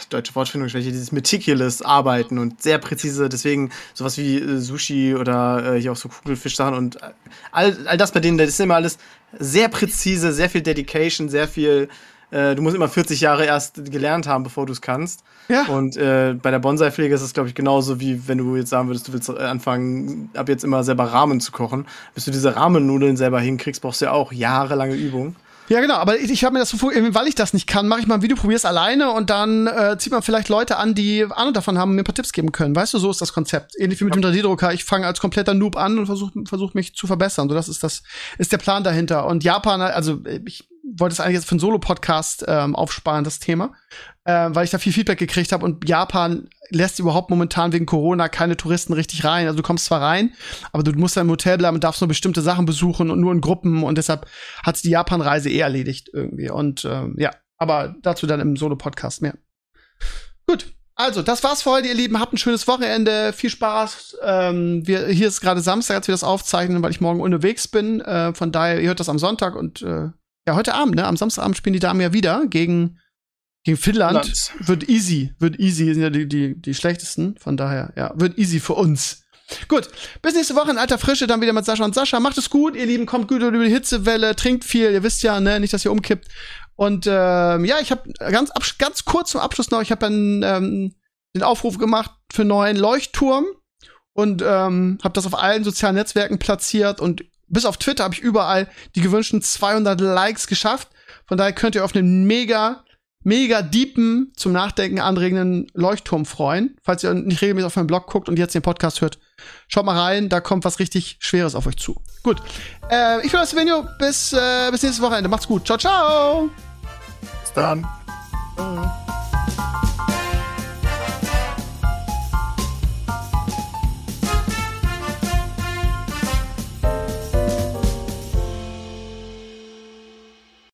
deutsche Wortfindungsschwäche, dieses meticulous Arbeiten und sehr präzise, deswegen sowas wie äh, Sushi oder äh, hier auch so Kugelfischsachen und äh, all, all das bei denen, das ist immer alles sehr präzise, sehr viel Dedication, sehr viel, äh, du musst immer 40 Jahre erst gelernt haben, bevor du es kannst. Ja. Und äh, bei der Bonsai-Pflege ist es, glaube ich, genauso wie wenn du jetzt sagen würdest, du willst anfangen, ab jetzt immer selber Rahmen zu kochen. Bis du diese Rahmennudeln selber hinkriegst, brauchst du ja auch jahrelange Übung. Ja, genau, aber ich, ich habe mir das so vor, weil ich das nicht kann, mache ich mal ein Video, probiere es alleine und dann äh, zieht man vielleicht Leute an, die Ahnung davon haben und mir ein paar Tipps geben können. Weißt du, so ist das Konzept. Ähnlich wie mit dem 3D-Drucker. Ich fange als kompletter Noob an und versuche versuch mich zu verbessern. So, das ist das, ist der Plan dahinter. Und Japan, also ich wollte es eigentlich jetzt für einen Solo-Podcast ähm, aufsparen, das Thema, äh, weil ich da viel Feedback gekriegt habe und Japan lässt überhaupt momentan wegen Corona keine Touristen richtig rein. Also du kommst zwar rein, aber du musst dann im Hotel bleiben und darfst nur bestimmte Sachen besuchen und nur in Gruppen und deshalb hat die Japan-Reise eh erledigt irgendwie. Und ähm, ja, aber dazu dann im Solo-Podcast mehr. Gut, also, das war's für heute, ihr Lieben. Habt ein schönes Wochenende. Viel Spaß. Ähm, wir, hier ist gerade Samstag, als wir das aufzeichnen, weil ich morgen unterwegs bin. Äh, von daher, ihr hört das am Sonntag und äh, ja, heute Abend, ne? Am Samstagabend spielen die Damen ja wieder gegen, gegen Finnland. Land. Wird easy, wird easy, sind ja die, die, die schlechtesten. Von daher, ja, wird easy für uns. Gut, bis nächste Woche in alter Frische, dann wieder mit Sascha und Sascha. Macht es gut, ihr Lieben, kommt gut über die Hitzewelle, trinkt viel, ihr wisst ja, ne, nicht, dass ihr umkippt. Und ähm, ja, ich habe ganz, ganz kurz zum Abschluss noch, ich habe dann ähm, den Aufruf gemacht für einen neuen Leuchtturm und ähm, habe das auf allen sozialen Netzwerken platziert und bis auf Twitter habe ich überall die gewünschten 200 Likes geschafft. Von daher könnt ihr auf einen mega, mega deepen, zum Nachdenken anregenden Leuchtturm freuen. Falls ihr nicht regelmäßig auf meinem Blog guckt und jetzt den Podcast hört, schaut mal rein, da kommt was richtig Schweres auf euch zu. Gut. Äh, ich bin das Venio. Bis, äh, bis nächstes Wochenende. Macht's gut. Ciao, ciao. Bis dann. Mhm.